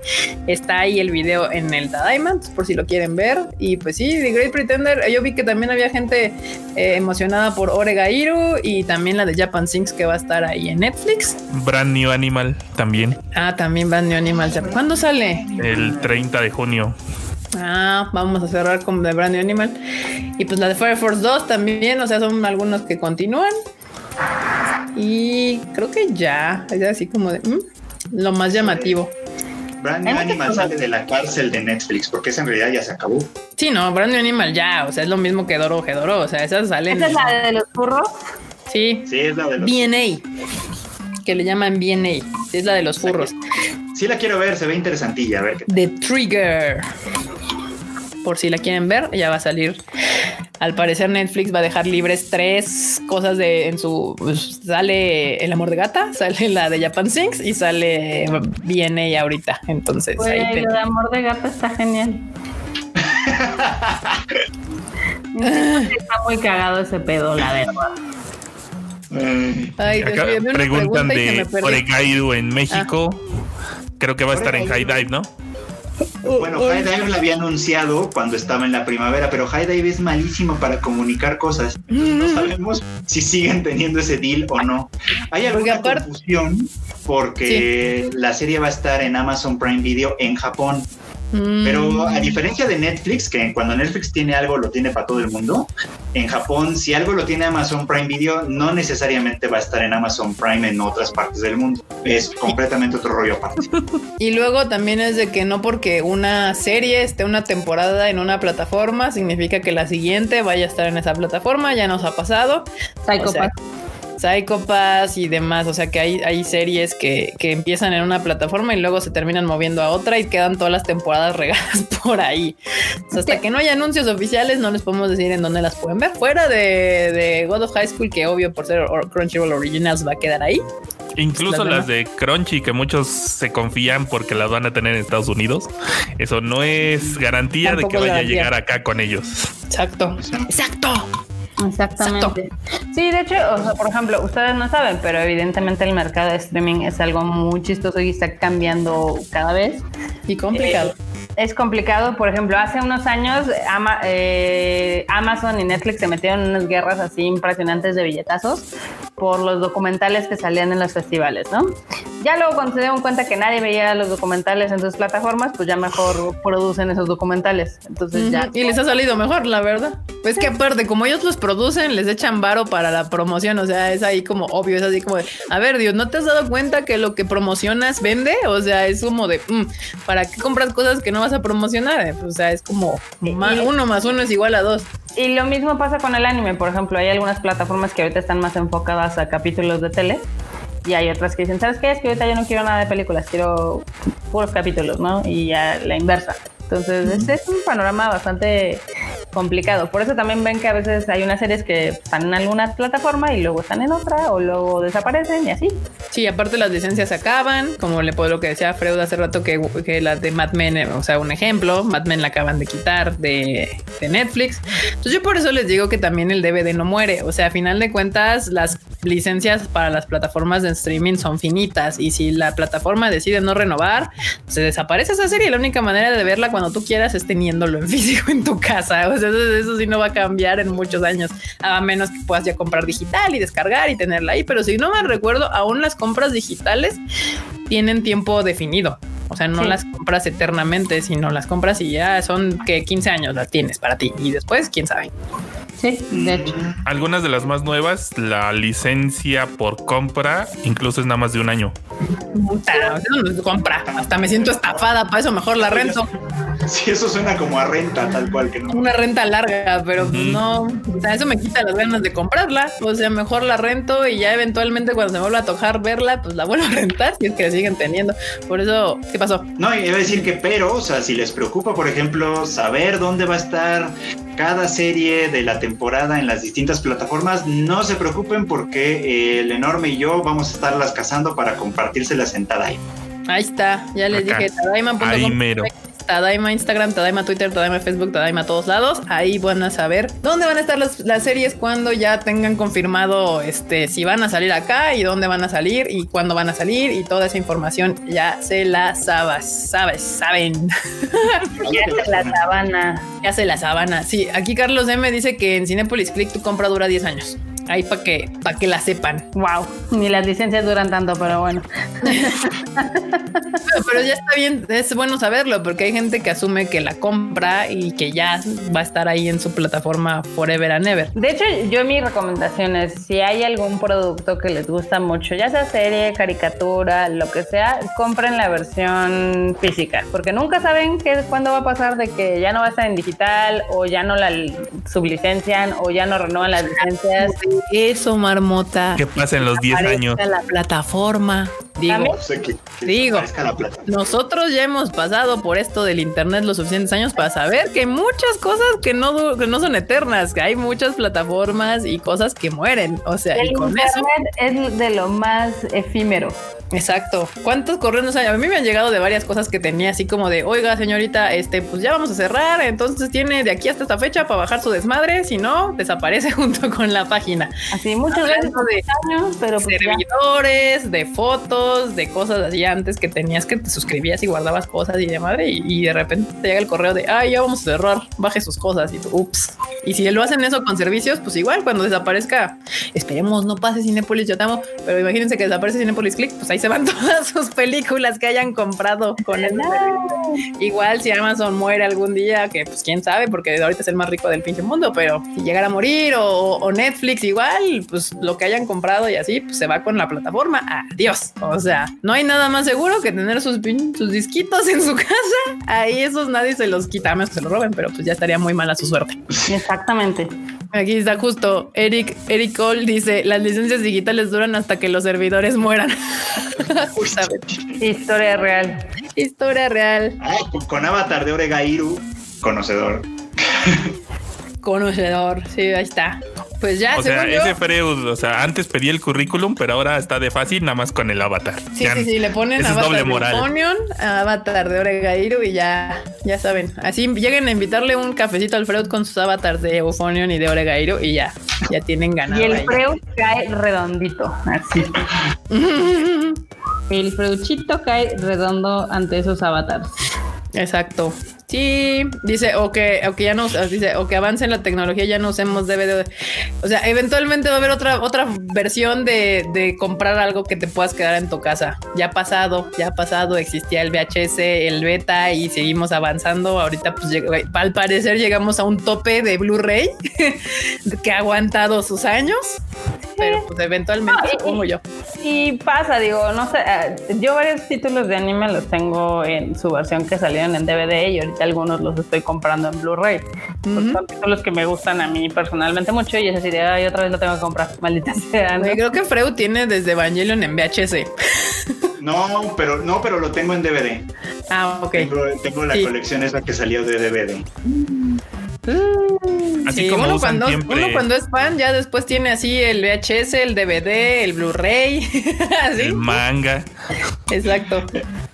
Speaker 1: Está ahí el video en el Tadaima, por si lo quieren ver. Y pues sí, The Great Pretender, yo vi que también había gente eh, emocionada por Oregairu y también la de Japan Sings que va a estar ahí en Netflix.
Speaker 4: Brand New Animal también.
Speaker 1: Ah, también Brand New Animal. ¿Cuándo sale?
Speaker 4: El 30 de junio.
Speaker 1: Ah, vamos a cerrar con The Brand New Animal. Y pues la de Fire Force 2 también, o sea, son algunos que continúan. Y creo que ya, es así como de mm, lo más llamativo.
Speaker 3: Brand New Animal sale de la cárcel de Netflix, porque esa en realidad ya se acabó.
Speaker 1: Sí, no, Brand New Animal ya, o sea, es lo mismo que Doro Gedoro, o sea, esas salen.
Speaker 2: ¿Esa es la de los furros?
Speaker 1: Sí.
Speaker 3: Sí, es la de los
Speaker 1: BNA, que le llaman BNA, es la de los furros.
Speaker 3: Sí la quiero ver, se ve interesantilla, a ver qué
Speaker 1: The Trigger. Por si la quieren ver, ya va a salir. Al parecer Netflix va a dejar libres tres cosas de en su pues, sale El amor de gata, sale la de Japan Sings y sale BNA ahorita. Entonces ahí te-
Speaker 2: el amor de gato está genial. *laughs* está muy cagado ese pedo, la verdad.
Speaker 3: Ay,
Speaker 1: Dios mío,
Speaker 4: preguntan
Speaker 1: pregunta
Speaker 4: de. Oregairu en México. Creo que va a estar en High Dive, ¿no?
Speaker 3: Bueno, High Dive la había anunciado cuando estaba en la primavera, pero High Dive es malísimo para comunicar cosas. No sabemos si siguen teniendo ese deal o no. Hay alguna confusión porque la serie va a estar en Amazon Prime Video en Japón.
Speaker 1: Mm.
Speaker 3: Pero a diferencia de Netflix, que cuando Netflix tiene algo lo tiene para todo el mundo, en Japón si algo lo tiene Amazon Prime Video, no necesariamente va a estar en Amazon Prime en otras partes del mundo. Es completamente otro rollo aparte. *laughs*
Speaker 1: Y luego también es de que no porque una serie esté una temporada en una plataforma significa que la siguiente vaya a estar en esa plataforma, ya nos ha pasado.
Speaker 5: Psycho
Speaker 1: O sea,
Speaker 5: Pass.
Speaker 1: Psycho Pass y demás, o sea que hay, hay series que, que empiezan en una plataforma y luego se terminan moviendo a otra y quedan todas las temporadas *laughs* regadas por ahí. O sea, hasta que no haya anuncios oficiales no les podemos decir en dónde las pueden ver. Fuera de, de God of High School, que obvio por ser or- Crunchyroll Originals va a quedar ahí.
Speaker 4: Incluso
Speaker 1: Las
Speaker 4: las de Crunchy, que muchos se confían porque las van a tener en Estados Unidos. Eso no es garantía de que vaya a llegar acá con ellos.
Speaker 1: Exacto. Exacto.
Speaker 5: Exactamente.
Speaker 2: Sí, de hecho, o sea, por ejemplo, ustedes no saben, pero evidentemente el mercado de streaming es algo muy chistoso y está cambiando cada vez.
Speaker 1: Y complicado.
Speaker 2: Es complicado, por ejemplo, hace unos años Ama- eh, Amazon y Netflix se metieron en unas guerras así impresionantes de billetazos por los documentales que salían en los festivales, ¿no? Ya luego cuando se dieron cuenta que nadie veía los documentales en sus plataformas, pues ya mejor producen esos documentales. Entonces ya...
Speaker 1: Ujú, Y les ha salido mejor, la verdad. Pues que aparte, como ellos los producen, les echan varo para la promoción. O sea, es ahí como obvio, es así como de, a ver, Dios, ¿no te has dado cuenta que lo que promocionas vende? O sea, es como de, mm, ¿para qué compras cosas que no vas a promocionar? Eh, O sea, es como uno más uno es igual a dos.
Speaker 2: Y lo mismo pasa con el anime, por ejemplo, hay algunas plataformas que ahorita están más enfocadas a capítulos de tele y hay otras que dicen, ¿sabes qué? Es que ahorita yo no quiero nada de películas, quiero puros capítulos, ¿no? Y ya la inversa. Entonces, este es un panorama bastante complicado. Por eso también ven que a veces hay unas series que están en alguna plataforma y luego están en otra o luego desaparecen y así.
Speaker 1: Sí, aparte las licencias acaban, como le puedo lo que decía Freud hace rato que, que la de Mad Men, o sea, un ejemplo, Mad Men la acaban de quitar de, de Netflix. Entonces yo por eso les digo que también el DVD no muere, o sea, a final de cuentas las licencias para las plataformas de streaming son finitas y si la plataforma decide no renovar, se desaparece esa serie. La única manera de verla cuando tú quieras es teniéndolo en *laughs* físico en tu casa. O sea, eso, eso sí no va a cambiar en muchos años, a menos que puedas ya comprar digital y descargar y tenerla ahí. Pero si no me recuerdo, aún las compras digitales tienen tiempo definido. O sea, no
Speaker 2: Sí.
Speaker 1: las compras eternamente, sino las compras y ya son que 15 años las tienes para ti. Y después, quién sabe.
Speaker 5: Sí, de hecho.
Speaker 4: Algunas de las más nuevas, la licencia por compra incluso es nada más de un año.
Speaker 1: Puta, eso no es compra. Hasta me siento estafada, para eso mejor la rento.
Speaker 3: Sí, eso suena como a renta, tal cual que no.
Speaker 1: Una renta larga, pero pues
Speaker 4: Ujú.
Speaker 1: no, o sea, eso me quita las ganas de comprarla. O sea, mejor la rento y ya eventualmente cuando se me vuelva a tocar verla, pues la vuelvo a rentar si es que la siguen teniendo. Por eso, ¿qué pasó?
Speaker 3: No, iba a decir que, pero, o sea, si les preocupa, por ejemplo, saber dónde va a estar cada serie de la temporada en las distintas plataformas, no se preocupen porque eh, el enorme y yo vamos a estarlas cazando para compartírselas en Tadai.
Speaker 1: Ahí está, ya les
Speaker 4: Acá.
Speaker 1: dije, tadaima.com. Tadaima Instagram, Tadaima Twitter, Tadaima Facebook, Tadaima todos lados. Ahí van a saber dónde van a estar las, las series cuando ya tengan confirmado este si van a salir acá y dónde van a salir y cuándo van a salir y toda esa información ya se la sabes, sabes, saben. *laughs*
Speaker 2: ya se la sabana.
Speaker 1: Ya se la sabana. Sí, aquí Carlos M dice que en Cinepolis Click tu compra dura 10 años ahí para que, para que la sepan.
Speaker 2: Wow, ni las licencias duran tanto, pero bueno. *laughs*
Speaker 1: pero, ya está bien, es bueno saberlo, porque hay gente que asume que la compra y que ya va a estar ahí en su plataforma forever and ever.
Speaker 2: De hecho, yo mi recomendación es, si hay algún producto que les gusta mucho, ya sea serie, caricatura, lo que sea, compren la versión física, porque nunca saben qué, cuándo va a pasar de que ya no va a estar en digital o ya no la sublicencian o ya no renuevan las licencias.
Speaker 1: Eso, marmota.
Speaker 4: ¿Qué pasa en los 10 años?
Speaker 1: La plataforma. Digo, digo nosotros ya hemos pasado por esto del internet los suficientes años para saber que hay muchas cosas que no, que no son eternas, que hay muchas plataformas y cosas que mueren. O sea,
Speaker 2: el y con internet es de lo más efímero.
Speaker 1: Exacto. ¿Cuántos correos hay? A mí me han llegado de varias cosas que tenía así como de, oiga, señorita, este, pues ya vamos a cerrar, entonces tiene de aquí hasta esta fecha para bajar su desmadre, si no, desaparece *laughs* junto con la página.
Speaker 2: Así, muchos gracias de
Speaker 1: años, pero pues servidores, de fotos, de cosas así antes que tenías que te suscribías y guardabas cosas y de madre, y, de repente te llega el correo de, ay, ya vamos a cerrar, baje sus cosas y tú, ups. Y si lo hacen eso con servicios, pues igual cuando desaparezca, esperemos, no pase Cinepolis, yo te amo, pero imagínense que desaparece Cinepolis Click, pues ahí se van *laughs* todas sus películas que hayan comprado con él. Igual si Amazon muere algún día, que pues quién sabe, porque ahorita es el más rico del pinche mundo, pero si llegara a morir o, Netflix igual, pues lo que hayan comprado y así, pues se va con la plataforma. Adiós. O sea, no hay nada más seguro que tener sus, sus disquitos en su *laughs* casa. Ahí esos nadie se los quita, a menos que se los roben, pero pues ya estaría muy mala su suerte.
Speaker 2: Exactamente.
Speaker 1: Aquí está justo Eric, Eric Cole dice, las licencias digitales duran hasta que los servidores mueran. *laughs*
Speaker 2: Historia real.
Speaker 1: Historia real.
Speaker 3: Ah, con, Avatar de Oregairu, conocedor.
Speaker 1: conocedor, sí, ahí está. Pues ya.
Speaker 4: O sea, ese Freud, o sea, antes pedí el currículum, pero ahora está de fácil nada más con el avatar.
Speaker 1: Sí, sí, sí, le ponen avatar de Onion, avatar de Oregairu y ya, ya saben. Así lleguen a invitarle un cafecito al Freud con sus avatars de Euphonion y de Oregairu y ya, ya tienen ganado.
Speaker 2: Y el Freud cae redondito, así. *laughs* el Freuchito cae redondo ante esos avatars.
Speaker 1: Exacto. Sí, dice, o que, o que ya no, dice, o que avance en la tecnología, ya no usemos DVD. O sea, eventualmente va a haber otra, otra versión de, de comprar algo que te puedas quedar en tu casa. Ya ha pasado, ya ha pasado, existía el VHS, el beta y seguimos avanzando. Ahorita, pues, al parecer llegamos a un tope de Blu-ray *laughs* que ha aguantado sus años pero pues eventualmente supongo yo.
Speaker 2: Y pasa, digo, no sé, eh, yo varios títulos de anime los tengo en su versión que salieron en DVD y ahorita algunos los estoy comprando en Blu-ray. Son títulos que me gustan a mí personalmente mucho y es así de, ay, otra vez lo tengo que comprar, *laughs* maldita sea.
Speaker 1: creo que Freud tiene desde Evangelion en VHS.
Speaker 3: No, pero no, pero lo tengo en DVD.
Speaker 1: Ah, ok.
Speaker 3: Tengo, la colección esa que salió de DVD.
Speaker 1: Mm, así como uno cuando, uno cuando es fan ya después tiene así el VHS, el DVD, el Blu-ray, *laughs*
Speaker 4: el manga.
Speaker 1: Exacto.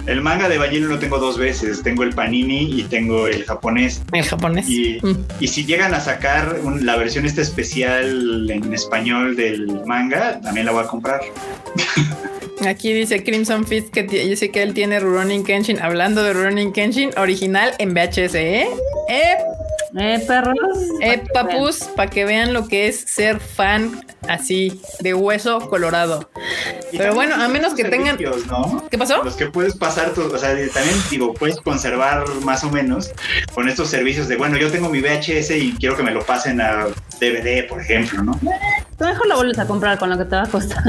Speaker 3: El manga de Evangelion lo tengo dos veces. Tengo el Panini y tengo el japonés.
Speaker 1: El japonés.
Speaker 3: Y, mm. si llegan a sacar la versión esta especial en español del manga, también la voy a comprar.
Speaker 1: Aquí dice Crimson Fist que dice que él tiene Rurouni Kenshin. Hablando de Rurouni Kenshin, original en VHS, ¿eh? ¡Eh!
Speaker 2: Eh, perros.
Speaker 1: Eh, papus, para que vean lo que es ser fan así, de hueso colorado. Pero bueno, a menos que tengan. ¿Qué pasó?
Speaker 3: Los que puedes pasar, tu, o sea, también digo, puedes conservar más o menos con estos servicios de, bueno, yo tengo mi VHS y quiero que me lo pasen a DVD, por ejemplo, ¿no?
Speaker 2: Tú mejor lo vuelves a comprar con lo que te va a costar.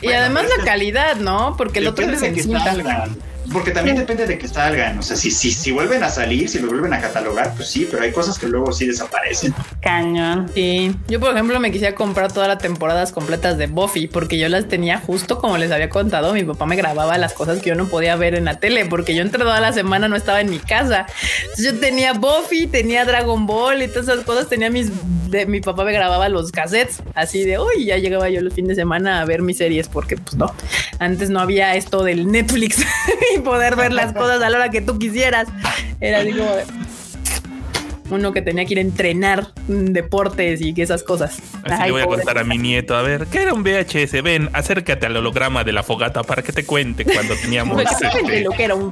Speaker 1: y además la calidad, ¿no? Porque el otro es en cinta.
Speaker 3: Porque también depende de que salgan. O sea, si, si, si vuelven a salir, si lo vuelven a catalogar, pues sí, pero hay cosas que luego sí desaparecen.
Speaker 2: Cañón.
Speaker 1: Sí. Yo, por ejemplo, me quisiera comprar todas las temporadas completas de Buffy porque yo las tenía justo como les había contado. Mi papá me grababa las cosas que yo no podía ver en la tele porque yo entre toda la semana no estaba en mi casa. Entonces yo tenía Buffy, tenía Dragon Ball y todas esas cosas. Tenía mis de, mi papá me grababa los cassettes así de hoy ya llegaba yo el fin de semana a ver mis series porque pues no, antes no había esto del Netflix *laughs* poder ver las cosas a la hora que tú quisieras. Era así como uno que tenía que ir a entrenar deportes y esas cosas.
Speaker 4: Así le voy a contar a mi nieto, a ver, ¿qué era un VHS? Ven, acércate al holograma de la fogata para que te cuente cuando teníamos *laughs* este,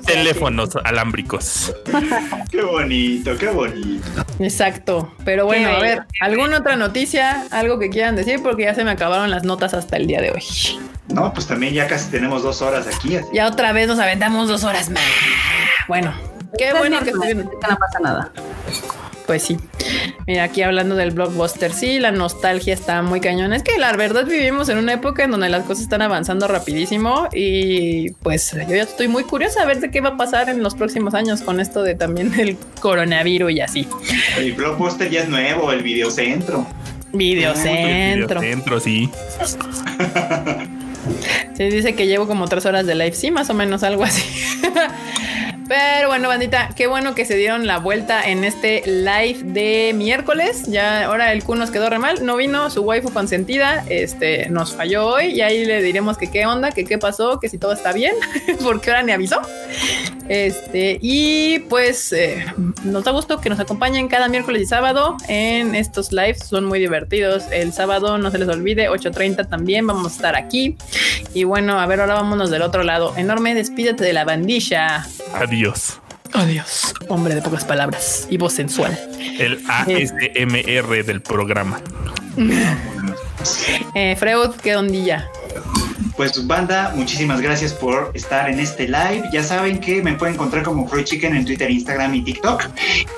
Speaker 4: teléfonos alámbricos. *laughs*
Speaker 3: qué bonito, qué bonito.
Speaker 1: Exacto. Pero bueno, a ver, ¿alguna otra noticia? Algo que quieran decir porque ya se me acabaron las notas hasta el día de hoy.
Speaker 3: No, pues también ya casi tenemos dos horas aquí.
Speaker 1: Ya otra vez nos aventamos dos horas más. Bueno, qué bueno que
Speaker 2: no pasa nada.
Speaker 1: Pues sí. Mira, aquí hablando del blockbuster, sí, la nostalgia está muy cañón. Es que la verdad vivimos en una época en donde las cosas están avanzando rapidísimo y pues yo ya estoy muy curiosa a ver de qué va a pasar en los próximos años con esto de también el coronavirus y así.
Speaker 3: El blockbuster ya es nuevo, el videocentro.
Speaker 1: Videocentro.
Speaker 4: Videocentro, sí. *laughs*
Speaker 1: Sí, dice que llevo como tres horas de live, sí, más o menos algo así. *laughs* Pero bueno, bandita, qué bueno que se dieron la vuelta en este live de miércoles. Ya ahora el Q nos quedó re mal, no vino su waifu consentida, este nos falló hoy y ahí le diremos que qué onda, que qué pasó, que si todo está bien, *laughs* porque ahora ni avisó. Este, y pues eh, nos da gusto que nos acompañen cada miércoles y sábado en estos lives, son muy divertidos. El sábado no se les olvide, 8:30 también vamos a estar aquí. Y bueno, a ver, ahora vámonos del otro lado. Enorme, despídete de la bandilla.
Speaker 4: Adiós.
Speaker 1: Adiós, hombre de pocas palabras y voz sensual.
Speaker 4: El ASMR del programa.
Speaker 1: eh, Freud, qué ondilla.
Speaker 3: Pues banda, muchísimas gracias por estar en este live. Ya saben que me pueden encontrar como Freud Chicken en Twitter, Instagram y TikTok.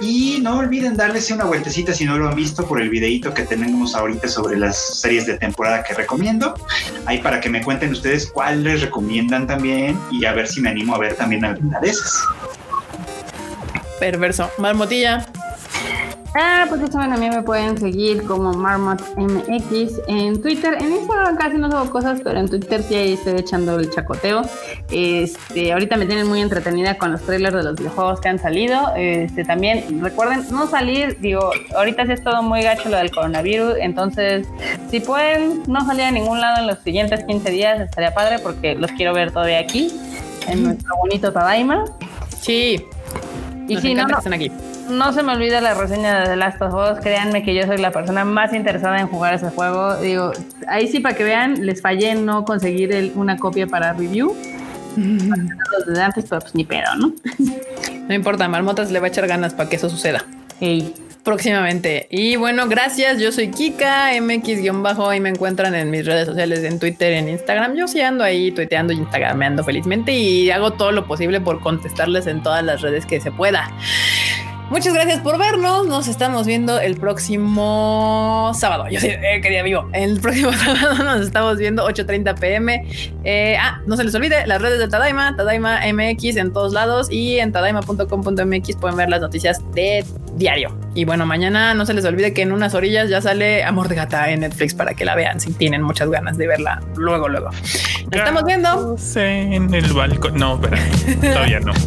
Speaker 3: Y no olviden darles una vueltecita si no lo han visto por el videito que tenemos ahorita sobre las series de temporada que recomiendo. Ahí para que me cuenten ustedes cuál les recomiendan también y a ver si me animo a ver también alguna de esas.
Speaker 1: Perverso. Marmotilla.
Speaker 2: Ah, pues eso, a mí me pueden seguir como Marmot MX en Twitter. En Instagram casi no hago cosas, pero en Twitter sí ahí estoy echando el chacoteo. Este, ahorita me tienen muy entretenida con los trailers de los videojuegos que han salido. Este, también recuerden no salir, digo, ahorita sí es todo muy gacho lo del coronavirus, entonces si pueden no salir a ningún lado en los siguientes 15 días estaría padre porque los quiero ver todavía aquí en nuestro bonito Tadaima.
Speaker 1: Sí.
Speaker 2: Y si no, no, aquí no se me olvida la reseña de The Last of Us. Créanme que yo soy la persona más interesada en jugar ese juego. Digo, ahí sí para que vean, les fallé en no conseguir una copia para review. *laughs* Desde antes, pero pues ni pedo, ¿no?
Speaker 1: No importa, Marmotas le va a echar ganas para que eso suceda. Próximamente. Y bueno, gracias. Yo soy Kika, MX-bajo. Ahí me encuentran en mis redes sociales, en Twitter, en Instagram. Yo sí ando ahí tuiteando y instagrameando felizmente y hago todo lo posible por contestarles en todas las redes que se pueda. Muchas gracias por vernos. Nos estamos viendo el próximo sábado. Yo sí eh, quería vivo. El próximo *laughs* sábado nos estamos viendo 8:30 pm. Eh, ah, no se les olvide las redes de Tadaima, Tadaima MX en todos lados y en tadaima.com.mx pueden ver las noticias de diario. Y bueno, mañana no se les olvide que en unas orillas ya sale Amor de Gata en Netflix para que la vean si tienen muchas ganas de verla luego, luego. Nos estamos viendo.
Speaker 4: En el balcón. No, pero todavía no. *laughs*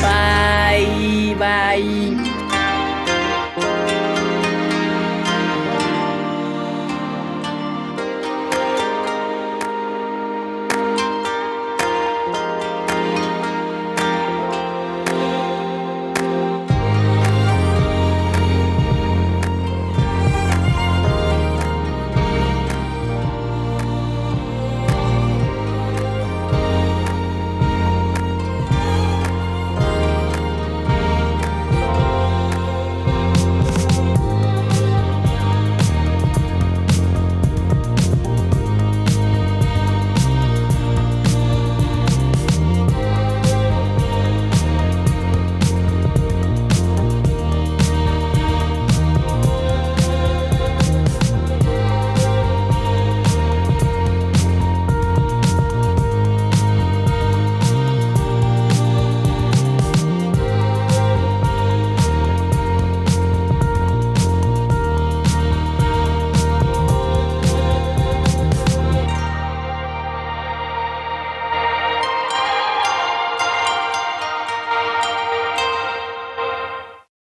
Speaker 1: Bye. Bye.